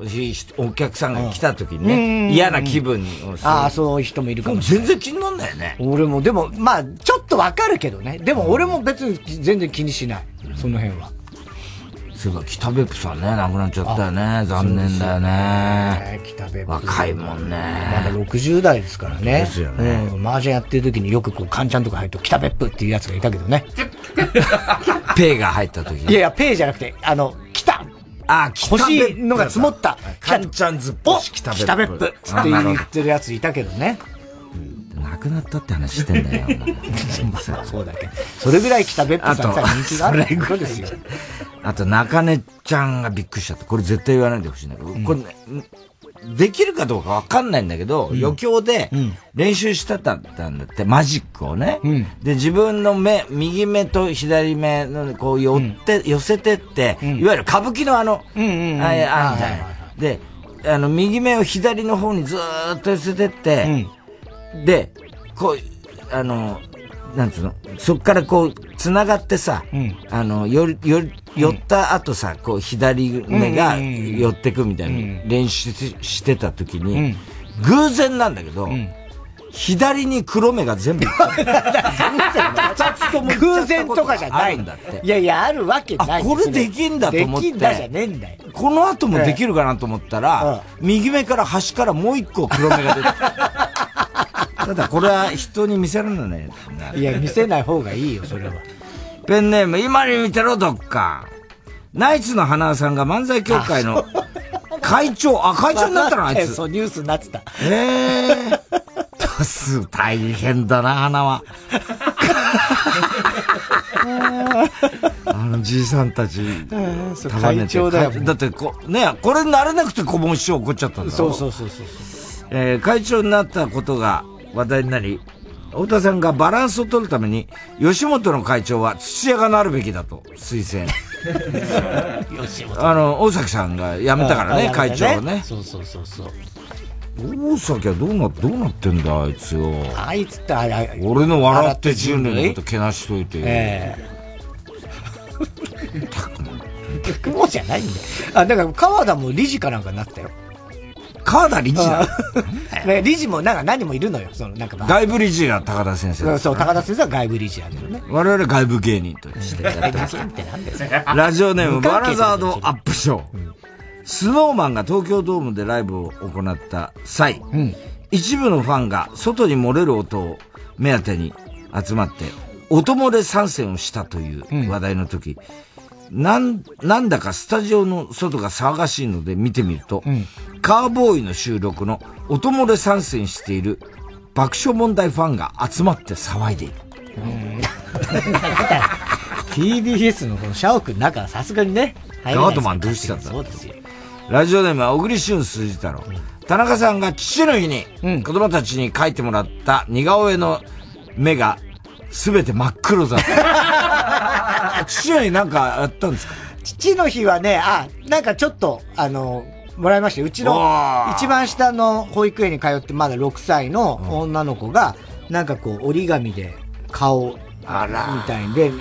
S3: お客さんが来た時に
S1: うん
S3: ね、嫌な気分を
S1: ああ、そういう人もいるかも。
S3: 全然気になんないよね。
S1: 俺も、でも、まあ、ちょっとわかるけどね。でも俺も別に全然気にしない。その辺は。
S3: そういえば北別府さんね、亡くなっちゃったよね。残念だよね。
S1: 北別府
S3: 若いもんね。
S1: まだ60代ですからね。
S3: ですよね
S1: うん。麻雀やってる時によくこう、カンちゃんとか入ると、北別府っていうやつがいたけどね。
S3: ペイが入った時
S1: いやいや、ペイじゃなくて、あの、北
S3: あ、
S1: 欲しいのが積もった。
S3: カンちゃんずっぽし北別府。
S1: 北別府つって言ってるやついたけどね。
S3: 亡くなったって話してんだよ。
S1: まあそうだけど。それぐらい北別府さんさ人気があるってことですよ。
S3: あと、中根ちゃんがびっくりしちゃった。これ絶対言わないでほしいんだけど、これね、できるかどうかわかんないんだけど、余興で練習してたんだって、マジックをね。で、自分の目、右目と左目のこう寄って、寄せてって、いわゆる歌舞伎のあの、あれあんじゃ。で、あの、右目を左の方にずーっと寄せてって、で、こう、あの、なんつうの、そっからこう、繋がってさ、あの、より、より、寄った後さ、こう、左目が寄ってくみたいな練習してた時に、偶然なんだけど、左に黒目が全部。
S1: 偶然。とかじゃない
S3: んだって。
S1: いやいや、あるわけない
S3: あ、これできんだと思って。
S1: できんだじゃねえんだよ。
S3: この後もできるかなと思ったら、右目から端からもう一個黒目が出てただこれは人に見せられない。
S1: いや、見せない方がいいよ、それは。
S3: ペンネーム、今に見てろ、どっか。ナイツの花輪さんが漫才協会の会長、あ、会長になったの、あいつ。
S1: そう、ニュースになってた。
S3: ええー。す大変だな、花は。あのじいさんたち、
S1: そう
S3: 束ねて
S1: だよ
S3: だってこ、ね、これになれなくて顧問師匠怒っちゃったんだろ
S1: そうそうそうそう。
S3: えー会長になったことが話題になり、太田さんがバランスを取るために、吉本の会長は土屋がなるべきだと推薦。
S1: 吉本
S3: あの、大崎さんが辞めたからね、
S1: あ
S3: 会長をね。
S1: そうそうそうそう。
S3: 大崎はどうな、どうなってんだ、あいつよ。
S1: あいつってあれ、
S3: 俺の笑って10年のことけなしといてよ。
S1: ええ。たくもじゃないんだよ。あ、だから川田も理事かなんかになったよ。
S3: 川田理事な
S1: のね理事もなんか何もいるのよ。そのなんかまあ。
S3: 外部理事が高田先生
S1: そうそう、高田先生は外部理事やけどね。
S3: 我々外部芸人としてやってます。
S1: って
S3: ラジオネームバラザードアップショー。スノーマンが東京ドームでライブを行った際、一部のファンが外に漏れる音を目当てに集まって、音漏れ参戦をしたという話題の時、なん、なんだかスタジオの外が騒がしいので見てみると、カーボーイの収録の音漏れ参戦している爆笑問題ファンが集まって騒いでいる。
S1: TBS のこの社屋の中はさすがにね。
S3: ガードマンどうしてたんだ
S1: そうですよ。
S3: ラジオネームは小栗旬筋太郎。田中さんが父の日に子供たちに描いてもらった似顔絵の目が全て真っ黒だった。父の日なんかやったんですか
S1: 父の日はね、あ、なんかちょっと、あの、もらいましたよ。うちの一番下の保育園に通ってまだ6歳の女の子が、なんかこう折り紙で顔みたいで、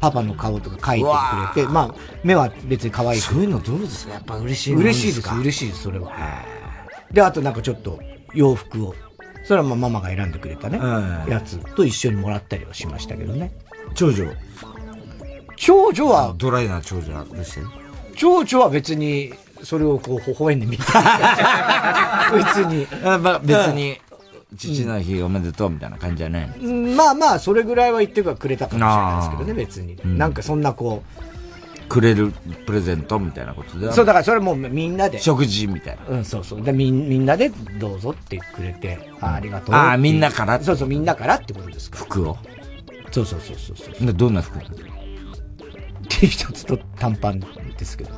S1: パパの顔とか描いてくれて、まあ、目は別に可愛い。そう
S3: いうのどうですか？やっぱ嬉しい
S1: 嬉しいです、嬉しいです、それは。で、あとなんかちょっと洋服を、それはまあママが選んでくれたね、
S3: うん
S1: やつと一緒にもらったりはしましたけどね。
S3: 長女
S1: 長女は、
S3: ドライな長女はどうしてる？
S1: 長女は別に、それをこう、微笑んで見て。別に。
S3: あまあ別に、父の日おめでとうみたいな感じじゃないの？
S1: うんまあまあ、それぐらいは言ってくれたかもしれないですけどね、別に。
S3: うん
S1: なんかそんなこ
S3: くれるプレゼントみたいなことで
S1: う、そうだからそれもうみんなで。
S3: 食事みたいな。
S1: うん、そうそう。で、みんみんなでどうぞってくれて、あありがとう。
S3: ああみんなから
S1: そうそう、みんなからってことですか。
S3: 服を。
S1: そうそうそうそうそう。
S3: でどんな服
S1: T シャツと短パンですけど。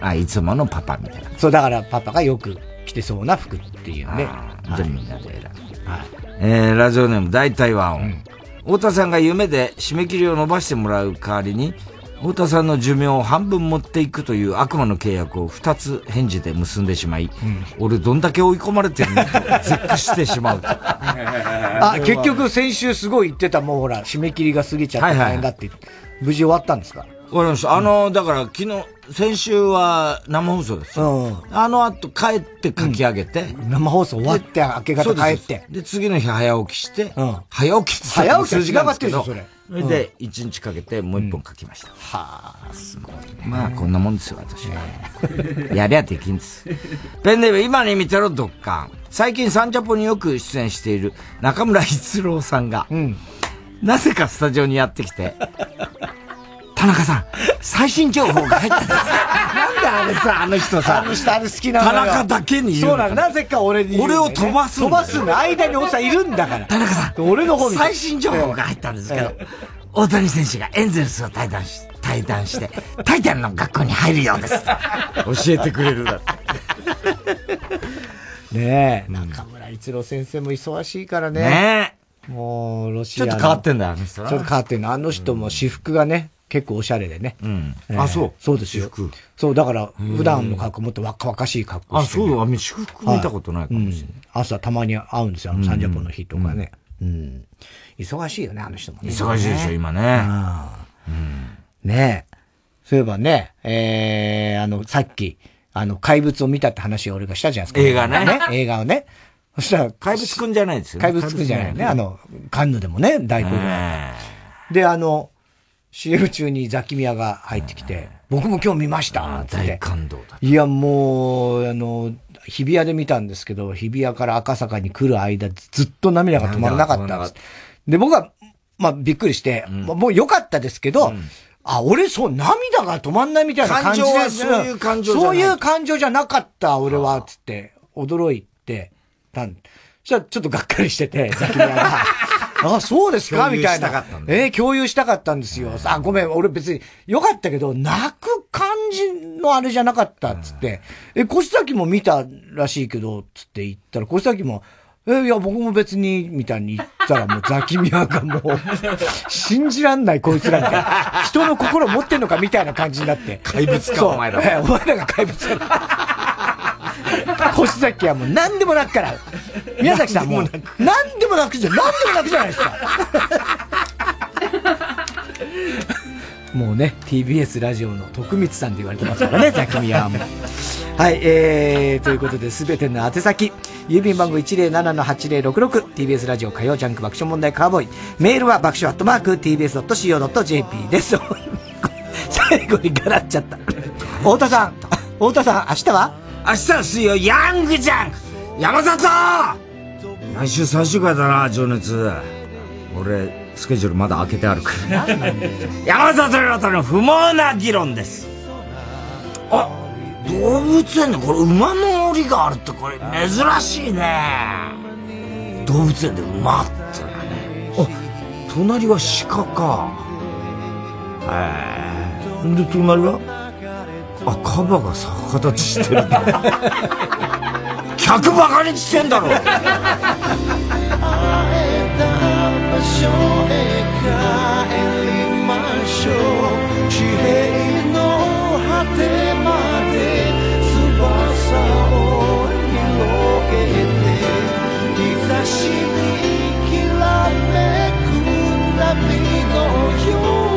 S3: あ、いつものパパみたいな。
S1: そう、だからパパがよく着てそうな服っていうね。
S3: で、みんなで選ぶ。
S1: はい。
S3: えー、ラジオネーム大体和音。太田さんが夢で締め切りを伸ばしてもらう代わりに、太田さんの寿命を半分持っていくという悪魔の契約を二つ返事で結んでしまい、俺どんだけ追い込まれてるの？と絶句してしまうと。
S1: あ、結局先週すごい言ってたもうほら、締め切りが過ぎちゃって大変だって、無事終わったんですか？
S3: わかりました。あの、だから昨日、先週は生放送ですよ。あの後帰って書き上げて。
S1: 生放送終わって明け方帰って。
S3: で、次の日早起きして。早起きって
S1: 早起きは
S3: 数時間
S1: かってるでしょそれ
S3: それで、一日かけてもう一本書きました。
S1: はあ、すごいね。
S3: まあ、こんなもんですよ、私は。やりゃできんです。ペンネーム、今に見てろ、ドッカン。最近サンジャポによく出演している中村逸郎さんが、なぜかスタジオにやってきて、田中さん、最新情報が入ったんです。なんであれさ、あの人さ、
S1: あの人あれ好きなのよ
S3: 田中だけに言うの？
S1: そうなの。なぜか俺にね、
S3: 俺を飛ばす
S1: 飛ばすんだよ。間におっさんいるんだから。
S3: 田中さん、
S1: 俺の方に
S3: 最新情報が入ったんですけど、大谷選手がエンゼルスを対談し、対談して、タイタンの学校に入るようです。教えてくれるだって。
S1: ねえ、中村一郎先生も忙しいからね。
S3: ね
S1: もう、ロシアの。
S3: ちょっと変わってんだよあの人な
S1: ちょっと変わってんの。あの人も私服がね、結構おしゃれでね。
S3: うん
S1: えー
S3: あそう
S1: そうですよ。そう、だから、普段の格好もっと若々しい格好
S3: あ、
S1: して、
S3: そうだ、私服見たことないかもしれない。
S1: うん朝たまに会うんですよ、あの、サンジャポの日とかね。うん。忙しいよね、あの人もね。
S3: 忙しいでしょ今ね
S1: うんねえ。そういえばね、えー、あの、さっき、あの、怪物を見たって話を俺がしたじゃないですか。
S3: 映画ね
S1: 映画をね。そしたら、
S3: 怪物くんじゃないですよね
S1: 怪物くんじゃないよね。あの、カンヌでもね、大好評だった。で、あの、CM 中にザキミヤが入ってきて、僕も今日見ましたつって
S3: 大感動だ。
S1: いや、もう、あの、日比谷で見たんですけど、日比谷から赤坂に来る間、ずっと涙が止まらなかったんです。で、僕は、まあ、びっくりして、まあもう良かったですけど、あ、俺、そう、涙が止まんないみたいな感じで。
S3: 感情はそういう感情じゃ
S1: そういう感情じゃなかった、俺は、つって、驚いてたん。そしたら、ちょっとがっかりしてて、ザキミヤが。あ、そうですか？みたいなえー共有したかったんですよ。あ、ごめん、俺別に、よかったけど、泣く感じのあれじゃなかった、つって。え、越崎も見たらしいけど、つって言ったら、越崎も、え、いや、僕も別に、みたいに言ったら、もうザキミヤがもう、信じらんない、こいつらみたいな。人の心持ってんのかみたいな感じになって。
S3: 怪物かお前ら
S1: えお前らが怪物だ。星崎はもう何でも泣くから。宮崎さんもう何でも泣くじゃん。何でも泣くじゃないですか。もうね、TBS ラジオの徳光さんって言われてますからね、ザキミヤはもう。はい、えー、ということで、すべての宛先、郵便番号 107-8066TBS ラジオ火曜ジャンク爆笑問題カーボーイ。メールは爆笑アットマーク TBS.CO.JP です。最後にガラっちゃった。太田さん、太田さん、明日は？
S3: 明日は水曜、ヤングジャンク山里来週最終回だな、情熱。俺、スケジュールまだ開けてあるから。山里亮太の不毛な議論です。あ、動物園でこれ馬の檻があるってこれ珍しいね。動物園で馬ってのはね。あ、隣は鹿か。えー、で、隣は？あ、カバが逆立ちしてる。客バカにしてんだろ
S26: 場所へ帰りましょう地平の果てまで翼を広げて日差しにきらめく波のよ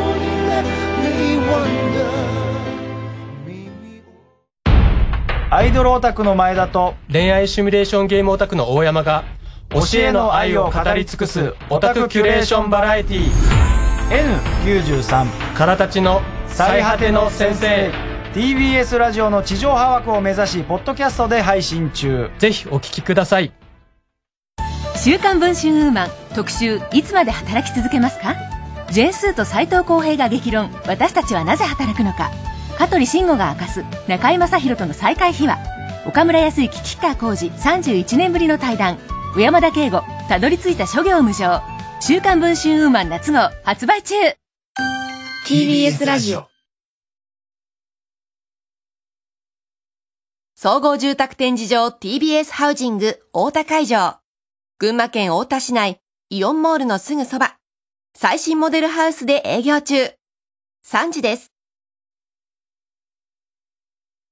S26: うに Let me wonder
S29: アイドルオタクの前田と恋愛シミュレーションゲームオタクの大山が教えの愛を語り尽くすオタクキュレーションバラエティ。N93 からたちの最果ての先生。TBS ラジオの地上波枠を目指しポッドキャストで配信中。ぜひお聞きください。
S11: 週刊文春ウーマン特集いつまで働き続けますか？ジェーンスーと斉藤浩平が激論。私たちはなぜ働くのか？香取慎吾が明かす中居正広との再会秘話。岡村康之吉川浩司31年ぶりの対談。小山田圭吾たどり着いた諸行無常。週刊文春ウーマン夏号発売中。
S28: TBS ラジオ。総合住宅展示場 TBS ハウジング大田会場。群馬県太田市内イオンモールのすぐそば。最新モデルハウスで営業中。3時です